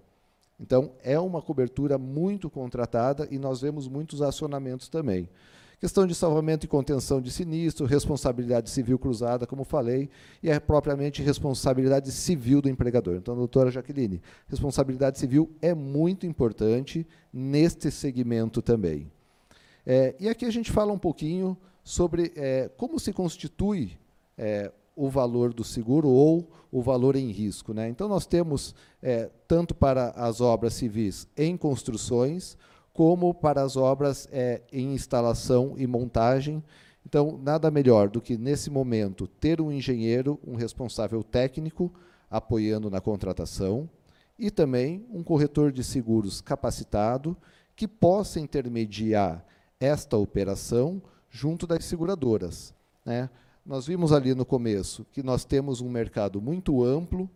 Então, é uma cobertura muito contratada e nós vemos muitos acionamentos também. Questão de salvamento e contenção de sinistro, responsabilidade civil cruzada, como falei, e é propriamente responsabilidade civil do empregador. Então, doutora Jaqueline, responsabilidade civil é muito importante neste segmento também. É, e aqui a gente fala um pouquinho sobre é, como se constitui é, o valor do seguro ou o valor em risco. Né? Então, nós temos, é, tanto para as obras civis em construções, como para as obras é, em instalação e montagem. Então, nada melhor do que, nesse momento, ter um engenheiro, um responsável técnico, apoiando na contratação, e também um corretor de seguros capacitado, que possa intermediar esta operação junto das seguradoras. Né? Nós vimos ali no começo que nós temos um mercado muito amplo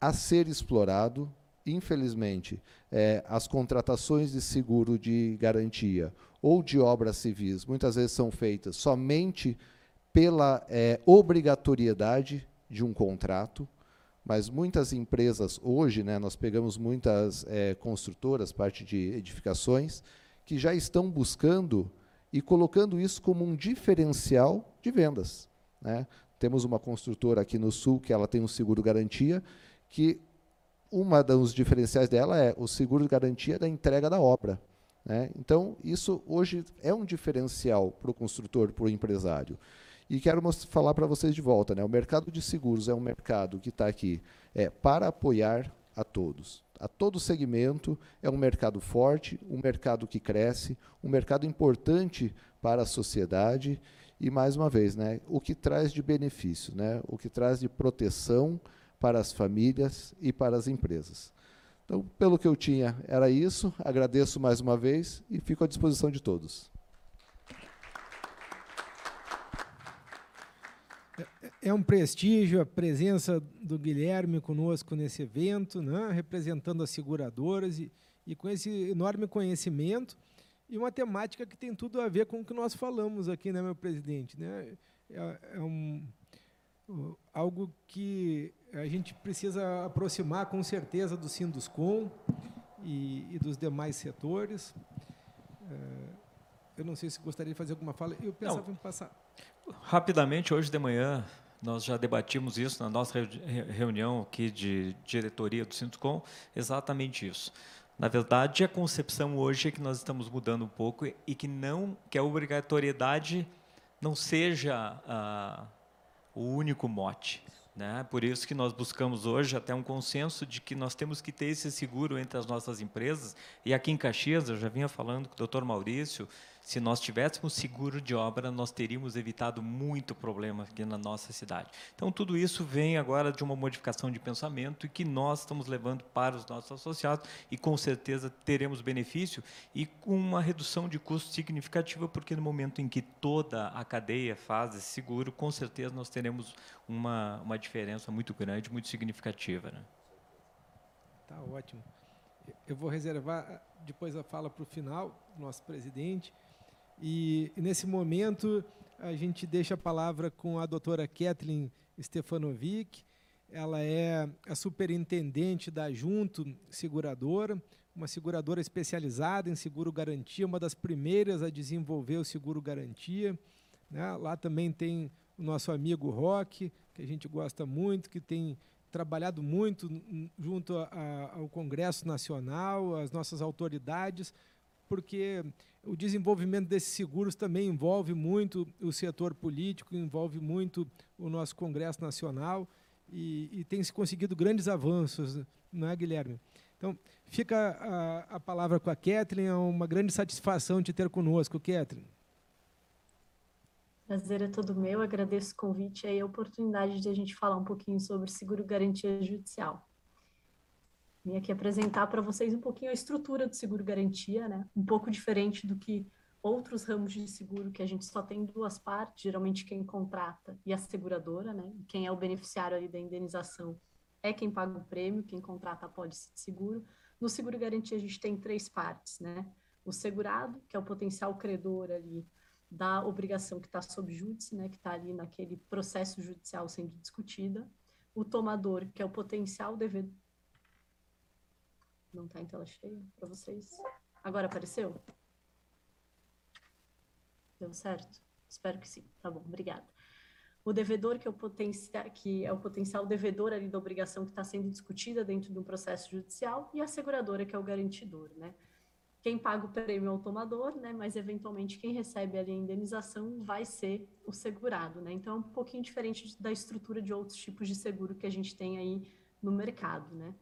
a ser explorado, infelizmente, é, as contratações de seguro de garantia ou de obras civis muitas vezes são feitas somente pela é, obrigatoriedade de um contrato, mas muitas empresas hoje, né, nós pegamos muitas é, construtoras, parte de edificações, que já estão buscando e colocando isso como um diferencial de vendas. Né? Temos uma construtora aqui no Sul que ela tem um seguro garantia que uma dos diferenciais dela é o seguro garantia da entrega da obra. Né? Então, isso hoje é um diferencial para o construtor, para o empresário. E quero falar para vocês de volta, né? o mercado de seguros é um mercado que está aqui é, para apoiar a todos. A todo segmento, é um mercado forte, um mercado que cresce, um mercado importante para a sociedade e, mais uma vez, né, o que traz de benefício, né, o que traz de proteção, para as famílias e para as empresas. Então, pelo que eu tinha, era isso. Agradeço mais uma vez e fico à disposição de todos. É um prestígio a presença do Guilherme conosco nesse evento, né, representando as seguradoras e, e com esse enorme conhecimento e uma temática que tem tudo a ver com o que nós falamos aqui, né, meu presidente? Né? É, é um, algo que a gente precisa aproximar com certeza do Sinduscom e, e dos demais setores. É, eu não sei se gostaria de fazer alguma fala. Eu pensava não. em passar. Rapidamente, hoje de manhã, nós já debatimos isso na nossa reunião aqui de diretoria do Sinduscom, exatamente isso. Na verdade, a concepção hoje é que nós estamos mudando um pouco e que não que a obrigatoriedade não seja ah, o único mote. Né? Por isso que nós buscamos hoje até um consenso de que nós temos que ter esse seguro entre as nossas empresas. E aqui em Caxias, eu já vinha falando com o doutor Maurício, se nós tivéssemos seguro de obra, nós teríamos evitado muito problema aqui na nossa cidade. Então, tudo isso vem agora de uma modificação de pensamento e que nós estamos levando para os nossos associados e, com certeza, teremos benefício e com uma redução de custo significativa, porque no momento em que toda a cadeia faz esse seguro, com certeza nós teremos uma, uma diferença muito grande, muito significativa. Né? Tá ótimo. Eu vou reservar depois a fala para o final, nosso presidente. E, nesse momento, a gente deixa a palavra com a doutora Kathleen Stefanovic. Ela é a superintendente da Junto Seguradora, uma seguradora especializada em seguro garantia, uma das primeiras a desenvolver o seguro garantia. Né? Lá também tem o nosso amigo Roque, que a gente gosta muito, que tem trabalhado muito junto a, a, ao Congresso Nacional, as nossas autoridades, porque o desenvolvimento desses seguros também envolve muito o setor político, envolve muito o nosso Congresso Nacional e, e tem se conseguido grandes avanços, não é, Guilherme? Então, fica a, a palavra com a Kathleen, é uma grande satisfação te ter conosco, Kathleen. Prazer é todo meu, agradeço o convite e a oportunidade de a gente falar um pouquinho sobre seguro garantia judicial. Vim aqui apresentar para vocês um pouquinho a estrutura do seguro garantia, né? Um pouco diferente do que outros ramos de seguro que a gente só tem duas partes, geralmente quem contrata e a seguradora, né? Quem é o beneficiário ali da indenização é quem paga o prêmio, quem contrata a pólice de seguro. No seguro garantia a gente tem três partes, né? O segurado, que é o potencial credor ali da obrigação que está sob júdice, né? Que está ali naquele processo judicial sendo discutida. O tomador, que é o potencial devedor Não está em tela cheia para vocês? Agora apareceu? Deu certo? Espero que sim. Tá bom, obrigada. O devedor, que é o, potencial, que é o potencial devedor ali da obrigação que está sendo discutida dentro de um processo judicial, e a seguradora, que é o garantidor, né? Quem paga o prêmio é o tomador, né? Mas eventualmente quem recebe ali a indenização vai ser o segurado, né? Então é um pouquinho diferente da estrutura de outros tipos de seguro que a gente tem aí no mercado, né?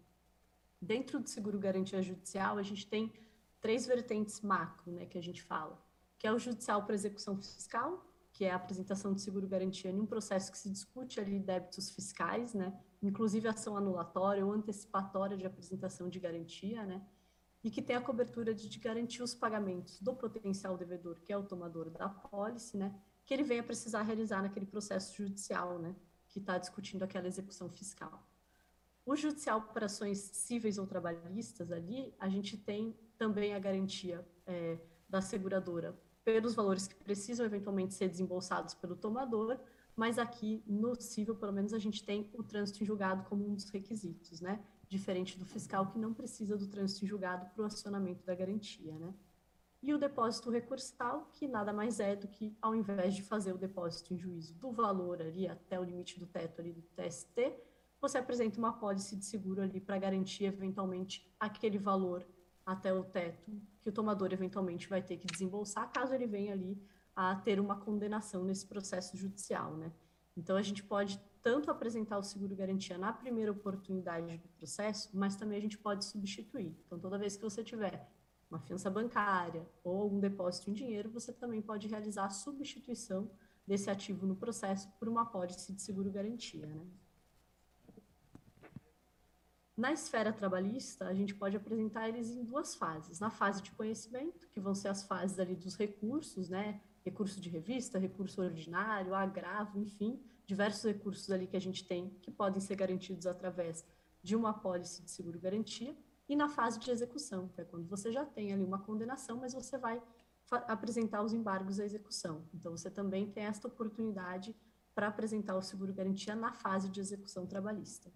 Dentro do seguro garantia judicial, a gente tem três vertentes macro, né, que a gente fala que é o judicial para execução fiscal, que é a apresentação de seguro-garantia em um processo que se discute ali débitos fiscais, né? inclusive ação anulatória ou antecipatória de apresentação de garantia, né? e que tem a cobertura de, de garantir os pagamentos do potencial devedor, que é o tomador da pólice, né? que ele venha precisar realizar naquele processo judicial, né? que está discutindo aquela execução fiscal. O judicial para ações cíveis ou trabalhistas ali, a gente tem também a garantia é, da seguradora pelos valores que precisam eventualmente ser desembolsados pelo tomador, mas aqui no civil, pelo menos, a gente tem o trânsito em julgado como um dos requisitos, né? Diferente do fiscal, que não precisa do trânsito em julgado para o acionamento da garantia, né? E o depósito recursal, que nada mais é do que, ao invés de fazer o depósito em juízo do valor ali até o limite do teto ali do TST, você apresenta uma pólice de seguro ali para garantir, eventualmente, aquele valor até o teto que o tomador eventualmente vai ter que desembolsar caso ele venha ali a ter uma condenação nesse processo judicial, né? Então a gente pode tanto apresentar o seguro garantia na primeira oportunidade do processo, mas também a gente pode substituir. Então toda vez que você tiver uma fiança bancária ou algum depósito em dinheiro, você também pode realizar a substituição desse ativo no processo por uma pólice de seguro garantia, né? Na esfera trabalhista, a gente pode apresentar eles em duas fases. Na fase de conhecimento, que vão ser as fases ali dos recursos, né? Recurso de revista, recurso ordinário, agravo, enfim, diversos recursos ali que a gente tem que podem ser garantidos através de uma apólice de seguro-garantia. E na fase de execução, que é quando você já tem ali uma condenação, mas você vai apresentar os embargos à execução. Então, você também tem esta oportunidade para apresentar o seguro-garantia na fase de execução trabalhista.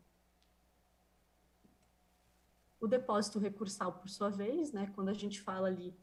O depósito recursal, por sua vez, né, quando a gente fala ali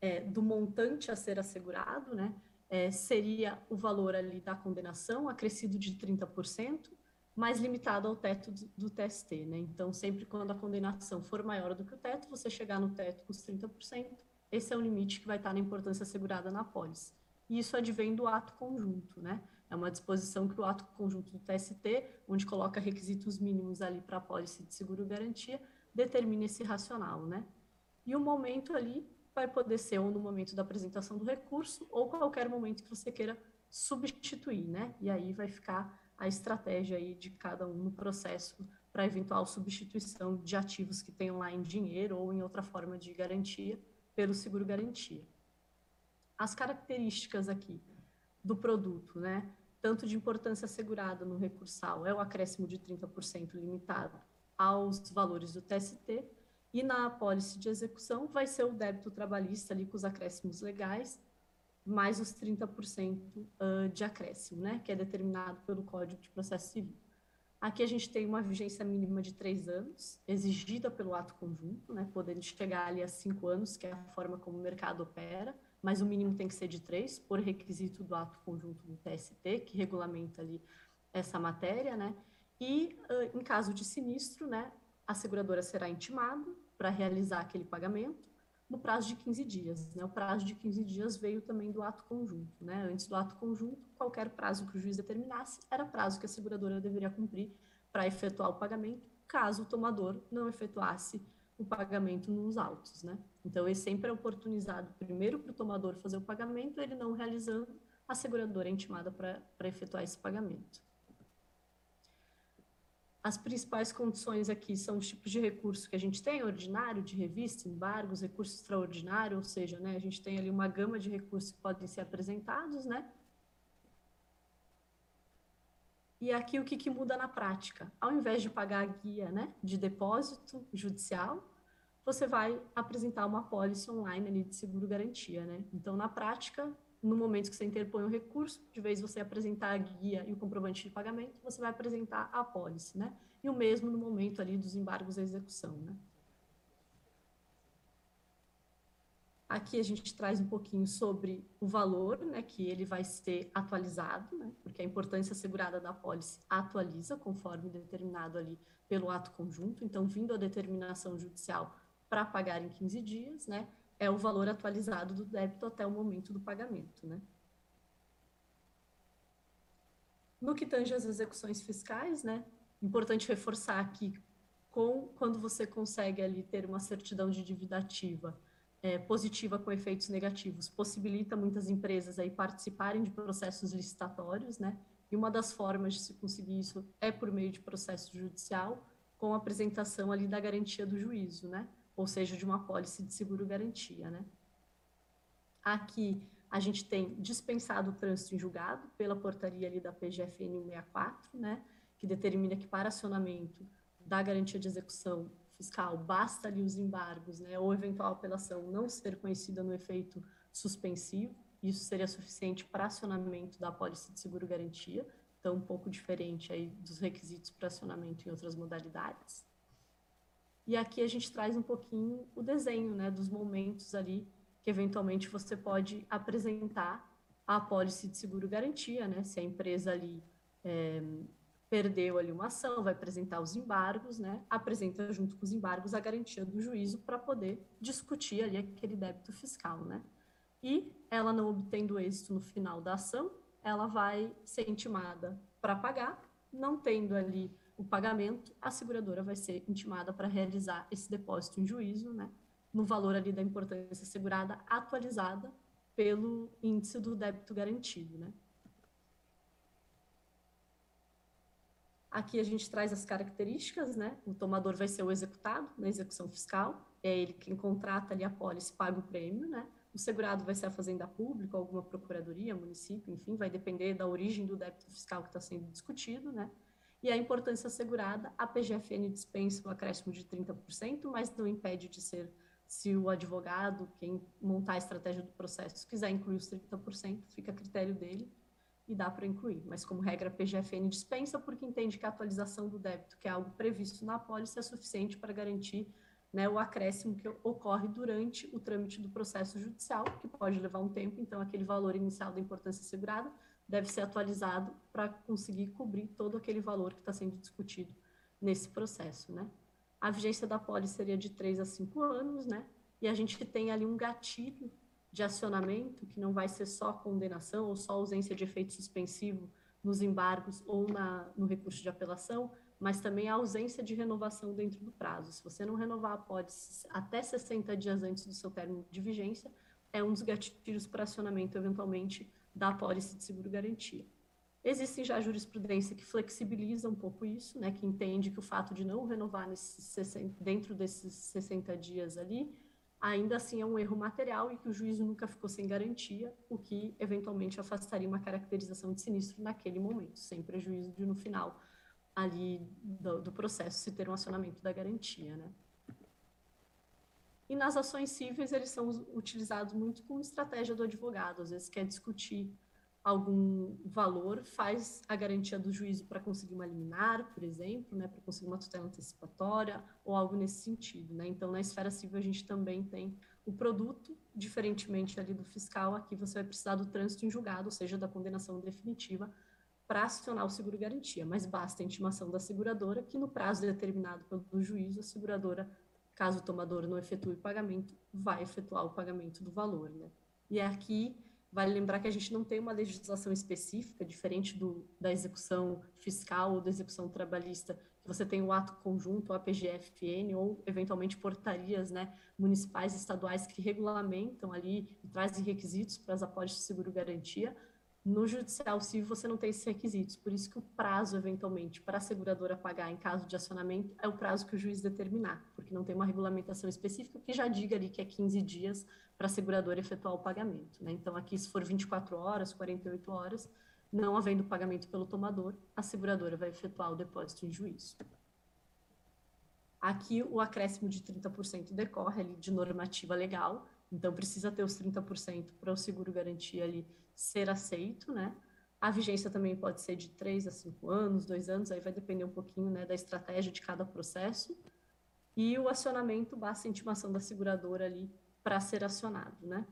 é, do montante a ser assegurado, né, é, seria o valor ali da condenação, acrescido de 30%, mais limitado ao teto do, do TST. Né? Então, sempre quando a condenação for maior do que o teto, você chegar no teto com os 30%, esse é o limite que vai estar na importância assegurada na pólice. E isso advém do ato conjunto, né? É uma disposição que o ato conjunto do TST, onde coloca requisitos mínimos ali para a pólice de seguro-garantia, determina esse racional, né? E o momento ali vai poder ser ou no momento da apresentação do recurso ou qualquer momento que você queira substituir, né? E aí vai ficar a estratégia aí de cada um no processo para eventual substituição de ativos que tenham lá em dinheiro ou em outra forma de garantia pelo seguro garantia. As características aqui do produto, né? Tanto de importância assegurada no recursal é o acréscimo de 30% limitado aos valores do TST, e na apólice de execução vai ser o débito trabalhista ali com os acréscimos legais, mais os 30% de acréscimo, né, que é determinado pelo Código de Processo Civil. Aqui a gente tem uma vigência mínima de três anos, exigida pelo ato conjunto, né, podendo chegar ali a cinco anos, que é a forma como o mercado opera, mas o mínimo tem que ser de três, por requisito do ato conjunto do TST, que regulamenta ali essa matéria, né, e, em caso de sinistro, né, a seguradora será intimada para realizar aquele pagamento no prazo de 15 dias. Né? O prazo de 15 dias veio também do ato conjunto. Né? Antes do ato conjunto, qualquer prazo que o juiz determinasse era prazo que a seguradora deveria cumprir para efetuar o pagamento, caso o tomador não efetuasse o pagamento nos autos. Né? Então, ele sempre é oportunizado primeiro para o tomador fazer o pagamento, ele não realizando, a seguradora é intimada para efetuar esse pagamento. As principais condições aqui são os tipos de recurso que a gente tem, ordinário, de revista, embargos, recurso extraordinário, ou seja, né, a gente tem ali uma gama de recursos que podem ser apresentados, né? E aqui o que, que muda na prática? Ao invés de pagar a guia né, de depósito judicial, você vai apresentar uma pólice online ali de seguro-garantia, né? Então, na prática, no momento que você interpõe o recurso, de vez você apresentar a guia e o comprovante de pagamento, você vai apresentar a apólice, né? E o mesmo no momento ali dos embargos à execução, né? Aqui a gente traz um pouquinho sobre o valor, né, que ele vai ser atualizado, né, porque a importância assegurada da pólice atualiza conforme determinado ali pelo ato conjunto. Então, vindo a determinação judicial para pagar em 15 dias, né, é o valor atualizado do débito até o momento do pagamento, né. No que tange às execuções fiscais, né, importante reforçar aqui, com, quando você consegue ali ter uma certidão de dívida ativa é, positiva com efeitos negativos, possibilita muitas empresas aí participarem de processos licitatórios, né, e uma das formas de se conseguir isso é por meio de processo judicial, com a apresentação ali da garantia do juízo, né, ou seja, de uma apólice de seguro-garantia, né. Aqui, a gente tem dispensado o trânsito em julgado pela portaria ali da PGFN 164, né, que determina que para acionamento da garantia de execução fiscal basta ali os embargos, né, ou eventual apelação não ser conhecida no efeito suspensivo, isso seria suficiente para acionamento da apólice de seguro-garantia, então um pouco diferente aí dos requisitos para acionamento em outras modalidades. E aqui a gente traz um pouquinho o desenho, né, dos momentos ali que eventualmente você pode apresentar a apólice de seguro-garantia, né? Se a empresa ali é, perdeu ali uma ação, vai apresentar os embargos, né? Apresenta junto com os embargos a garantia do juízo para poder discutir ali aquele débito fiscal, né? E ela não obtendo êxito no final da ação, ela vai ser intimada para pagar, não tendo ali o pagamento, a seguradora vai ser intimada para realizar esse depósito em juízo, né? no valor ali da importância segurada atualizada pelo índice do débito garantido, né? Aqui a gente traz as características, né? O tomador vai ser o executado na execução fiscal, é ele quem contrata ali a pólice, paga o prêmio, né? O segurado vai ser a fazenda pública, alguma procuradoria, município, enfim, vai depender da origem do débito fiscal que está sendo discutido, né? E a importância assegurada, a PGFN dispensa o acréscimo de 30%, mas não impede de ser se o advogado, quem montar a estratégia do processo, quiser incluir os 30%, fica a critério dele e dá para incluir. Mas, como regra, a PGFN dispensa porque entende que a atualização do débito, que é algo previsto na apólice, é suficiente para garantir né, o acréscimo que ocorre durante o trâmite do processo judicial, que pode levar um tempo, então aquele valor inicial da importância segurada deve ser atualizado para conseguir cobrir todo aquele valor que está sendo discutido nesse processo, né? A vigência da pólice seria de 3 a 5 anos, né? E a gente tem ali um gatilho de acionamento, que não vai ser só condenação ou só ausência de efeito suspensivo nos embargos ou na, no recurso de apelação, mas também a ausência de renovação dentro do prazo. Se você não renovar a pólice até 60 dias antes do seu término de vigência, é um dos gatilhos para acionamento, eventualmente, da pólice de seguro-garantia. Existem já jurisprudência que flexibiliza um pouco isso, né, que entende que o fato de não renovar nesses 60, dentro desses 60 dias ali, ainda assim é um erro material e que o juízo nunca ficou sem garantia, o que eventualmente afastaria uma caracterização de sinistro naquele momento, sem prejuízo de no final ali do, do processo se ter um acionamento da garantia, né? E nas ações cíveis eles são utilizados muito como estratégia do advogado, às vezes quer discutir algum valor, faz a garantia do juízo para conseguir uma liminar, por exemplo, né, para conseguir uma tutela antecipatória ou algo nesse sentido, né? Então, na esfera civil a gente também tem o produto, diferentemente ali do fiscal, aqui você vai precisar do trânsito em julgado, ou seja, da condenação definitiva para acionar o seguro garantia, mas basta a intimação da seguradora que no prazo determinado pelo juízo a seguradora, caso o tomador não efetue o pagamento, vai efetuar o pagamento do valor, né? E é aqui Vale lembrar que a gente não tem uma legislação específica, diferente do, da execução fiscal ou da execução trabalhista, que você tem o ato conjunto, a PGFN, ou eventualmente portarias né, municipais e estaduais que regulamentam ali e trazem requisitos para as apólices de seguro-garantia. No judicial civil você não tem esses requisitos, por isso que o prazo, eventualmente, para a seguradora pagar em caso de acionamento é o prazo que o juiz determinar, porque não tem uma regulamentação específica que já diga ali que é 15 dias para a seguradora efetuar o pagamento. Né? Então, aqui, se for 24 horas, 48 horas, não havendo pagamento pelo tomador, a seguradora vai efetuar o depósito em juízo. Aqui, o acréscimo de 30% decorre ali de normativa legal, então precisa ter os 30% para o seguro garantia ali ser aceito, né? A vigência também pode ser de 3 a 5 anos, 2 anos, aí vai depender um pouquinho né, da estratégia de cada processo. E o acionamento basta a intimação da seguradora ali para ser acionado, né?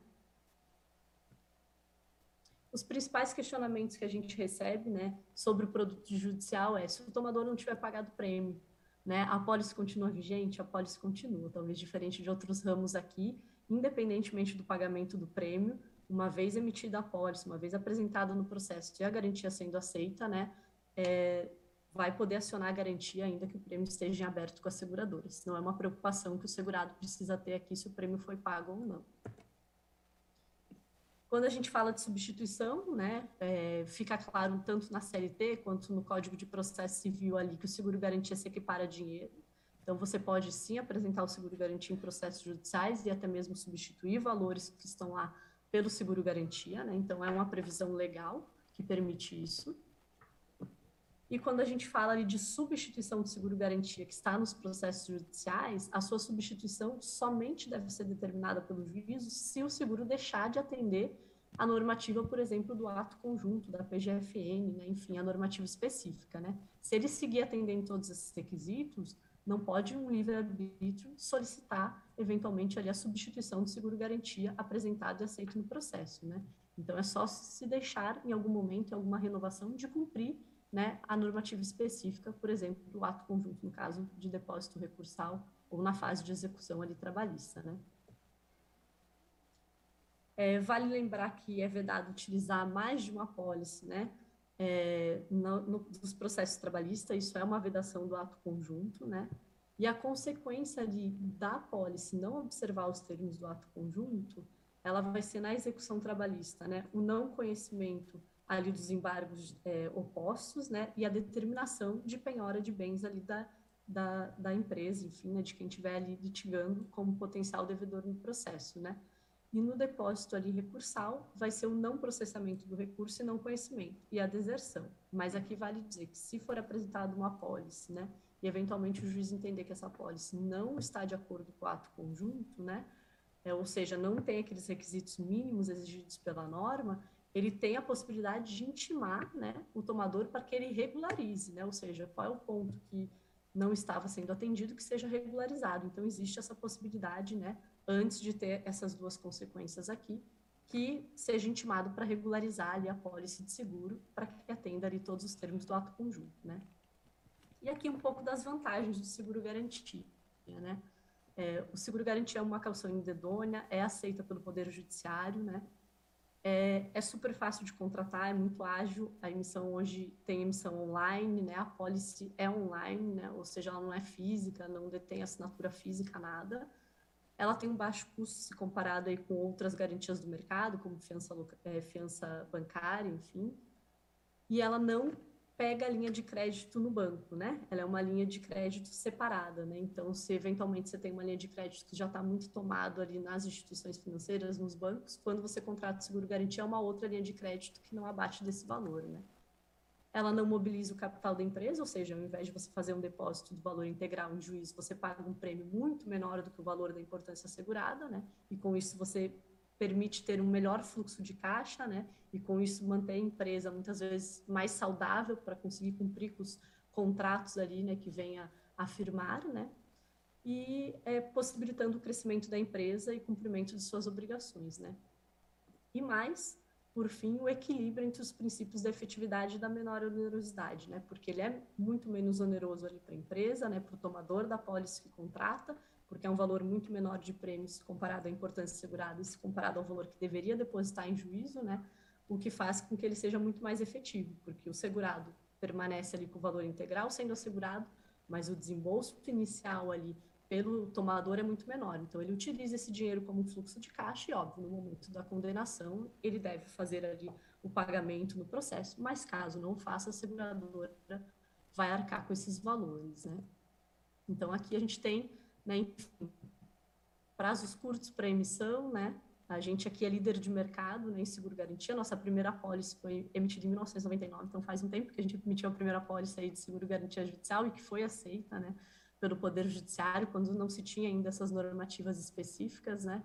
Os principais questionamentos que a gente recebe, né, sobre o produto judicial é se o tomador não tiver pagado o prêmio, né, a pólice continua vigente, a pólice continua, talvez diferente de outros ramos aqui, independentemente do pagamento do prêmio, uma vez emitida a pólice, uma vez apresentada no processo e a garantia sendo aceita, né, é, vai poder acionar a garantia ainda que o prêmio esteja em aberto com as seguradoras. Não é uma preocupação que o segurado precisa ter aqui se o prêmio foi pago ou não. Quando a gente fala de substituição, né, é, fica claro tanto na CLT quanto no Código de Processo Civil ali que o seguro-garantia se equipara a dinheiro. Então, você pode sim apresentar o seguro-garantia em processos judiciais e até mesmo substituir valores que estão lá pelo seguro-garantia, né? Então, é uma previsão legal que permite isso. E quando a gente fala de substituição de seguro-garantia que está nos processos judiciais, a sua substituição somente deve ser determinada pelo juízo se o seguro deixar de atender a normativa, por exemplo, do ato conjunto, da PGFN, né? enfim, a normativa específica. Né? Se ele seguir atendendo todos esses requisitos, não pode um livre-arbítrio solicitar, eventualmente, ali, a substituição do seguro-garantia apresentado e aceito no processo. Né? Então, é só se deixar, em algum momento, em alguma renovação, de cumprir né, a normativa específica, por exemplo, do ato conjunto, no caso de depósito recursal ou na fase de execução ali trabalhista, né. É, vale lembrar que é vedado utilizar mais de uma apólice, né, é, no, no, nos processos trabalhistas, isso é uma vedação do ato conjunto, né, e a consequência de, da apólice não observar os termos do ato conjunto, ela vai ser na execução trabalhista, né, o não conhecimento ali dos embargos é, opostos, né, e a determinação de penhora de bens ali da, da, da empresa, enfim, né, de quem estiver ali litigando como potencial devedor no processo, né. E no depósito ali recursal, vai ser o não processamento do recurso e não conhecimento, e a deserção. Mas aqui vale dizer que se for apresentado uma apólice, né, e eventualmente o juiz entender que essa apólice não está de acordo com o ato conjunto, né, é, ou seja, não tem aqueles requisitos mínimos exigidos pela norma, ele tem a possibilidade de intimar né, o tomador para que ele regularize, né? ou seja, qual é o ponto que não estava sendo atendido que seja regularizado. Então, existe essa possibilidade, né, antes de ter essas duas consequências aqui, que seja intimado para regularizar ali a pólice de seguro, para que atenda ali todos os termos do ato conjunto, né? E aqui um pouco das vantagens do seguro garantia, né? É, o seguro garantia é uma calção indedônia, é aceita pelo Poder Judiciário, né? É, é, super fácil de contratar, é muito ágil. A emissão hoje tem emissão online, né? A policy é online, né? Ou seja, ela não é física, não detém assinatura física, nada. Ela tem um baixo custo se comparado aí com outras garantias do mercado, como fiança, é, fiança bancária, enfim. E ela não pega a linha de crédito no banco, né? Ela é uma linha de crédito separada, né? Então, se eventualmente você tem uma linha de crédito que já está muito tomado ali nas instituições financeiras, nos bancos, quando você contrata o seguro garantia, é uma outra linha de crédito que não abate desse valor, né? Ela não mobiliza o capital da empresa, ou seja, ao invés de você fazer um depósito do valor integral em juízo, você paga um prêmio muito menor do que o valor da importância assegurada, né? E com isso você permite ter um melhor fluxo de caixa, né? E com isso manter a empresa muitas vezes mais saudável para conseguir cumprir com os contratos ali, né? Que venha a firmar, né? E é, possibilitando o crescimento da empresa e cumprimento de suas obrigações, né? E mais, por fim, o equilíbrio entre os princípios da efetividade e da menor onerosidade, né? Porque ele é muito menos oneroso ali para a empresa, né? Para o tomador da pólice que contrata, porque é um valor muito menor de prêmios comparado à importância segurada se comparado ao valor que deveria depositar em juízo, né? O que faz com que ele seja muito mais efetivo, porque o segurado permanece ali com o valor integral sendo assegurado, mas o desembolso inicial ali pelo tomador é muito menor. Então, ele utiliza esse dinheiro como fluxo de caixa e, óbvio, no momento da condenação, ele deve fazer ali o pagamento no processo, mas caso não faça, a seguradora vai arcar com esses valores, né? Então, aqui a gente tem né? Enfim, prazos curtos para emissão, né? A gente aqui é líder de mercado né, em seguro garantia. Nossa primeira apólice foi emitida em 1999, então faz um tempo que a gente emitiu a primeira apólice aí de seguro garantia judicial e que foi aceita, né, pelo Poder Judiciário quando não se tinha ainda essas normativas específicas, né?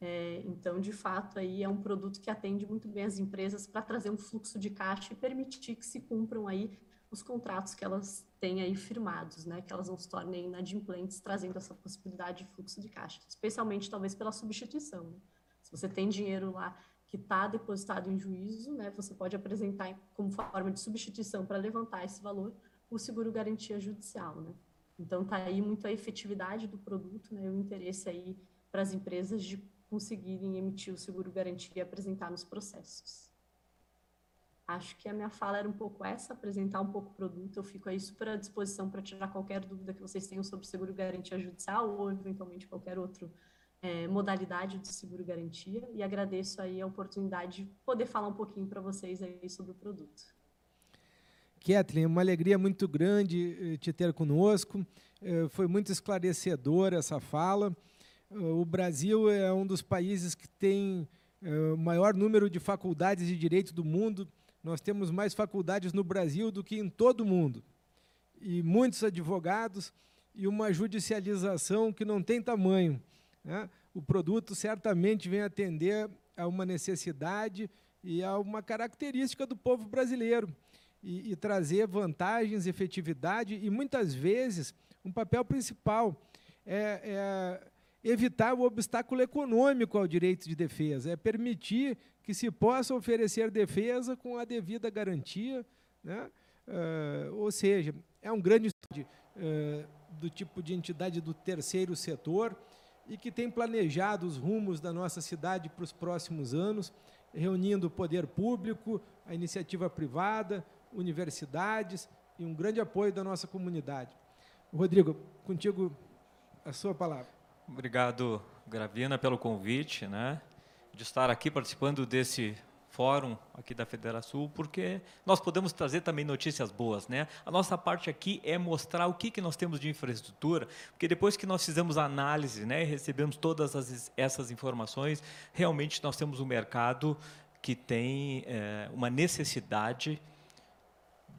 É, então, de fato, aí é um produto que atende muito bem as empresas para trazer um fluxo de caixa e permitir que se cumpram aí os contratos que elas têm aí firmados, né, que elas não se tornem inadimplentes, trazendo essa possibilidade de fluxo de caixa, especialmente talvez pela substituição. Né? Se você tem dinheiro lá que está depositado em juízo, né, você pode apresentar como forma de substituição para levantar esse valor o seguro garantia judicial, né? Então tá aí muito a efetividade do produto, né, o interesse aí para as empresas de conseguirem emitir o seguro garantia e apresentar nos processos. Acho que a minha fala era um pouco essa, apresentar um pouco o produto. Eu fico aí super à disposição para tirar qualquer dúvida que vocês tenham sobre seguro garantia judicial ou eventualmente qualquer outro é, modalidade de seguro garantia e agradeço aí a oportunidade de poder falar um pouquinho para vocês aí sobre o produto. Kathleen, uma alegria muito grande eh, te ter conosco. Eh, foi muito esclarecedora essa fala. Eh, o Brasil é um dos países que tem o maior número de faculdades de direito do mundo. Nós temos mais faculdades no Brasil do que em todo o mundo. E muitos advogados e uma judicialização que não tem tamanho. Né? O produto certamente vem atender a uma necessidade e a uma característica do povo brasileiro e, e trazer vantagens, efetividade e muitas vezes um papel principal é, é evitar o obstáculo econômico ao direito de defesa, é permitir que se possa oferecer defesa com a devida garantia, né? Uh, ou seja, é um grande uh, do tipo de entidade do terceiro setor, e que tem planejado os rumos da nossa cidade para os próximos anos, reunindo o poder público, a iniciativa privada, universidades e um grande apoio da nossa comunidade. Rodrigo, contigo a sua palavra. Obrigado, Gravina, pelo convite, né, de estar aqui participando desse fórum aqui da Federação, porque nós podemos trazer também notícias boas, né? A nossa parte aqui é mostrar o que, que nós temos de infraestrutura, porque depois que nós fizemos a análise, né, recebemos todas as, essas informações, realmente nós temos um mercado que tem é, uma necessidade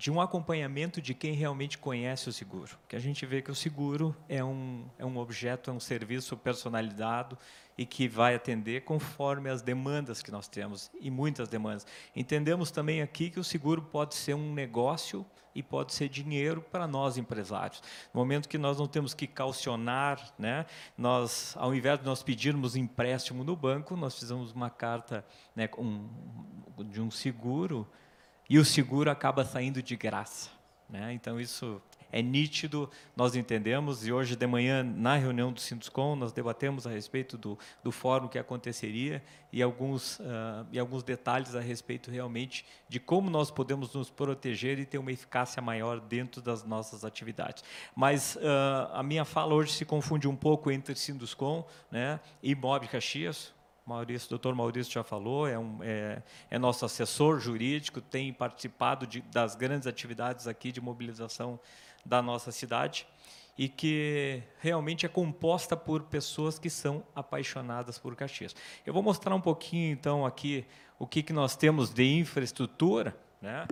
de um acompanhamento de quem realmente conhece o seguro. Que a gente vê que o seguro é um, é um objeto, é um serviço personalizado e que vai atender conforme as demandas que nós temos, e muitas demandas. Entendemos também aqui que o seguro pode ser um negócio e pode ser dinheiro para nós empresários. No momento que nós não temos que calcionar, né, nós, ao invés de nós pedirmos empréstimo no banco, nós fizemos uma carta né, um, de um seguro e o seguro acaba saindo de graça. Né? Então, isso é nítido, nós entendemos, e hoje de manhã, na reunião do Sinduscom, nós debatemos a respeito do, do fórum que aconteceria e alguns, uh, e alguns detalhes a respeito realmente de como nós podemos nos proteger e ter uma eficácia maior dentro das nossas atividades. Mas uh, a minha fala hoje se confunde um pouco entre Sinduscom né, e Mob Caxias, Maurício, doutor Maurício já falou, é, um, é, é nosso assessor jurídico, tem participado de, das grandes atividades aqui de mobilização da nossa cidade e que realmente é composta por pessoas que são apaixonadas por Caxias. Eu vou mostrar um pouquinho, então, aqui o que, que nós temos de infraestrutura. Né?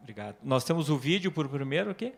Obrigado. Nós temos o vídeo por primeiro aqui.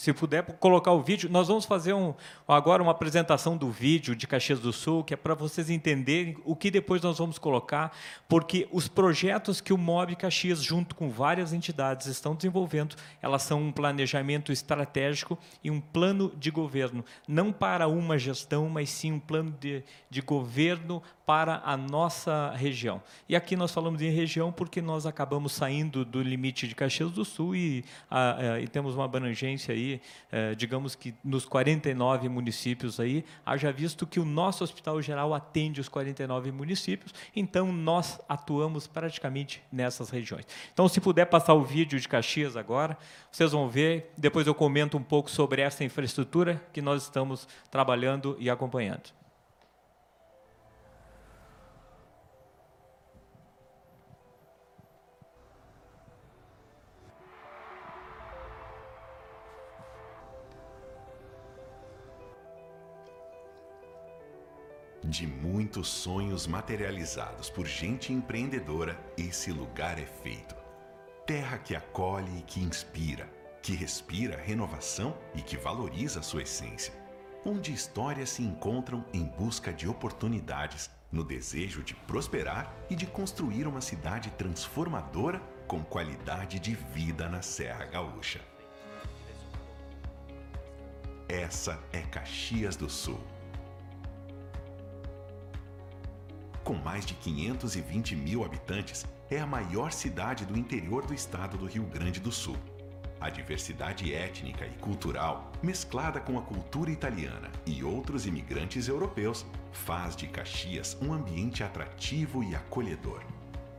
Se puder colocar o vídeo, nós vamos fazer um, agora uma apresentação do vídeo de Caxias do Sul, que é para vocês entenderem o que depois nós vamos colocar, porque os projetos que o MOB Caxias, junto com várias entidades, estão desenvolvendo, elas são um planejamento estratégico e um plano de governo, não para uma gestão, mas sim um plano de, de governo para a nossa região. E aqui nós falamos em região porque nós acabamos saindo do limite de Caxias do Sul e, a, a, e temos uma abrangência aí, é, digamos que nos 49 municípios aí, haja visto que o nosso Hospital Geral atende os 49 municípios, então nós atuamos praticamente nessas regiões. Então, se puder passar o vídeo de Caxias agora, vocês vão ver, depois eu comento um pouco sobre essa infraestrutura que nós estamos trabalhando e acompanhando. De muitos sonhos materializados por gente empreendedora, esse lugar é feito. Terra que acolhe e que inspira, que respira renovação e que valoriza sua essência. Onde histórias se encontram em busca de oportunidades, no desejo de prosperar e de construir uma cidade transformadora com qualidade de vida na Serra Gaúcha. Essa é Caxias do Sul. Com mais de 520 mil habitantes, é a maior cidade do interior do estado do Rio Grande do Sul. A diversidade étnica e cultural, mesclada com a cultura italiana e outros imigrantes europeus, faz de Caxias um ambiente atrativo e acolhedor.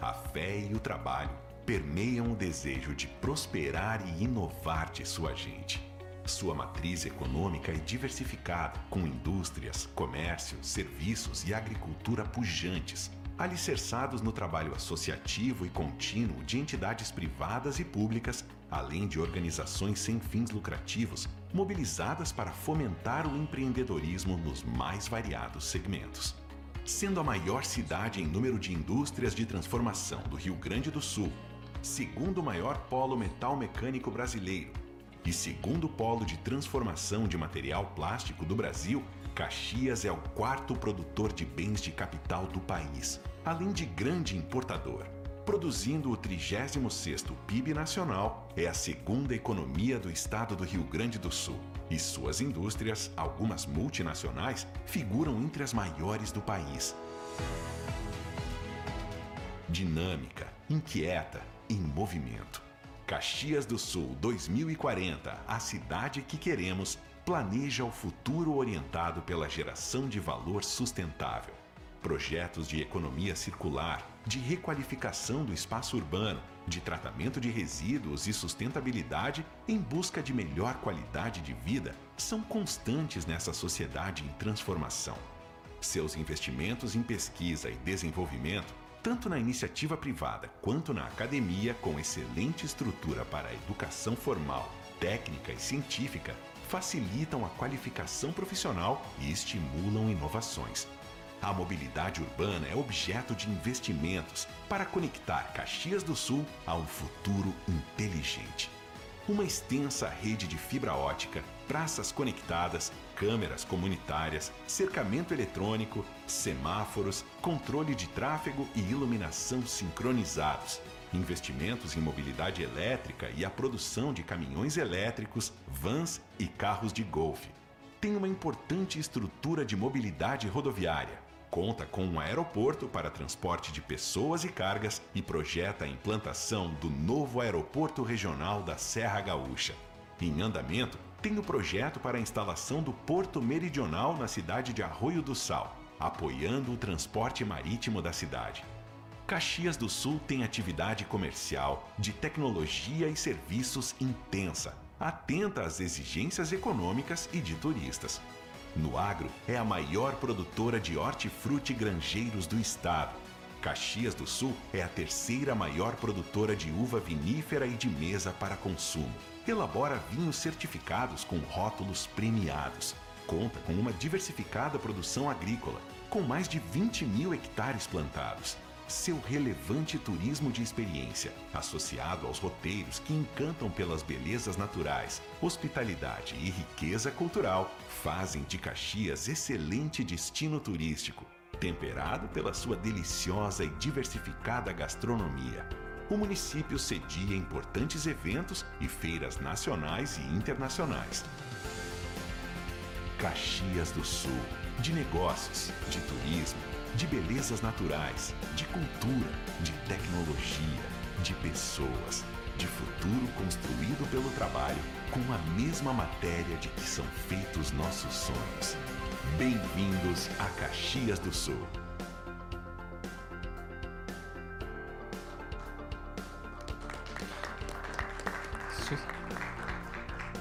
A fé e o trabalho permeiam o desejo de prosperar e inovar de sua gente. Sua matriz econômica é diversificada, com indústrias, comércio, serviços e agricultura pujantes, alicerçados no trabalho associativo e contínuo de entidades privadas e públicas, além de organizações sem fins lucrativos, mobilizadas para fomentar o empreendedorismo nos mais variados segmentos. Sendo a maior cidade em número de indústrias de transformação do Rio Grande do Sul, segundo maior polo metal mecânico brasileiro e segundo polo de transformação de material plástico do Brasil, Caxias é o quarto produtor de bens de capital do país, além de grande importador. Produzindo o 36º PIB nacional, é a segunda economia do estado do Rio Grande do Sul. E suas indústrias, algumas multinacionais, figuram entre as maiores do país. Dinâmica, inquieta, em movimento. Caxias do Sul 2040, a cidade que queremos, planeja o futuro orientado pela geração de valor sustentável. Projetos de economia circular, de requalificação do espaço urbano, de tratamento de resíduos e sustentabilidade em busca de melhor qualidade de vida são constantes nessa sociedade em transformação. Seus investimentos em pesquisa e desenvolvimento tanto na iniciativa privada quanto na academia, com excelente estrutura para a educação formal, técnica e científica, facilitam a qualificação profissional e estimulam inovações. A mobilidade urbana é objeto de investimentos para conectar Caxias do Sul a um futuro inteligente. Uma extensa rede de fibra ótica, praças conectadas, câmeras comunitárias, cercamento eletrônico, semáforos, controle de tráfego e iluminação sincronizados, investimentos em mobilidade elétrica e a produção de caminhões elétricos, vans e carros de golfe. Tem uma importante estrutura de mobilidade rodoviária. Conta com um aeroporto para transporte de pessoas e cargas e projeta a implantação do novo Aeroporto Regional da Serra Gaúcha. Em andamento, tem o projeto para a instalação do Porto Meridional na cidade de Arroio do Sal, apoiando o transporte marítimo da cidade. Caxias do Sul tem atividade comercial, de tecnologia e serviços intensa, atenta às exigências econômicas e de turistas. No agro, é a maior produtora de hortifruti granjeiros do estado. Caxias do Sul é a terceira maior produtora de uva vinífera e de mesa para consumo elabora vinhos certificados com rótulos premiados. Conta com uma diversificada produção agrícola, com mais de 20 mil hectares plantados. Seu relevante turismo de experiência, associado aos roteiros que encantam pelas belezas naturais, hospitalidade e riqueza cultural, fazem de Caxias excelente destino turístico, temperado pela sua deliciosa e diversificada gastronomia o município cedia importantes eventos e feiras nacionais e internacionais. Caxias do Sul de negócios, de turismo, de belezas naturais, de cultura, de tecnologia, de pessoas, de futuro construído pelo trabalho com a mesma matéria de que são feitos nossos sonhos. Bem-vindos a Caxias do Sul.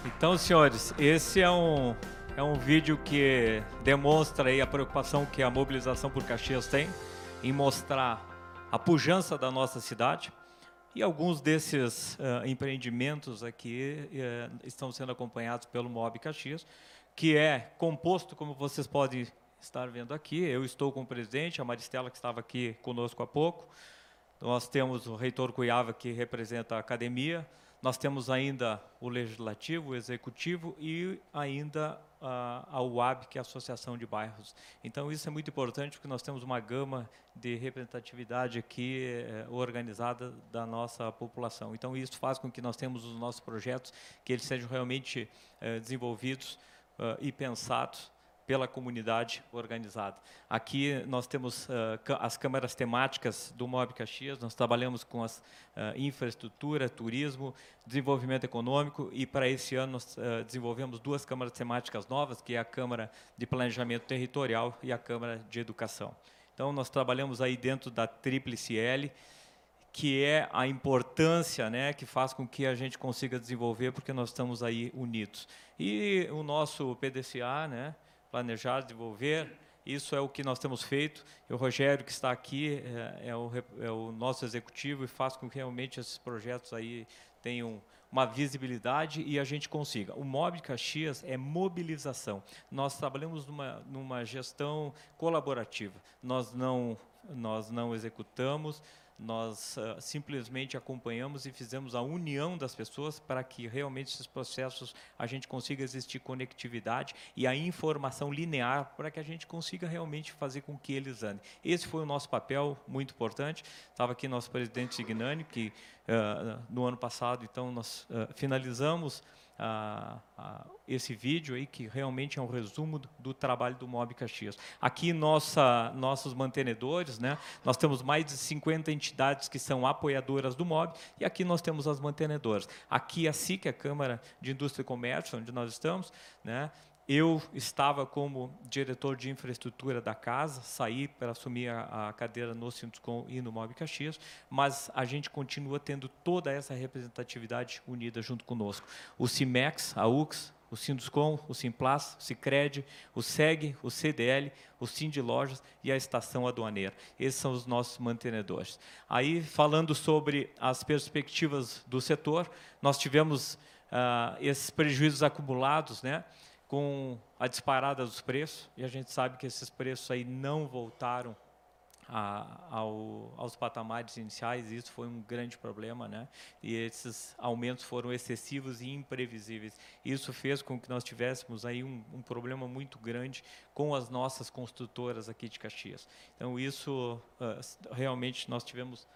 Então, senhores, esse é um, é um vídeo que demonstra aí a preocupação que a mobilização por Caxias tem em mostrar a pujança da nossa cidade. E alguns desses uh, empreendimentos aqui uh, estão sendo acompanhados pelo MOB Caxias, que é composto, como vocês podem estar vendo aqui. Eu estou com o presidente, a Maristela, que estava aqui conosco há pouco. Nós temos o reitor Cuiava, que representa a academia. Nós temos ainda o legislativo, o executivo e ainda a, a UAB, que é a Associação de Bairros. Então, isso é muito importante, porque nós temos uma gama de representatividade aqui eh, organizada da nossa população. Então, isso faz com que nós temos os nossos projetos, que eles sejam realmente eh, desenvolvidos eh, e pensados pela comunidade organizada. Aqui nós temos uh, as câmaras temáticas do MOB Caxias, nós trabalhamos com as uh, infraestrutura, turismo, desenvolvimento econômico e para esse ano nós uh, desenvolvemos duas câmaras temáticas novas, que é a Câmara de Planejamento Territorial e a Câmara de Educação. Então nós trabalhamos aí dentro da Tríplice L, que é a importância né, que faz com que a gente consiga desenvolver, porque nós estamos aí unidos. E o nosso PDCA, né, planejar, desenvolver. Isso é o que nós temos feito. E o Rogério, que está aqui, é, é, o, é o nosso executivo e faz com que realmente esses projetos aí tenham uma visibilidade e a gente consiga. O MOB Caxias é mobilização. Nós trabalhamos numa, numa gestão colaborativa. Nós não, nós não executamos, nós uh, simplesmente acompanhamos e fizemos a união das pessoas para que realmente esses processos a gente consiga existir conectividade e a informação linear para que a gente consiga realmente fazer com que eles andem. Esse foi o nosso papel muito importante. Estava aqui nosso presidente Signani, que uh, no ano passado, então, nós uh, finalizamos esse vídeo aí, que realmente é um resumo do, do, trabalho do MOB Caxias. Aqui, nossa, nossos mantenedores, né? nós temos mais de 50 entidades que são apoiadoras do MOB, e aqui nós temos as mantenedoras. Aqui a SIC, a Câmara de Indústria e Comércio, onde nós estamos, né? Eu estava como diretor de infraestrutura da casa, saí para assumir a, a cadeira no Sinduscom e no Mob Caxias, mas a gente continua tendo toda essa representatividade unida junto conosco. O CIMEX, a UX, o Sinduscom, o Simplas, o Cicred, o SEG, o CDL, o Sind Lojas e a Estação Aduaneira. Esses são os nossos mantenedores. Aí, falando sobre as perspectivas do setor, nós tivemos uh, esses prejuízos acumulados, né? Com a disparada dos preços, e a gente sabe que esses preços aí não voltaram a, ao, aos patamares iniciais, e isso foi um grande problema, né? E esses aumentos foram excessivos e imprevisíveis. Isso fez com que nós tivéssemos aí um, um problema muito grande com as nossas construtoras aqui de Caxias. Então, isso uh, realmente nós tivemos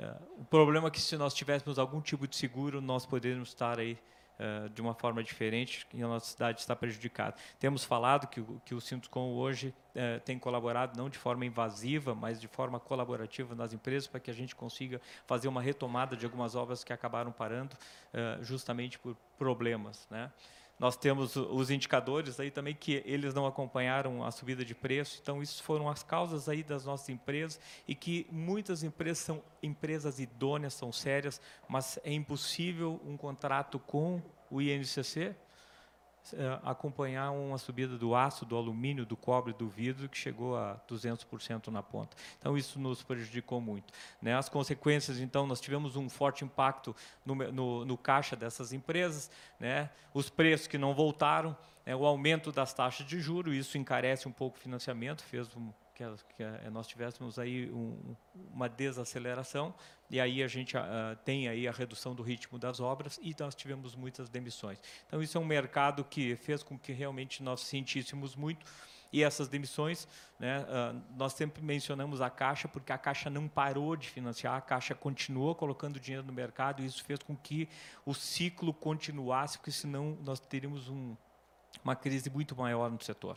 uh, o problema é que se nós tivéssemos algum tipo de seguro, nós poderíamos estar aí uh, de uma forma diferente e a nossa cidade está prejudicada. Temos falado que, que o Sintoscom hoje uh, tem colaborado não de forma invasiva, mas de forma colaborativa nas empresas para que a gente consiga fazer uma retomada de algumas obras que acabaram parando uh, justamente por problemas, né? Nós temos os indicadores aí também que eles não acompanharam a subida de preço, então isso foram as causas aí das nossas empresas e que muitas empresas são empresas idôneas, são sérias, mas é impossível um contrato com o INCC acompanhar uma subida do aço, do alumínio, do cobre, do vidro, que chegou a 200% na ponta. Então, isso nos prejudicou muito. Né? As consequências, então, nós tivemos um forte impacto no, no, no caixa dessas empresas, né? os preços que não voltaram, né? o aumento das taxas de juros, isso encarece um pouco o financiamento, fez um, que, que eh, nós tivéssemos aí um, uma desaceleração e aí a gente uh, tem aí a redução do ritmo das obras e nós tivemos muitas demissões. Então isso é um mercado que fez com que realmente nós sentíssemos muito e essas demissões, né, uh, nós sempre mencionamos a Caixa, porque a Caixa não parou de financiar, a Caixa continuou colocando dinheiro no mercado, e isso fez com que o ciclo continuasse, porque senão nós teríamos um, uma crise muito maior no setor.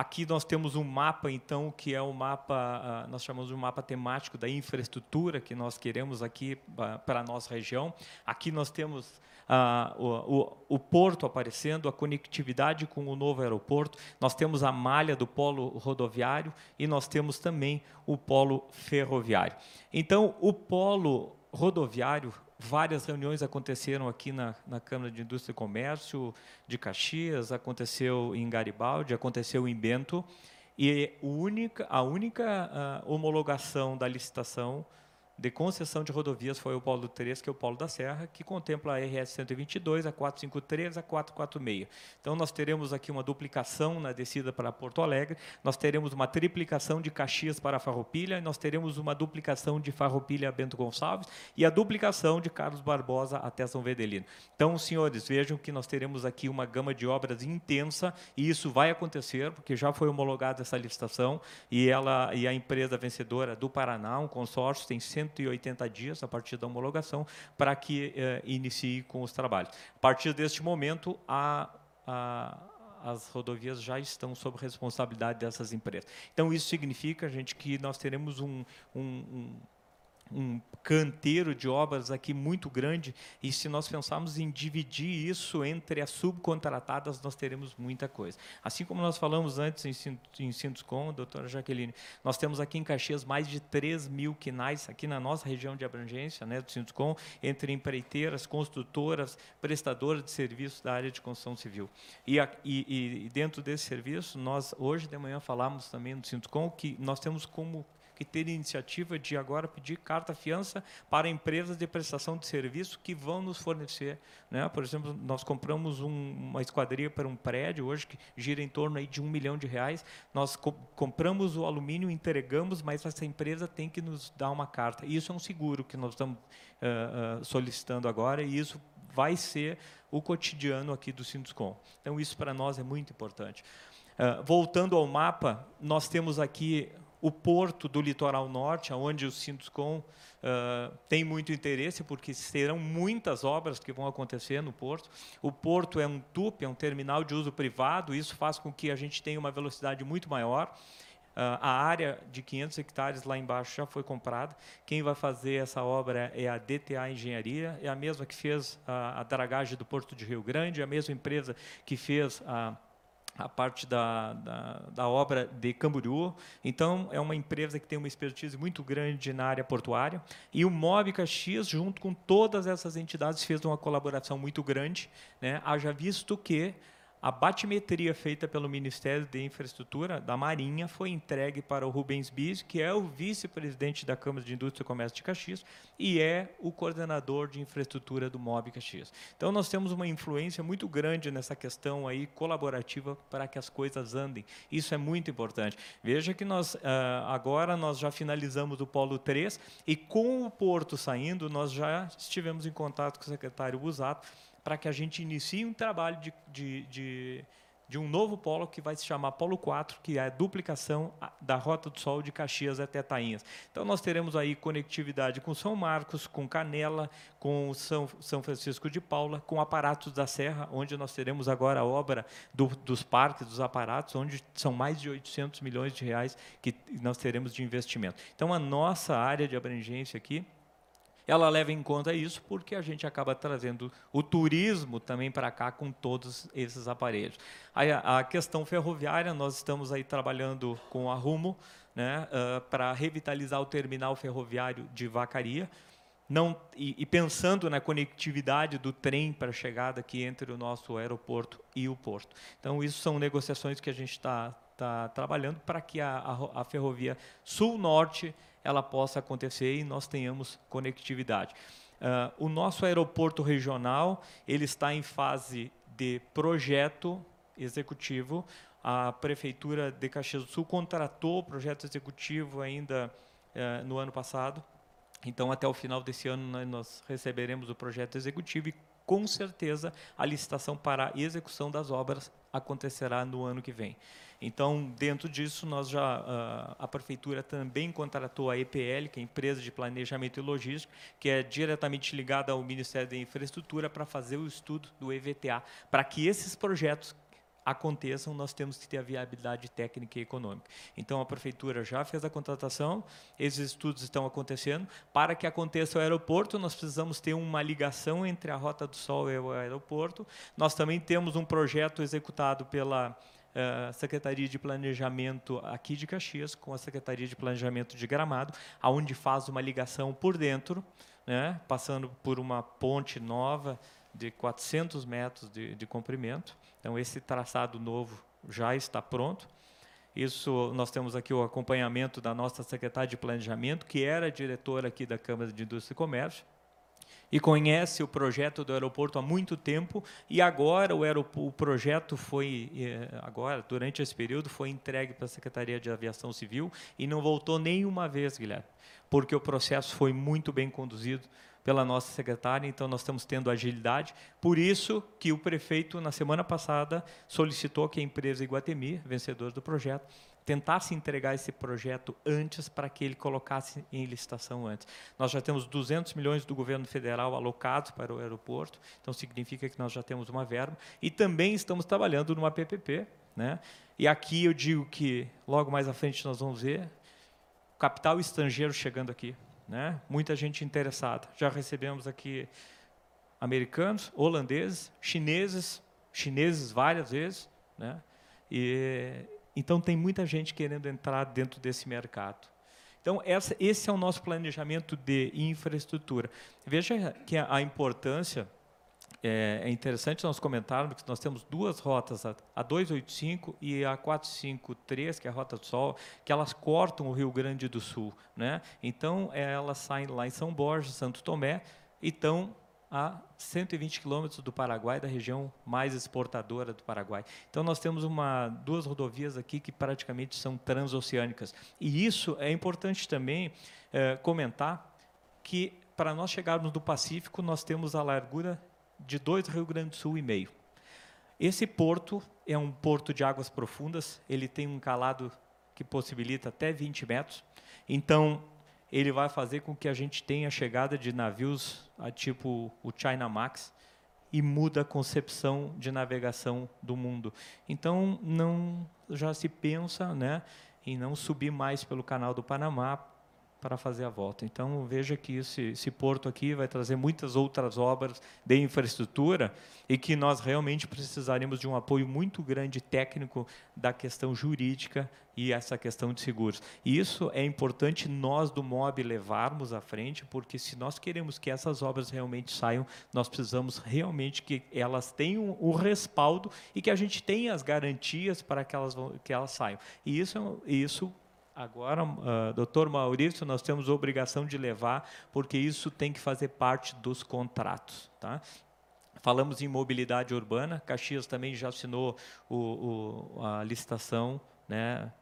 Aqui nós temos um mapa, então, que é o um mapa, uh, nós chamamos de um mapa temático da infraestrutura que nós queremos aqui uh, para a nossa região. Aqui nós temos uh, o, o, o, porto aparecendo, a conectividade com o novo aeroporto, nós temos a malha do polo rodoviário e nós temos também o polo ferroviário. Então, o polo rodoviário Várias reuniões aconteceram aqui na, na Câmara de Indústria e Comércio de Caxias, aconteceu em Garibaldi, aconteceu em Bento, e única, a única uh, homologação da licitação de concessão de rodovias foi o Polo 3, que é o Polo da Serra, que contempla a RS 122, a 453, a 446. Então nós teremos aqui uma duplicação na descida para Porto Alegre, nós teremos uma triplicação de Caxias para Farroupilha, nós teremos uma duplicação de Farroupilha a Bento Gonçalves e a duplicação de Carlos Barbosa até São Vedelino. Então, senhores, vejam que nós teremos aqui uma gama de obras intensa e isso vai acontecer, porque já foi homologada essa licitação e ela e a empresa vencedora do Paraná, um consórcio, tem 180 dias a partir da homologação para que eh, inicie com os trabalhos. A partir deste momento, a, a as rodovias já estão sob responsabilidade dessas empresas. Então, isso significa, gente, que nós teremos um, um, um um canteiro de obras aqui muito grande e se nós pensarmos em dividir isso entre as subcontratadas, nós teremos muita coisa. Assim como nós falamos antes em, em Sintoscom, doutora Jaqueline, nós temos aqui em Caxias mais de 3 mil quinais, aqui na nossa região de abrangência, né, do Sintoscom, entre empreiteiras, construtoras, prestadoras de serviços da área de construção civil. E, e, e dentro desse serviço, nós hoje de manhã falamos também no Sintoscom que nós temos como que ter iniciativa de agora pedir carta-fiança para empresas de prestação de serviço que vão nos fornecer. Né? Por exemplo, nós compramos um, uma esquadria para um prédio hoje que gira em torno aí de um milhão de reais. Nós co compramos o alumínio, entregamos, mas essa empresa tem que nos dar uma carta. Isso é um seguro que nós estamos uh, uh, solicitando agora e isso vai ser o cotidiano aqui do Sinduscom. Então, isso para nós é muito importante. Uh, voltando ao mapa, nós temos aqui o porto do litoral norte, onde o Sinduscom uh, tem muito interesse, porque serão muitas obras que vão acontecer no porto. O porto é um TUP, é um terminal de uso privado, isso faz com que a gente tenha uma velocidade muito maior. Uh, a área de 500 hectares lá embaixo já foi comprada. Quem vai fazer essa obra é a DTA Engenharia, é a mesma que fez a, a dragagem do Porto de Rio Grande, é a mesma empresa que fez a a parte da, da, da, obra de Camboriú. Então, é uma empresa que tem uma expertise muito grande na área portuária. E o MOB Caxias, junto com todas essas entidades, fez uma colaboração muito grande. Né? Haja visto que a batimetria feita pelo Ministério de Infraestrutura da Marinha foi entregue para o Rubens Bis, que é o vice-presidente da Câmara de Indústria e Comércio de Caxias e é o coordenador de infraestrutura do MOB Caxias. Então nós temos uma influência muito grande nessa questão aí colaborativa para que as coisas andem. Isso é muito importante. Veja que nós ah, agora nós já finalizamos o Polo 3 e com o porto saindo, nós já estivemos em contato com o secretário Busato para que a gente inicie um trabalho de, de, de, de, um novo polo que vai se chamar Polo 4, que é a duplicação da Rota do Sol de Caxias até Tainhas. Então, nós teremos aí conectividade com São Marcos, com Canela, com São, São Francisco de Paula, com Aparatos da Serra, onde nós teremos agora a obra do, dos parques, dos aparatos, onde são mais de 800 milhões de reais que nós teremos de investimento. Então, a nossa área de abrangência aqui ela leva em conta isso porque a gente acaba trazendo o turismo também para cá com todos esses aparelhos. A, a questão ferroviária, nós estamos aí trabalhando com a Rumo né, uh, para revitalizar o terminal ferroviário de Vacaria, não, e, e, pensando na conectividade do trem para chegada aqui entre o nosso aeroporto e o porto. Então, isso são negociações que a gente está tá trabalhando para que a, a, a ferrovia sul-norte ela possa acontecer e nós tenhamos conectividade. Uh, o nosso aeroporto regional ele está em fase de projeto executivo. A prefeitura de Caxias do Sul contratou o projeto executivo ainda uh, no ano passado. Então, até o final desse ano, nós receberemos o projeto executivo e, com certeza, a licitação para a execução das obras acontecerá no ano que vem. Então, dentro disso, nós já uh, a prefeitura também contratou a EPL, que é a empresa de planejamento e logística, que é diretamente ligada ao Ministério da Infraestrutura para fazer o estudo do EVTA, para que esses projetos aconteçam, nós temos que ter a viabilidade técnica e econômica. Então, a prefeitura já fez a contratação, esses estudos estão acontecendo. Para que aconteça o aeroporto, nós precisamos ter uma ligação entre a Rota do Sol e o aeroporto. Nós também temos um projeto executado pela uh, Secretaria de Planejamento aqui de Caxias com a Secretaria de Planejamento de Gramado, aonde faz uma ligação por dentro, né, passando por uma ponte nova de 400 metros de, de comprimento. Então, esse traçado novo já está pronto. Isso nós temos aqui o acompanhamento da nossa secretária de Planejamento, que era diretora aqui da Câmara de Indústria e Comércio, e conhece o projeto do aeroporto há muito tempo e agora o, o projeto foi eh, agora durante esse período foi entregue para a Secretaria de Aviação Civil e não voltou nenhuma vez, Guilherme, porque o processo foi muito bem conduzido pela nossa secretária, então nós estamos tendo agilidade. Por isso que o prefeito na semana passada solicitou que a empresa Iguatemi, vencedora do projeto, tentasse entregar esse projeto antes para que ele colocasse em licitação antes. Nós já temos 200 milhões do governo federal alocados para o aeroporto, então significa que nós já temos uma verba e também estamos trabalhando numa PPP, né? E aqui eu digo que logo mais à frente nós vamos ver capital estrangeiro chegando aqui, né? Muita gente interessada. Já recebemos aqui americanos, holandeses, chineses, chineses várias vezes, né? E então, tem muita gente querendo entrar dentro desse mercado. Então, essa, esse é o nosso planejamento de infraestrutura. Veja que a, a importância, é, é, interessante nós comentarmos que nós temos duas rotas, a, a 285 e a 453, que é a Rota do Sol, que elas cortam o Rio Grande do Sul. Né? Então, elas saem lá em São Borja, Santo Tomé, e estão a 120 quilômetros do Paraguai, da região mais exportadora do Paraguai. Então, nós temos uma, duas rodovias aqui que praticamente são transoceânicas. E isso é importante também é, comentar que, para nós chegarmos do Pacífico, nós temos a largura de dois Rio Grande do Sul e meio. Esse porto é um porto de águas profundas, ele tem um calado que possibilita até 20 metros. Então, ele vai fazer com que a gente tenha chegada de navios a tipo o China Max e muda a concepção de navegação do mundo. Então não já se pensa, né, em não subir mais pelo Canal do Panamá para fazer a volta. Então, veja que esse, esse, porto aqui vai trazer muitas outras obras de infraestrutura e que nós realmente precisaríamos de um apoio muito grande técnico da questão jurídica e essa questão de seguros. Isso é importante nós do MOB levarmos à frente, porque se nós queremos que essas obras realmente saiam, nós precisamos realmente que elas tenham o respaldo e que a gente tenha as garantias para que elas, que elas saiam. E isso, isso Agora, uh, doutor Maurício, nós temos a obrigação de levar, porque isso tem que fazer parte dos contratos. Tá? Falamos em mobilidade urbana, Caxias também já assinou o, o, a licitação né,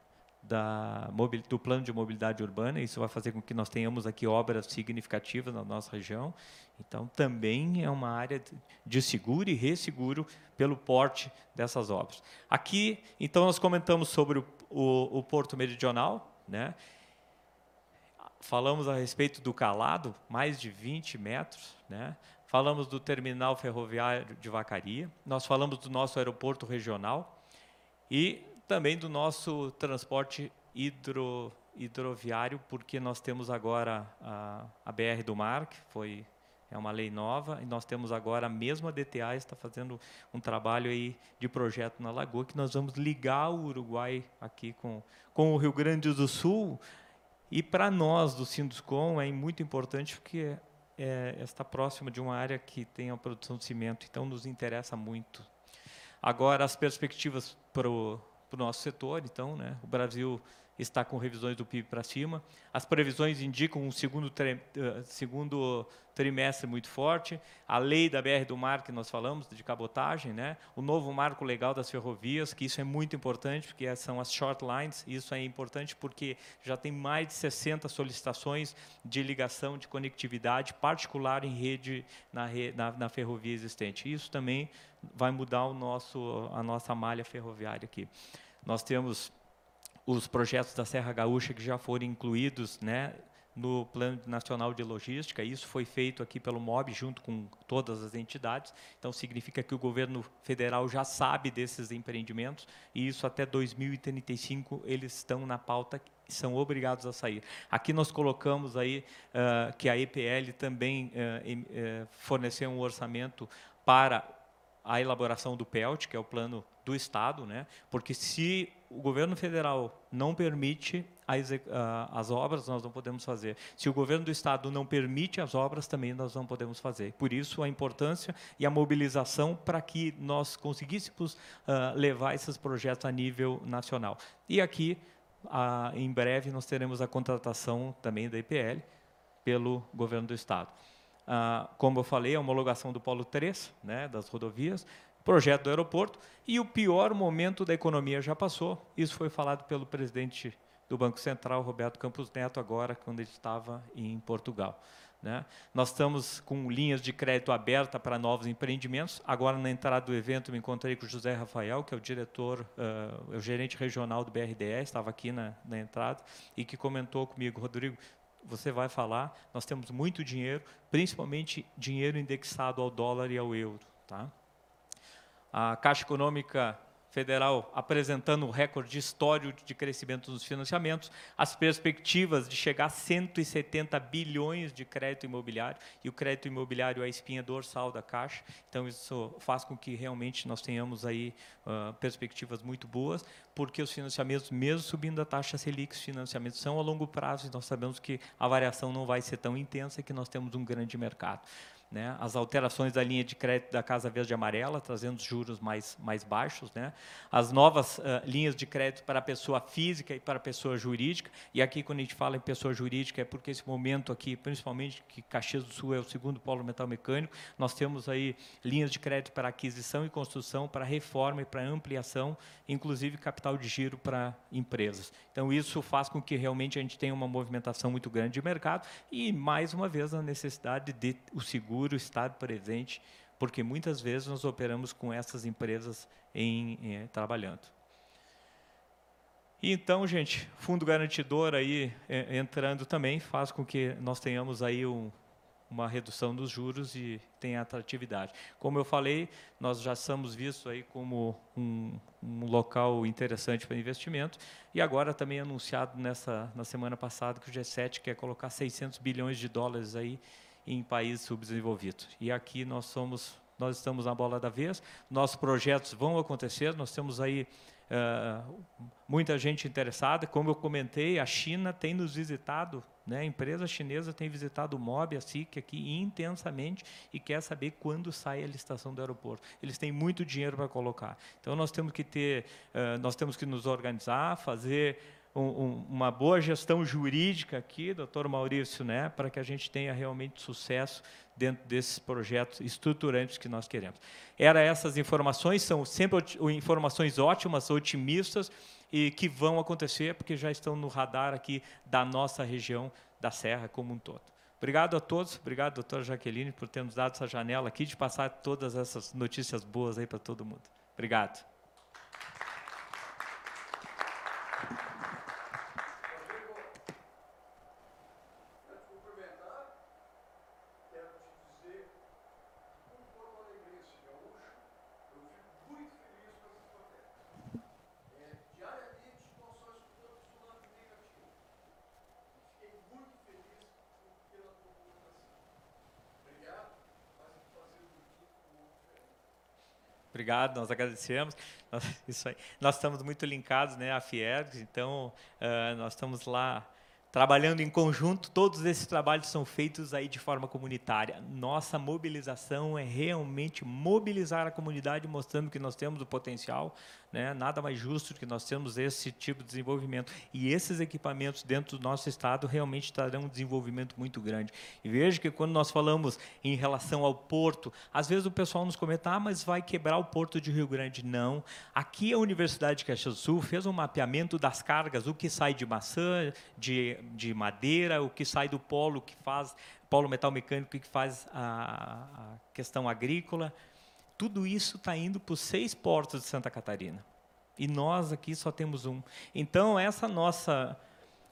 da, do plano de mobilidade urbana, isso vai fazer com que nós tenhamos aqui obras significativas na nossa região. Então, também é uma área de seguro e resseguro pelo porte dessas obras. Aqui, então, nós comentamos sobre o, o, o Porto Meridional, né? falamos a respeito do calado, mais de 20 metros, né? falamos do terminal ferroviário de Vacaria, nós falamos do nosso aeroporto regional e também do nosso transporte hidro, hidroviário, porque nós temos agora a, a BR do Mar, que foi é uma lei nova, e nós temos agora a mesma DTA está fazendo um trabalho aí de projeto na Lagoa, que nós vamos ligar o Uruguai aqui com, com o Rio Grande do Sul, e para nós do Sinduscom é muito importante porque é, está próximo de uma área que tem a produção de cimento, então nos interessa muito. Agora, as perspectivas para o para o nosso setor. Então, né, o Brasil está com revisões do PIB para cima. As previsões indicam um segundo, tri, uh, segundo trimestre muito forte. A lei da BR do Mar, que nós falamos, de cabotagem, né? o novo marco legal das ferrovias, que isso é muito importante, porque são as short lines. Isso é importante porque já tem mais de 60 solicitações de ligação, de conectividade particular em rede, na, na, na ferrovia existente. Isso também vai mudar o nosso, a nossa malha ferroviária aqui. Nós temos os projetos da Serra Gaúcha que já foram incluídos né, no Plano Nacional de Logística. Isso foi feito aqui pelo MOB, junto com todas as entidades. Então, significa que o governo federal já sabe desses empreendimentos e isso até 2035 eles estão na pauta são obrigados a sair. Aqui nós colocamos aí uh, que a EPL também uh, uh, forneceu um orçamento para a elaboração do PELT, que é o plano do Estado, né? porque se o governo federal não permite, as obras, nós não podemos fazer. Se o governo do estado não permite as obras, também nós não podemos fazer. Por isso, a importância e a mobilização para que nós conseguíssemos ah, levar esses projetos a nível nacional. E aqui, ah, em breve, nós teremos a contratação também da IPL pelo governo do estado. Ah, como eu falei, a homologação do Polo 3, né, das rodovias, projeto do aeroporto, e o pior momento da economia já passou. Isso foi falado pelo presidente do Banco Central, Roberto Campos Neto, agora, quando ele estava em Portugal. né? Nós estamos com linhas de crédito aberta para novos empreendimentos. Agora, na entrada do evento, me encontrei com o José Rafael, que é o diretor, é o gerente regional do BRDE, estava aqui na, na entrada, e que comentou comigo, Rodrigo, você vai falar, nós temos muito dinheiro, principalmente dinheiro indexado ao dólar e ao euro. Tá? A Caixa Econômica Federal apresentando um recorde histórico de crescimento dos financiamentos, as perspectivas de chegar a 170 bilhões de crédito imobiliário, e o crédito imobiliário é a espinha dorsal da Caixa, então isso faz com que realmente nós tenhamos aí ah, perspectivas muito boas, porque os financiamentos, mesmo subindo a taxa Selic, os financiamentos são a longo prazo, e nós sabemos que a variação não vai ser tão intensa que nós temos um grande mercado né, as alterações da linha de crédito da Casa Verde Amarela, trazendo os juros mais, mais baixos, né, as novas ah, linhas de crédito para a pessoa física e para a pessoa jurídica, e aqui quando a gente fala em pessoa jurídica é porque esse momento aqui, principalmente que Caxias do Sul é o segundo polo metal mecânico, nós temos aí linhas de crédito para aquisição e construção, para reforma e para ampliação, inclusive capital de giro para empresas. Então isso faz com que realmente a gente tenha uma movimentação muito grande de mercado e mais uma vez a necessidade de o seguro estar presente, porque muitas vezes nós operamos com essas empresas em, em- trabalhando. E então, gente, fundo garantidor aí eh, entrando também faz com que nós tenhamos aí um, uma redução dos juros e tenha atratividade. Como eu falei, nós já somos vistos aí como um, um local interessante para investimento e agora também anunciado nessa na semana passada que o G7 quer colocar 600 bilhões de dólares aí em países subdesenvolvidos. E aqui nós somos nós estamos na bola da vez, nossos projetos vão acontecer, nós temos aí ah, muita gente interessada, como eu comentei, a China tem nos visitado, né? a empresa chinesa tem visitado o MOB, a SIC aqui intensamente e quer saber quando sai a licitação do aeroporto. Eles têm muito dinheiro para colocar. Então nós temos que ter, ah, nós temos que nos organizar, fazer um- um- uma boa gestão jurídica aqui, doutor Maurício, né, para que a gente tenha realmente sucesso dentro desses projetos estruturantes que nós queremos. Era essas informações, são sempre informações ótimas, otimistas, e que vão acontecer, porque já estão no radar aqui da nossa região da Serra como um todo. Obrigado a todos, obrigado, doutora Jaqueline, por ter nos dado essa janela aqui de passar todas essas notícias boas aí para todo mundo. Obrigado. Obrigado, nós agradecemos. Nós, isso aí. Nós estamos muito linkados né, à Fiergs, então ah, nós estamos lá trabalhando em conjunto. Todos esses trabalhos são feitos aí de forma comunitária. Nossa mobilização é realmente mobilizar a comunidade, mostrando que nós temos o potencial. Né? Nada mais justo que nós temos esse tipo de desenvolvimento. E esses equipamentos dentro do nosso estado realmente trarão um desenvolvimento muito grande. E veja que quando nós falamos em relação ao porto, às vezes o pessoal nos comenta, ah, mas vai quebrar o porto de Rio Grande. Não. Aqui a Universidade de Caxias do Sul fez um mapeamento das cargas, o que sai de maçã, de, de madeira, o que sai do polo, que faz polo metal mecânico, que faz a, a questão agrícola. Tudo isso está indo para os seis portos de Santa Catarina. E nós aqui só temos um. Então, essa nossa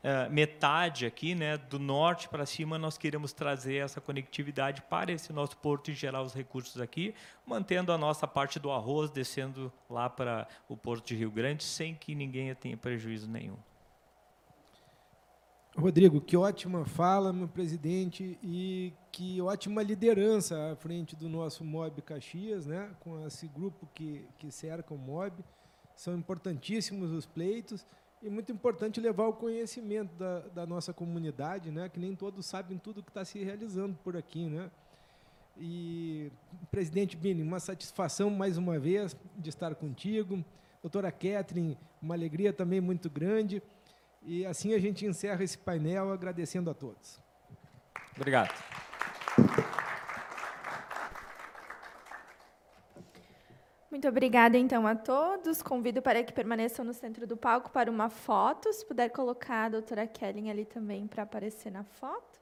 eh, metade aqui, né, do norte para cima, nós queremos trazer essa conectividade para esse nosso porto e gerar os recursos aqui, mantendo a nossa parte do arroz, descendo lá para o porto de Rio Grande, sem que ninguém tenha prejuízo nenhum. Rodrigo, que ótima fala, meu presidente, e que ótima liderança à frente do nosso MOB Caxias, né? com esse grupo que, que cerca o MOB. São importantíssimos os pleitos e muito importante levar o conhecimento da, da nossa comunidade, né? que nem todos sabem tudo que está se realizando por aqui. Né? E, presidente Bini, uma satisfação mais uma vez de estar contigo. Doutora Catherine, uma alegria também muito grande. E assim a gente encerra esse painel agradecendo a todos. Obrigado. Muito obrigada, então, a todos. Convido para que permaneçam no centro do palco para uma foto. Se puder colocar a doutora Kellen ali também para aparecer na foto.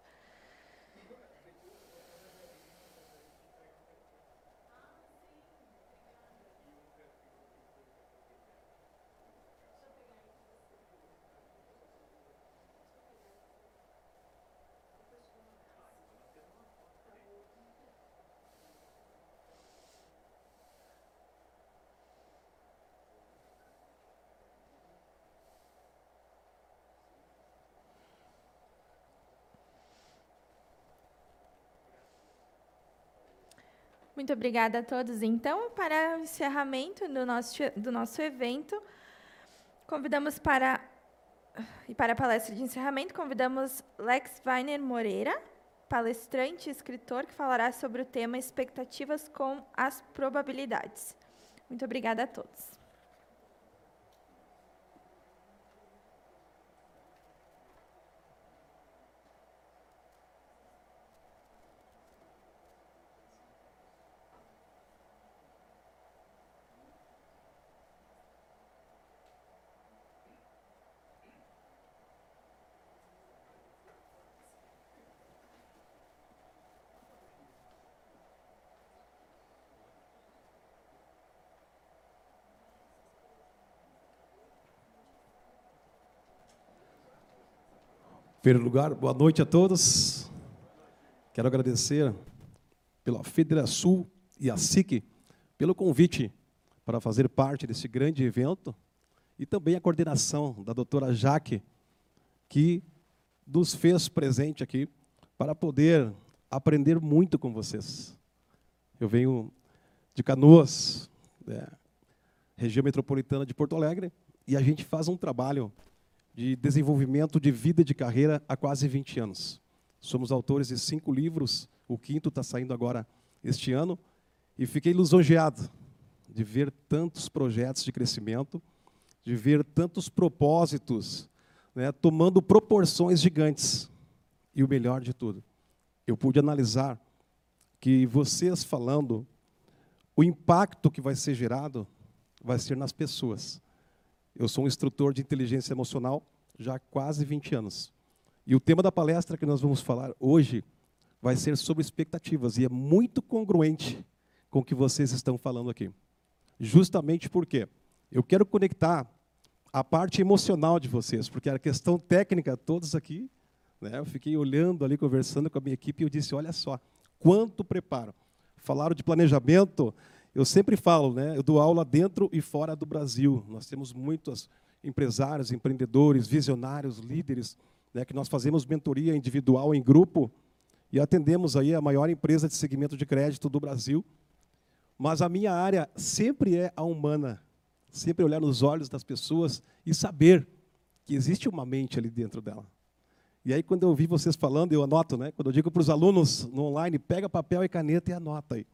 Muito obrigada a todos. Então, para o encerramento do nosso, do nosso evento, convidamos para e para a palestra de encerramento, convidamos Lex Weiner Moreira, palestrante e escritor, que falará sobre o tema Expectativas com as Probabilidades. Muito obrigada a todos. Primeiro lugar, boa noite a todos. Quero agradecer pela Federação e a SIC pelo convite para fazer parte desse grande evento e também a coordenação da doutora Jaque, que nos fez presente aqui para poder aprender muito com vocês. Eu venho de Canoas, é, região metropolitana de Porto Alegre, e a gente faz um trabalho de desenvolvimento de vida e de carreira há quase 20 anos. Somos autores de cinco livros, o quinto está saindo agora este ano, e fiquei lisonjeado de ver tantos projetos de crescimento, de ver tantos propósitos né, tomando proporções gigantes. E o melhor de tudo, eu pude analisar que vocês falando, o impacto que vai ser gerado vai ser nas pessoas. Eu sou um instrutor de inteligência emocional já há quase 20 anos. E o tema da palestra que nós vamos falar hoje vai ser sobre expectativas e é muito congruente com o que vocês estão falando aqui. Justamente porque eu quero conectar a parte emocional de vocês, porque a questão técnica, todos aqui, né, eu fiquei olhando ali, conversando com a minha equipe e eu disse: olha só, quanto preparo. Falaram de planejamento, eu sempre falo, né, eu dou aula dentro e fora do Brasil. Nós temos muitos empresários, empreendedores, visionários, líderes, né, que nós fazemos mentoria individual em grupo e atendemos aí a maior empresa de segmento de crédito do Brasil. Mas a minha área sempre é a humana, sempre olhar nos olhos das pessoas e saber que existe uma mente ali dentro dela. E aí, quando eu ouvi vocês falando, eu anoto, né? Quando eu digo para os alunos no online, pega papel e caneta e anota aí.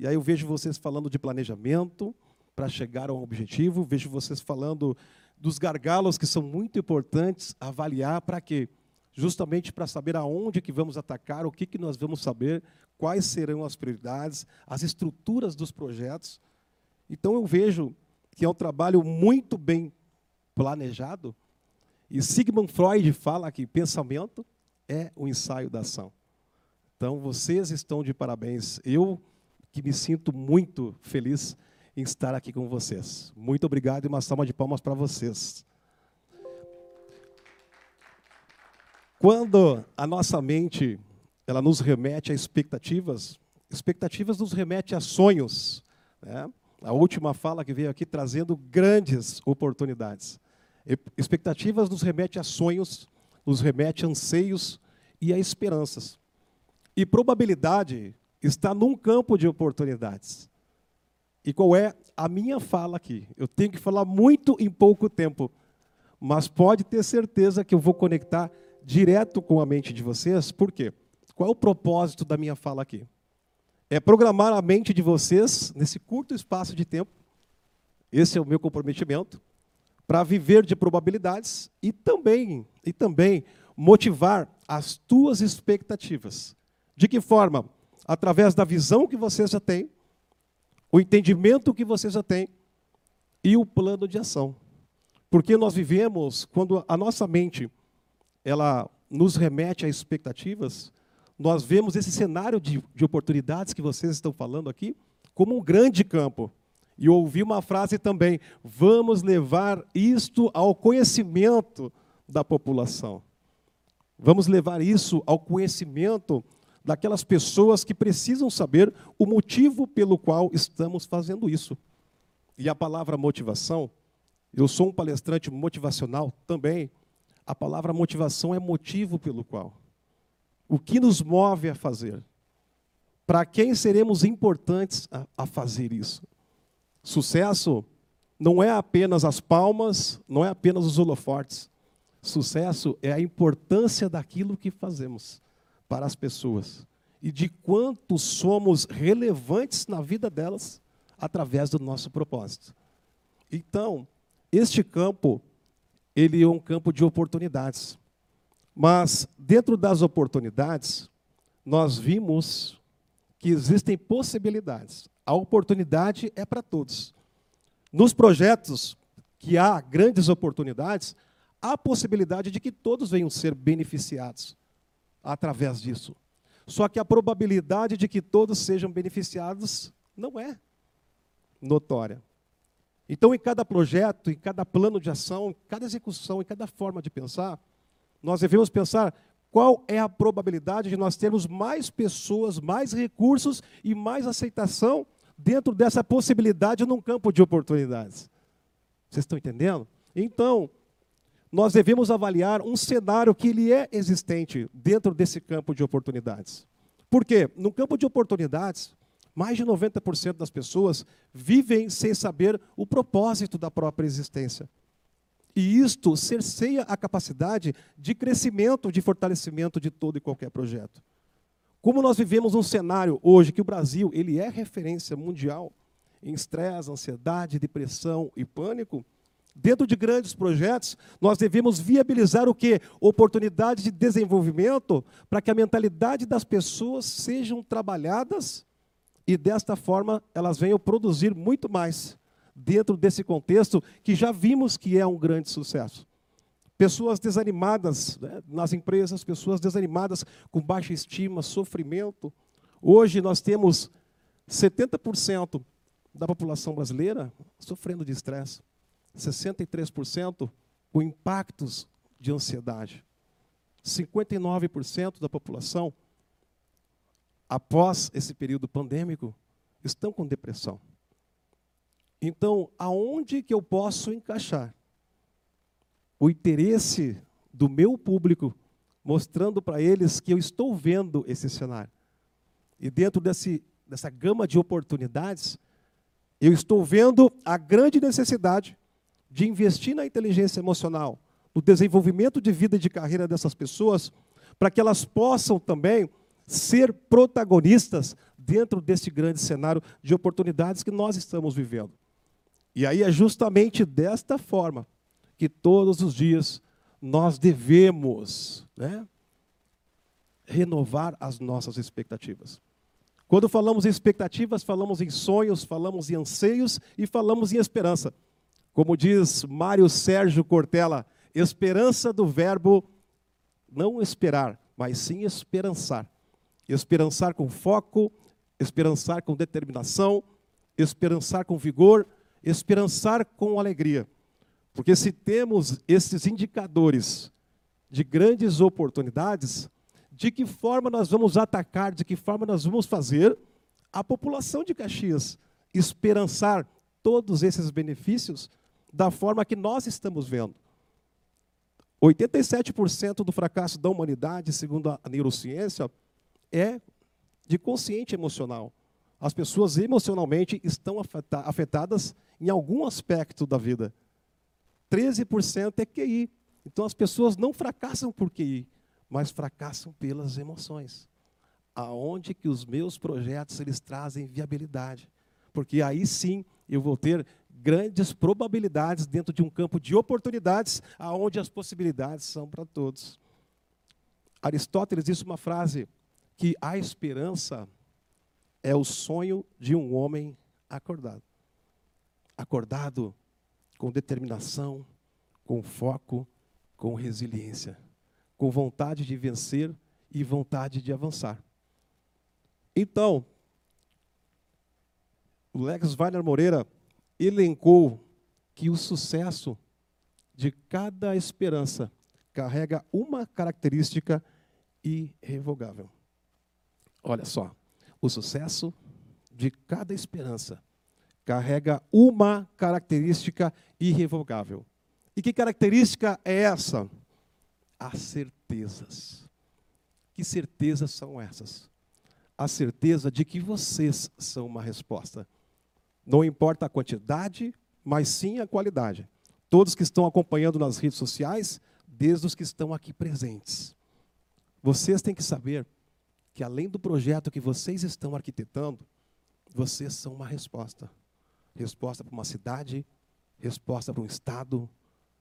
E aí eu vejo vocês falando de planejamento para chegar a um objetivo, vejo vocês falando dos gargalos que são muito importantes avaliar para quê? Justamente para saber aonde que vamos atacar, o que que nós vamos saber, quais serão as prioridades, as estruturas dos projetos. Então eu vejo que é um trabalho muito bem planejado. E Sigmund Freud fala que pensamento é o ensaio da ação. Então vocês estão de parabéns. Eu que me sinto muito feliz em estar aqui com vocês. Muito obrigado e uma salva de palmas para vocês. Quando a nossa mente ela nos remete a expectativas, expectativas nos remete a sonhos. Né? A última fala que veio aqui trazendo grandes oportunidades. Expectativas nos remete a sonhos, nos remete a anseios e a esperanças. E probabilidade está num campo de oportunidades. E qual é a minha fala aqui? Eu tenho que falar muito em pouco tempo. mas pode ter certeza que eu vou conectar direto com a mente de vocês. Por quê? Qual é o propósito da minha fala aqui? É programar a mente de vocês nesse curto espaço de tempo. Esse é o meu comprometimento para viver de probabilidades e também e também motivar as tuas expectativas. De que forma? Através da visão que você já tem, o entendimento que você já tem e o plano de ação. Porque nós vivemos, quando a nossa mente ela nos remete a expectativas, nós vemos esse cenário de, de oportunidades que vocês estão falando aqui como um grande campo. E ouvi uma frase também: vamos levar isto ao conhecimento da população. Vamos levar isso ao conhecimento daquelas pessoas que precisam saber o motivo pelo qual estamos fazendo isso. E a palavra motivação, eu sou um palestrante motivacional também. A palavra motivação é motivo pelo qual. O que nos move a fazer? Para quem seremos importantes a, a fazer isso? Sucesso não é apenas as palmas, não é apenas os holofortes. Sucesso é a importância daquilo que fazemos para as pessoas e de quanto somos relevantes na vida delas através do nosso propósito. Então, este campo, ele é um campo de oportunidades. Mas dentro das oportunidades, nós vimos que existem possibilidades. A oportunidade é para todos. Nos projetos que há grandes oportunidades, há possibilidade de que todos venham ser beneficiados através disso. Só que a probabilidade de que todos sejam beneficiados não é notória. Então, em cada projeto, em cada plano de ação, em cada execução, em cada forma de pensar, nós devemos pensar qual é a probabilidade de nós termos mais pessoas, mais recursos e mais aceitação dentro dessa possibilidade num campo de oportunidades. Vocês estão entendendo? Então, nós devemos avaliar um cenário que ele é existente dentro desse campo de oportunidades. Por quê? No campo de oportunidades, mais de 90% das pessoas vivem sem saber o propósito da própria existência. E isto cerceia a capacidade de crescimento, de fortalecimento de todo e qualquer projeto. Como nós vivemos um cenário hoje que o Brasil ele é referência mundial em estresse, ansiedade, depressão e pânico, dentro de grandes projetos, nós devemos viabilizar o que? Oportunidades de desenvolvimento para que a mentalidade das pessoas sejam trabalhadas e desta forma elas venham produzir muito mais dentro desse contexto que já vimos que é um grande sucesso. Pessoas desanimadas né, nas empresas, pessoas desanimadas com baixa estima, sofrimento. Hoje nós temos 70% da população brasileira sofrendo de estresse, 63% com impactos de ansiedade, 59% da população, após esse período pandêmico, estão com depressão. Então, aonde que eu posso encaixar o interesse do meu público, mostrando para eles que eu estou vendo esse cenário? E dentro desse, dessa gama de oportunidades, eu estou vendo a grande necessidade de investir na inteligência emocional, no desenvolvimento de vida e de carreira dessas pessoas, para que elas possam também ser protagonistas dentro desse grande cenário de oportunidades que nós estamos vivendo. E aí é justamente desta forma que todos os dias nós devemos né, renovar as nossas expectativas. Quando falamos em expectativas, falamos em sonhos, falamos em anseios e falamos em esperança. Como diz Mário Sérgio Cortella, esperança do verbo não esperar, mas sim esperançar. Esperançar com foco, esperançar com determinação, esperançar com vigor, esperançar com alegria. Porque se temos esses indicadores de grandes oportunidades, de que forma nós vamos atacar, de que forma nós vamos fazer a população de Caxias esperançar todos esses benefícios da forma que nós estamos vendo. 87% do fracasso da humanidade, segundo a neurociência, é de consciente emocional. As pessoas emocionalmente estão afetadas em algum aspecto da vida. 13% é QI. Então as pessoas não fracassam por QI, mas fracassam pelas emoções. Aonde que os meus projetos eles trazem viabilidade? Porque aí sim eu vou ter grandes probabilidades dentro de um campo de oportunidades, aonde as possibilidades são para todos. Aristóteles disse uma frase que a esperança é o sonho de um homem acordado. Acordado com determinação, com foco, com resiliência, com vontade de vencer e vontade de avançar. Então, o Lex Weiner Moreira elencou que o sucesso de cada esperança carrega uma característica irrevogável. Olha só, o sucesso de cada esperança carrega uma característica irrevogável. E que característica é essa? As certezas. Que certezas são essas? A certeza de que vocês são uma resposta. Não importa a quantidade, mas sim a qualidade. Todos que estão acompanhando nas redes sociais, desde os que estão aqui presentes. Vocês têm que saber que além do projeto que vocês estão arquitetando, vocês são uma resposta. Resposta para uma cidade, resposta para um estado,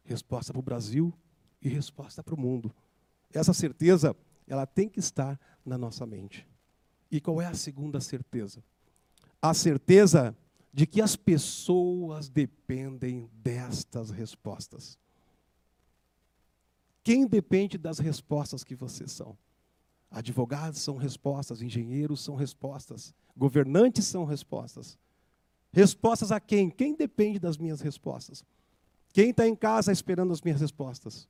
resposta para o Brasil e resposta para o mundo. Essa certeza, ela tem que estar na nossa mente. E qual é a segunda certeza? A certeza de que as pessoas dependem destas respostas. Quem depende das respostas que vocês são? Advogados são respostas, engenheiros são respostas, governantes são respostas. Respostas a quem? Quem depende das minhas respostas? Quem está em casa esperando as minhas respostas?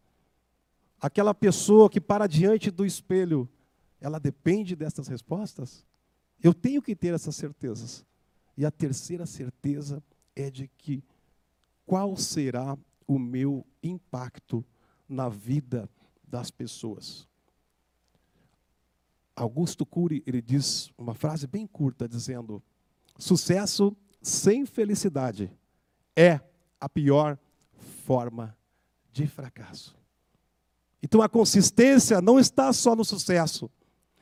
Aquela pessoa que para diante do espelho, ela depende dessas respostas? Eu tenho que ter essas certezas. E a terceira certeza é de que qual será o meu impacto na vida das pessoas. Augusto Cury, ele diz uma frase bem curta dizendo: "Sucesso sem felicidade é a pior forma de fracasso". Então a consistência não está só no sucesso,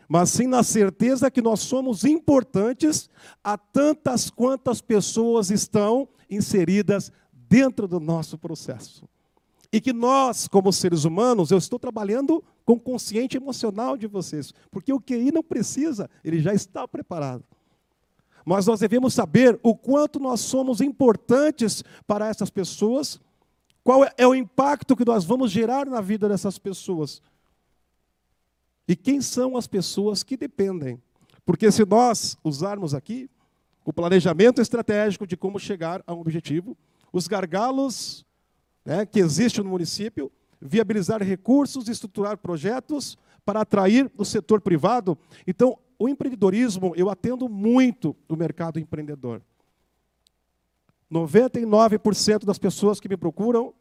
mas sim na certeza que nós somos importantes a tantas quantas pessoas estão inseridas dentro do nosso processo. E que nós, como seres humanos, eu estou trabalhando com o consciente emocional de vocês, porque o QI não precisa, ele já está preparado. Mas nós devemos saber o quanto nós somos importantes para essas pessoas, qual é o impacto que nós vamos gerar na vida dessas pessoas. E quem são as pessoas que dependem? Porque se nós usarmos aqui o planejamento estratégico de como chegar a um objetivo, os gargalos né, que existem no município, viabilizar recursos, estruturar projetos para atrair o setor privado. Então, o empreendedorismo, eu atendo muito o mercado empreendedor. 99% das pessoas que me procuram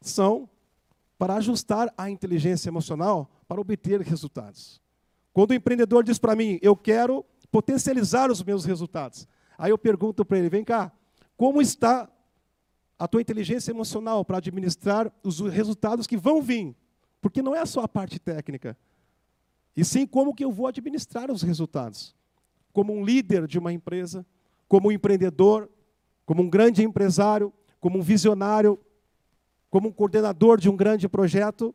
são para ajustar a inteligência emocional para obter resultados. Quando o empreendedor diz para mim, eu quero potencializar os meus resultados, aí eu pergunto para ele, vem cá, como está a tua inteligência emocional para administrar os resultados que vão vir? Porque não é só a parte técnica, e sim como que eu vou administrar os resultados. Como um líder de uma empresa, como um empreendedor, como um grande empresário, como um visionário, como um coordenador de um grande projeto,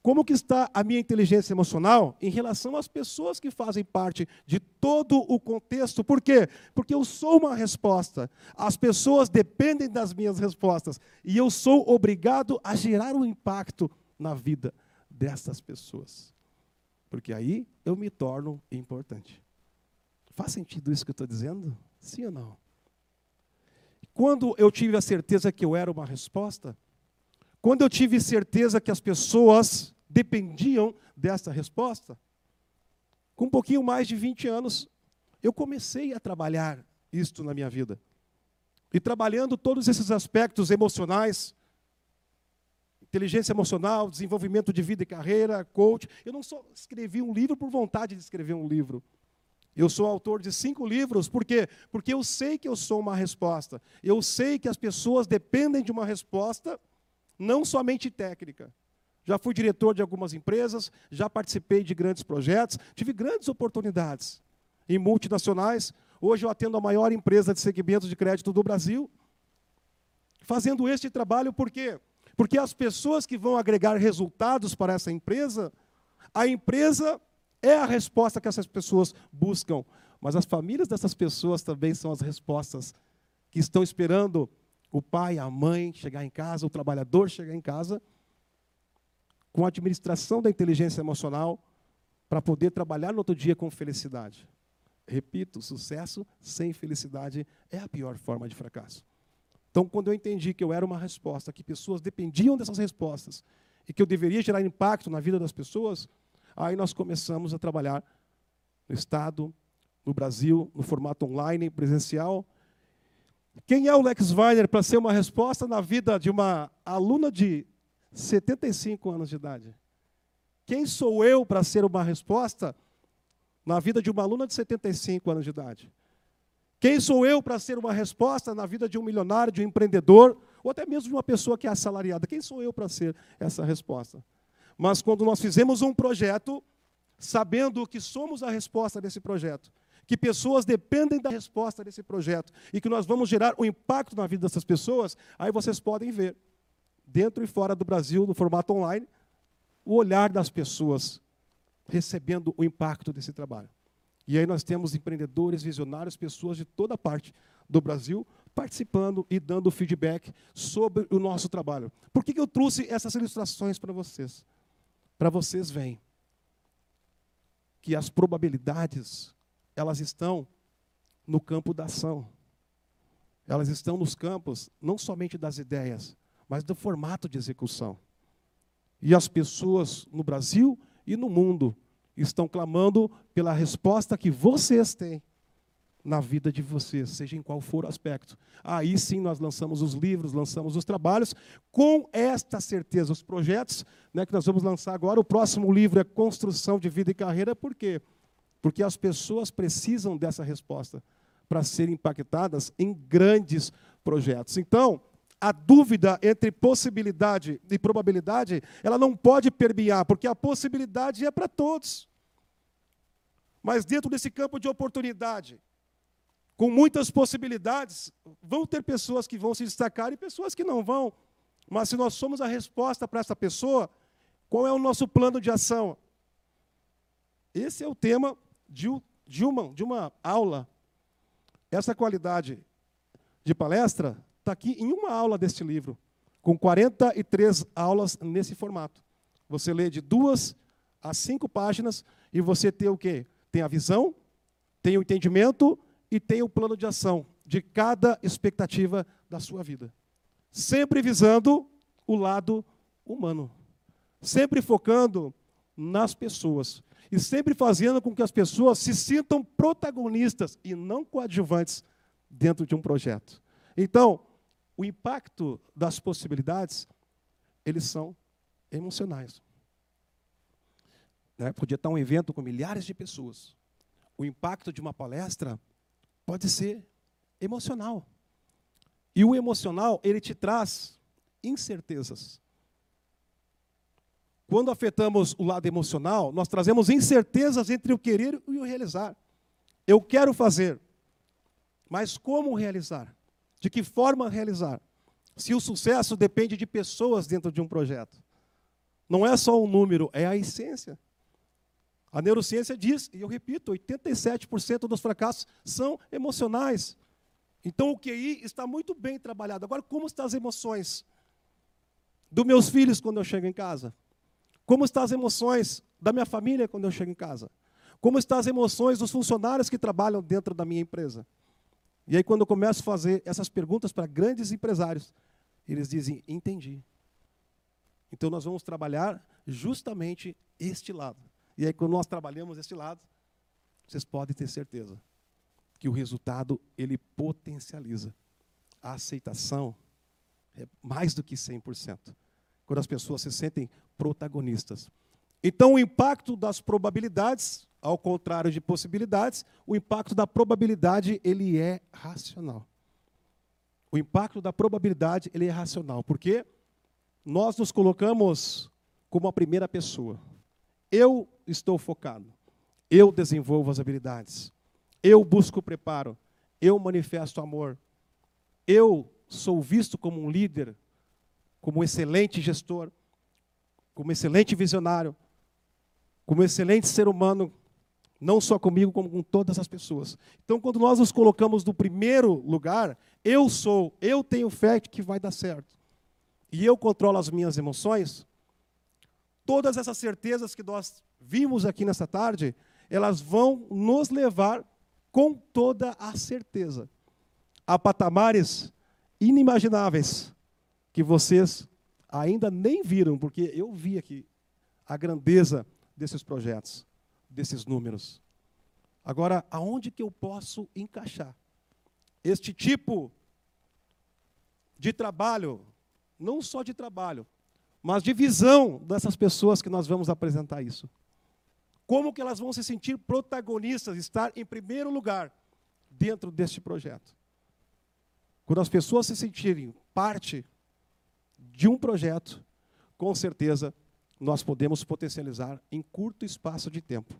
como que está a minha inteligência emocional em relação às pessoas que fazem parte de todo o contexto? Por quê? Porque eu sou uma resposta. As pessoas dependem das minhas respostas e eu sou obrigado a gerar um impacto na vida dessas pessoas. Porque aí eu me torno importante. Faz sentido isso que eu estou dizendo? Sim ou não? Quando eu tive a certeza que eu era uma resposta, quando eu tive certeza que as pessoas dependiam dessa resposta, com um pouquinho mais de 20 anos, eu comecei a trabalhar isto na minha vida. E trabalhando todos esses aspectos emocionais, inteligência emocional, desenvolvimento de vida e carreira, coach. Eu não só escrevi um livro por vontade de escrever um livro. Eu sou autor de cinco livros, por quê? Porque eu sei que eu sou uma resposta. Eu sei que as pessoas dependem de uma resposta não somente técnica. Já fui diretor de algumas empresas, já participei de grandes projetos, tive grandes oportunidades em multinacionais. Hoje eu atendo a maior empresa de segmento de crédito do Brasil. Fazendo este trabalho, por quê? Porque as pessoas que vão agregar resultados para essa empresa, a empresa é a resposta que essas pessoas buscam. Mas as famílias dessas pessoas também são as respostas que estão esperando o pai, a mãe chegar em casa, o trabalhador chegar em casa com a administração da inteligência emocional para poder trabalhar no outro dia com felicidade. Repito, sucesso sem felicidade é a pior forma de fracasso. Então, quando eu entendi que eu era uma resposta, que pessoas dependiam dessas respostas e que eu deveria gerar impacto na vida das pessoas, aí nós começamos a trabalhar no Estado, no Brasil, no formato online, presencial. Quem é o Lex Weiner para ser uma resposta na vida de uma aluna de 75 anos de idade. Quem sou eu para ser uma resposta na vida de uma aluna de 75 anos de idade? Quem sou eu para ser uma resposta na vida de um milionário, de um empreendedor, ou até mesmo de uma pessoa que é assalariada? Quem sou eu para ser essa resposta? Mas quando nós fizemos um projeto, sabendo que somos a resposta desse projeto, que pessoas dependem da resposta desse projeto e que nós vamos gerar um impacto na vida dessas pessoas, aí vocês podem ver dentro e fora do Brasil, no formato online, o olhar das pessoas recebendo o impacto desse trabalho. E aí nós temos empreendedores, visionários, pessoas de toda parte do Brasil participando e dando feedback sobre o nosso trabalho. Por que, eu trouxe essas ilustrações para vocês? Para vocês verem que as probabilidades, elas estão no campo da ação. Elas estão nos campos não somente das ideias, mas do formato de execução. E as pessoas no Brasil e no mundo estão clamando pela resposta que vocês têm na vida de vocês, seja em qual for o aspecto. Aí sim nós lançamos os livros, lançamos os trabalhos, com esta certeza, os projetos né, que nós vamos lançar agora. O próximo livro é Construção de Vida e Carreira, por quê? Porque as pessoas precisam dessa resposta para serem impactadas em grandes projetos. Então, a dúvida entre possibilidade e probabilidade, ela não pode permear, porque a possibilidade é para todos. Mas dentro desse campo de oportunidade, com muitas possibilidades, vão ter pessoas que vão se destacar e pessoas que não vão. Mas se nós somos a resposta para essa pessoa, qual é o nosso plano de ação? Esse é o tema de, de, uma, de uma aula. Essa qualidade de palestra está aqui em uma aula deste livro, com 43 aulas nesse formato. Você lê de duas a cinco páginas e você tem o quê? Tem a visão, tem o entendimento e tem o plano de ação de cada expectativa da sua vida. Sempre visando o lado humano. Sempre focando nas pessoas. E sempre fazendo com que as pessoas se sintam protagonistas e não coadjuvantes dentro de um projeto. Então, o impacto das possibilidades, eles são emocionais. Né? Podia estar um evento com milhares de pessoas. O impacto de uma palestra pode ser emocional. E o emocional, ele te traz incertezas. Quando afetamos o lado emocional, nós trazemos incertezas entre o querer e o realizar. Eu quero fazer, mas como realizar? De que forma realizar? Se o sucesso depende de pessoas dentro de um projeto. Não é só um número, é a essência. A neurociência diz, e eu repito, 87% dos fracassos são emocionais. Então o QI está muito bem trabalhado. Agora, como estão as emoções dos meus filhos quando eu chego em casa? Como estão as emoções da minha família quando eu chego em casa? Como estão as emoções dos funcionários que trabalham dentro da minha empresa? E aí, quando eu começo a fazer essas perguntas para grandes empresários, eles dizem: entendi. Então, nós vamos trabalhar justamente este lado. E aí, quando nós trabalhamos este lado, vocês podem ter certeza que o resultado ele potencializa. A aceitação é mais do que 100%. Quando as pessoas se sentem protagonistas. Então, o impacto das probabilidades ao contrário de possibilidades, o impacto da probabilidade ele é racional. O impacto da probabilidade ele é racional. Por quê? nós nos colocamos como a primeira pessoa. Eu estou focado. Eu desenvolvo as habilidades. Eu busco o preparo. Eu manifesto amor. Eu sou visto como um líder, como excelente gestor, como excelente visionário, como excelente ser humano, não só comigo, como com todas as pessoas. Então, quando nós nos colocamos no primeiro lugar, eu sou, eu tenho fé que vai dar certo. E eu controlo as minhas emoções. Todas essas certezas que nós vimos aqui nessa tarde, elas vão nos levar com toda a certeza a patamares inimagináveis que vocês ainda nem viram, porque eu vi aqui a grandeza desses projetos, desses números. Agora, aonde que eu posso encaixar este tipo de trabalho, não só de trabalho, mas de visão dessas pessoas que nós vamos apresentar isso? Como que elas vão se sentir protagonistas, estar em primeiro lugar dentro deste projeto? Quando as pessoas se sentirem parte de um projeto, com certeza nós podemos potencializar em curto espaço de tempo.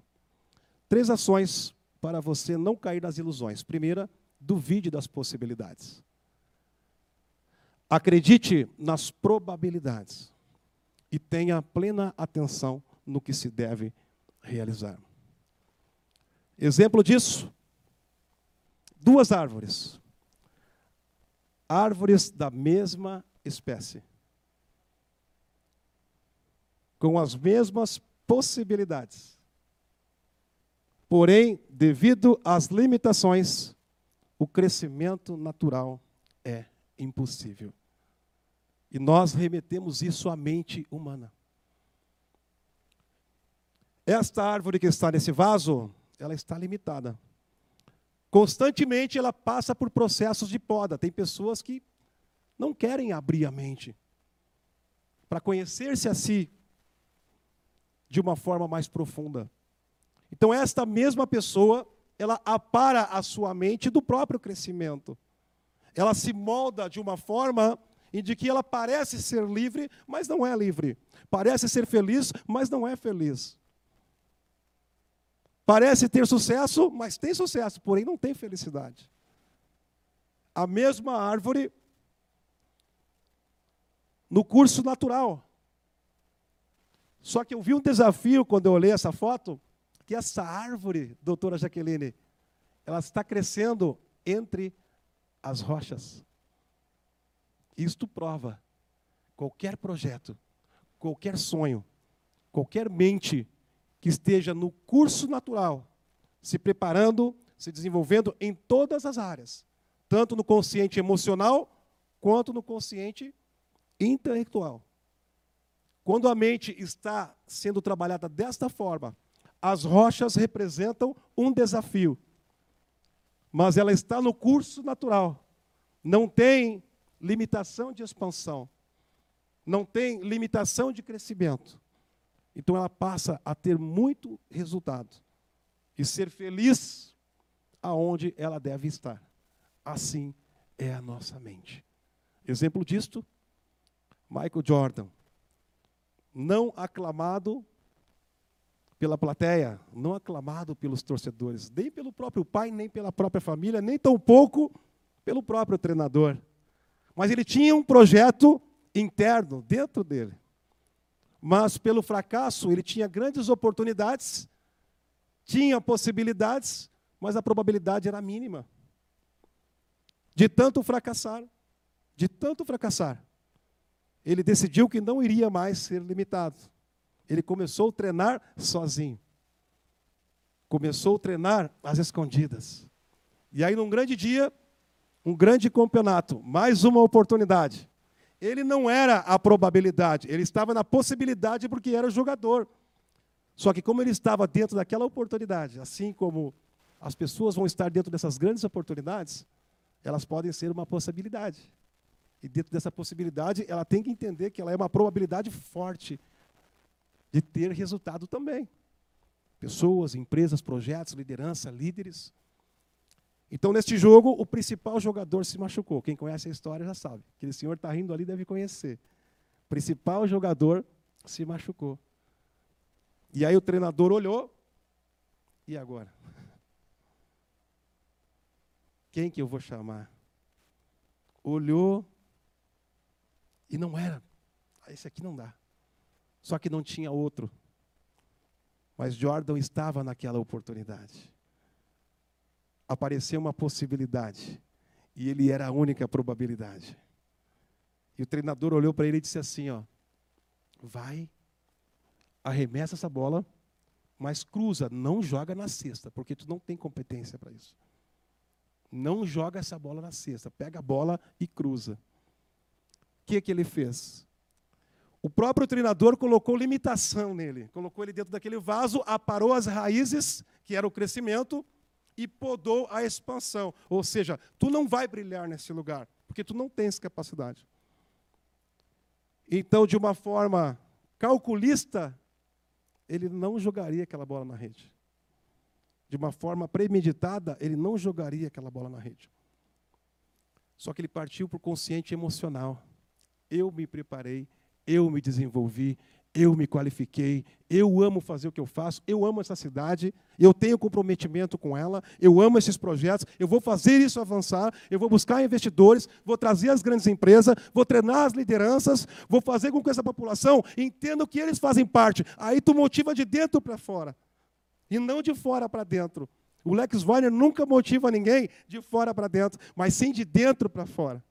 Três ações para você não cair nas ilusões. Primeira, duvide das possibilidades. Acredite nas probabilidades e tenha plena atenção no que se deve realizar. Exemplo disso: duas árvores. Árvores da mesma espécie. Com as mesmas possibilidades. Porém, devido às limitações, o crescimento natural é impossível. E nós remetemos isso à mente humana. Esta árvore que está nesse vaso, ela está limitada. Constantemente ela passa por processos de poda. Tem pessoas que não querem abrir a mente para conhecer-se a si de uma forma mais profunda. Então esta mesma pessoa, ela apara a sua mente do próprio crescimento. Ela se molda de uma forma em que ela parece ser livre, mas não é livre. Parece ser feliz, mas não é feliz. Parece ter sucesso, mas tem sucesso, porém não tem felicidade. A mesma árvore no curso natural. Só que eu vi um desafio quando eu olhei essa foto, que essa árvore, doutora Jaqueline, ela está crescendo entre as rochas. Isto prova qualquer projeto, qualquer sonho, qualquer mente que esteja no curso natural, se preparando, se desenvolvendo em todas as áreas, tanto no consciente emocional quanto no consciente intelectual. Quando a mente está sendo trabalhada desta forma, as rochas representam um desafio, mas ela está no curso natural, não tem limitação de expansão, não tem limitação de crescimento. Então ela passa a ter muito resultado e ser feliz aonde ela deve estar. Assim é a nossa mente. Exemplo disto, Michael Jordan, não aclamado pela plateia, não aclamado pelos torcedores, nem pelo próprio pai, nem pela própria família, nem tampouco pelo próprio treinador. Mas ele tinha um projeto interno dentro dele mas pelo fracasso ele tinha grandes oportunidades, tinha possibilidades, mas a probabilidade era mínima. De tanto fracassar, de tanto fracassar, ele decidiu que não iria mais ser limitado. Ele começou a treinar sozinho. Começou a treinar às escondidas. E aí, num grande dia, um grande campeonato, mais uma oportunidade ele não era a probabilidade, ele estava na possibilidade porque era jogador. Só que como ele estava dentro daquela oportunidade, assim como as pessoas vão estar dentro dessas grandes oportunidades, elas podem ser uma possibilidade. E dentro dessa possibilidade, ela tem que entender que ela é uma probabilidade forte de ter resultado também. Pessoas, empresas, projetos, liderança, líderes. Então, neste jogo, o principal jogador se machucou. Quem conhece a história já sabe. Aquele senhor está rindo ali deve conhecer. principal jogador se machucou. E aí o treinador olhou, e agora? Quem que eu vou chamar? Olhou e não era. Ah, esse aqui não dá. Só que não tinha outro. Mas Jordan estava naquela oportunidade. Apareceu uma possibilidade. E ele era a única probabilidade. E o treinador olhou para ele e disse assim: ó, vai, arremessa essa bola, mas cruza, não joga na cesta, porque tu não tem competência para isso. Não joga essa bola na cesta, pega a bola e cruza. Que, que ele fez? O próprio treinador colocou limitação nele, colocou ele dentro daquele vaso, aparou as raízes, que era o crescimento, e podou a expansão. Ou seja, tu não vai brilhar nesse lugar, porque tu não tens capacidade. Então, de uma forma calculista, ele não jogaria aquela bola na rede. De uma forma premeditada, ele não jogaria aquela bola na rede. Só que ele partiu para o consciente emocional. Eu me preparei, eu me desenvolvi, eu me qualifiquei, eu amo fazer o que eu faço, eu amo essa cidade, eu tenho comprometimento com ela, eu amo esses projetos, eu vou fazer isso avançar, eu vou buscar investidores, vou trazer as grandes empresas, vou treinar as lideranças, vou fazer com que essa população entenda que eles fazem parte. Aí tu motiva de dentro para fora, e não de fora para dentro. O Lex Weiner nunca motiva ninguém de fora para dentro, mas sim de dentro para fora.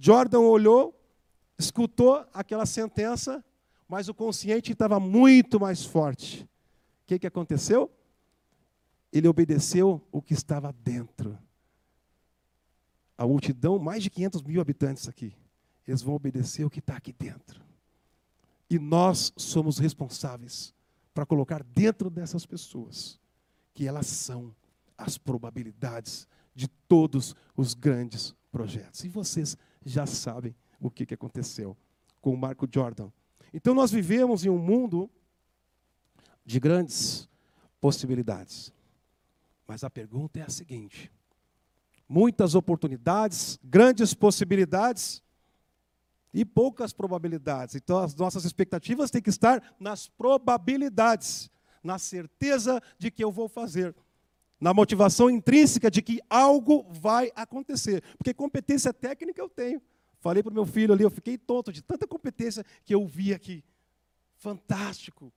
Jordan olhou, escutou aquela sentença mas o consciente estava muito mais forte. O que, que aconteceu? Ele obedeceu o que estava dentro. A multidão, mais de 500 mil habitantes aqui, eles vão obedecer o que está aqui dentro. E nós somos responsáveis para colocar dentro dessas pessoas que elas são as probabilidades de todos os grandes projetos. E vocês já sabem o que, aconteceu com o Marco Jordan então nós vivemos em um mundo de grandes possibilidades. Mas a pergunta é a seguinte: muitas oportunidades, grandes possibilidades e poucas probabilidades. Então as nossas expectativas têm que estar nas probabilidades, na certeza de que eu vou fazer, na motivação intrínseca de que algo vai acontecer. Porque competência técnica eu tenho. Falei para o meu filho ali, eu fiquei tonto de tanta competência que eu vi aqui. Fantástico.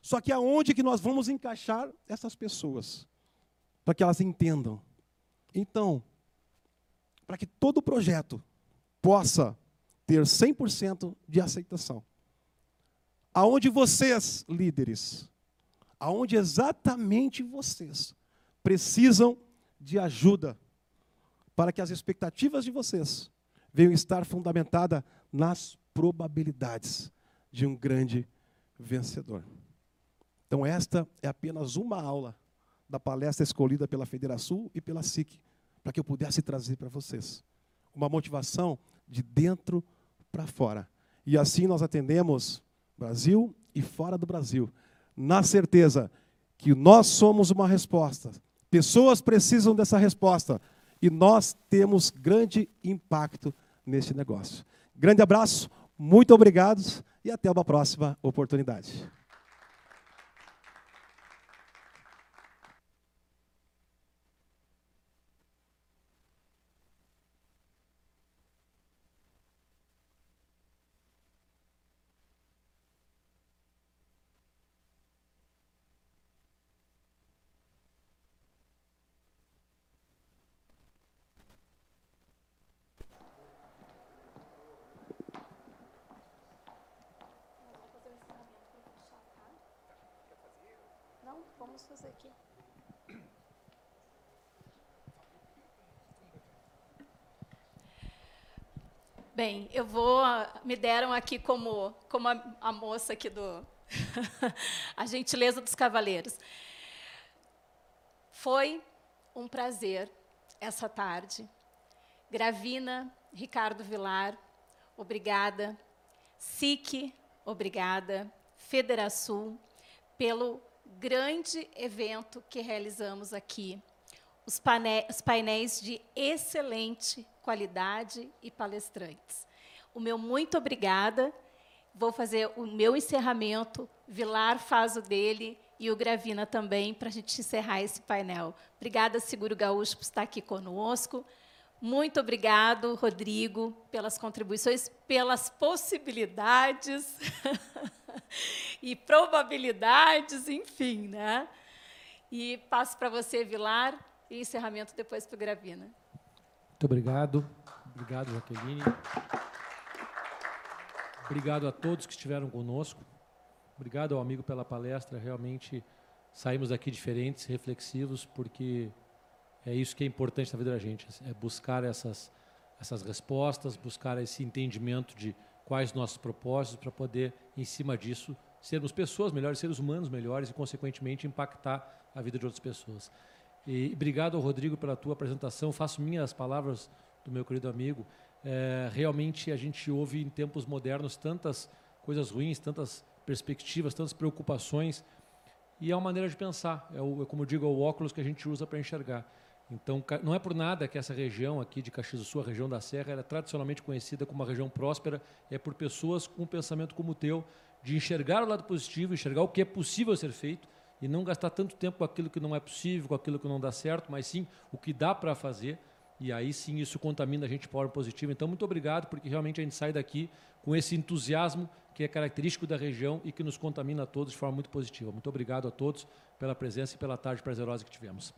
Só que aonde que nós vamos encaixar essas pessoas? Para que elas entendam. Então, para que todo projeto possa ter 100% de aceitação. Aonde vocês, líderes, aonde exatamente vocês precisam de ajuda para que as expectativas de vocês veio estar fundamentada nas probabilidades de um grande vencedor. Então, esta é apenas uma aula da palestra escolhida pela Federação e pela SIC, para que eu pudesse trazer para vocês uma motivação de dentro para fora. E assim nós atendemos Brasil e fora do Brasil, na certeza que nós somos uma resposta. Pessoas precisam dessa resposta e nós temos grande impacto neste negócio. Grande abraço, muito obrigado e até uma próxima oportunidade. vamos fazer aqui. Bem, eu vou. Me deram aqui como, como a, a moça aqui do. a gentileza dos cavaleiros. Foi um prazer essa tarde. Gravina, Ricardo Vilar, obrigada. SIC, obrigada. Federação, pelo grande evento que realizamos aqui. Os, os painéis de excelente qualidade e palestrantes. o meu muito obrigada. Vou fazer o meu encerramento, Vilar faz o dele e o Gravina também, para a gente encerrar esse painel. Obrigada, Seguro Gaúcho, por estar aqui conosco. Muito obrigado, Rodrigo, pelas contribuições, pelas possibilidades e probabilidades, enfim, né? E passo para você, Vilar, e encerramento depois para o Gravina. Muito obrigado. Obrigado, Jaqueline. Obrigado a todos que estiveram conosco. Obrigado ao amigo pela palestra. Realmente saímos daqui diferentes, reflexivos, porque é isso que é importante na vida da gente, é buscar essas, essas respostas, buscar esse entendimento de quais nossos propósitos para poder, em cima disso, sermos pessoas melhores, seres humanos melhores e, consequentemente, impactar a vida de outras pessoas. E obrigado Rodrigo pela tua apresentação. Faço minhas palavras do meu querido amigo. É, realmente a gente ouve em tempos modernos tantas coisas ruins, tantas perspectivas, tantas preocupações, e é uma maneira de pensar. É, o, é como eu digo, é o óculos que a gente usa para enxergar. Então, não é por nada que essa região aqui de Caxias do Sul, a região da Serra, é tradicionalmente conhecida como uma região próspera, é por pessoas com um pensamento como o teu, de enxergar o lado positivo, enxergar o que é possível ser feito e não gastar tanto tempo com aquilo que não é possível, com aquilo que não dá certo, mas sim o que dá para fazer. E aí sim isso contamina a gente para o positivo. Então, muito obrigado, porque realmente a gente sai daqui com esse entusiasmo que é característico da região e que nos contamina a todos de forma muito positiva. Muito obrigado a todos pela presença e pela tarde prazerosa que tivemos.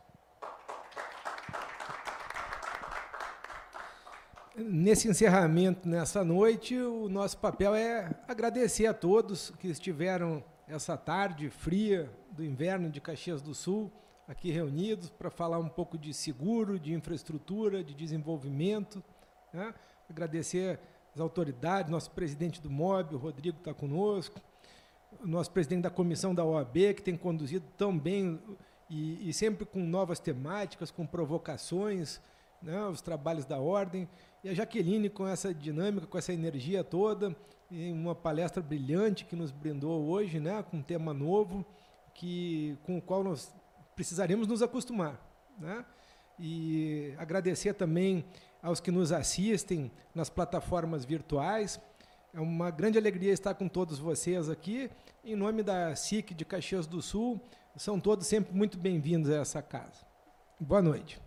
Nesse encerramento, nessa noite, o nosso papel é agradecer a todos que estiveram essa tarde fria do inverno de Caxias do Sul, aqui reunidos para falar um pouco de seguro, de infraestrutura, de desenvolvimento. Né? Agradecer as autoridades, nosso presidente do MOB, o Rodrigo está conosco, o nosso presidente da comissão da OAB, que tem conduzido tão bem e, e sempre com novas temáticas, com provocações, né, os trabalhos da ordem. E a Jaqueline, com essa dinâmica, com essa energia toda, e uma palestra brilhante que nos brindou hoje, né, com um tema novo, que, com o qual nós precisaremos nos acostumar. Né? E agradecer também aos que nos assistem nas plataformas virtuais. É uma grande alegria estar com todos vocês aqui. Em nome da SIC de Caxias do Sul, são todos sempre muito bem-vindos a essa casa. Boa noite.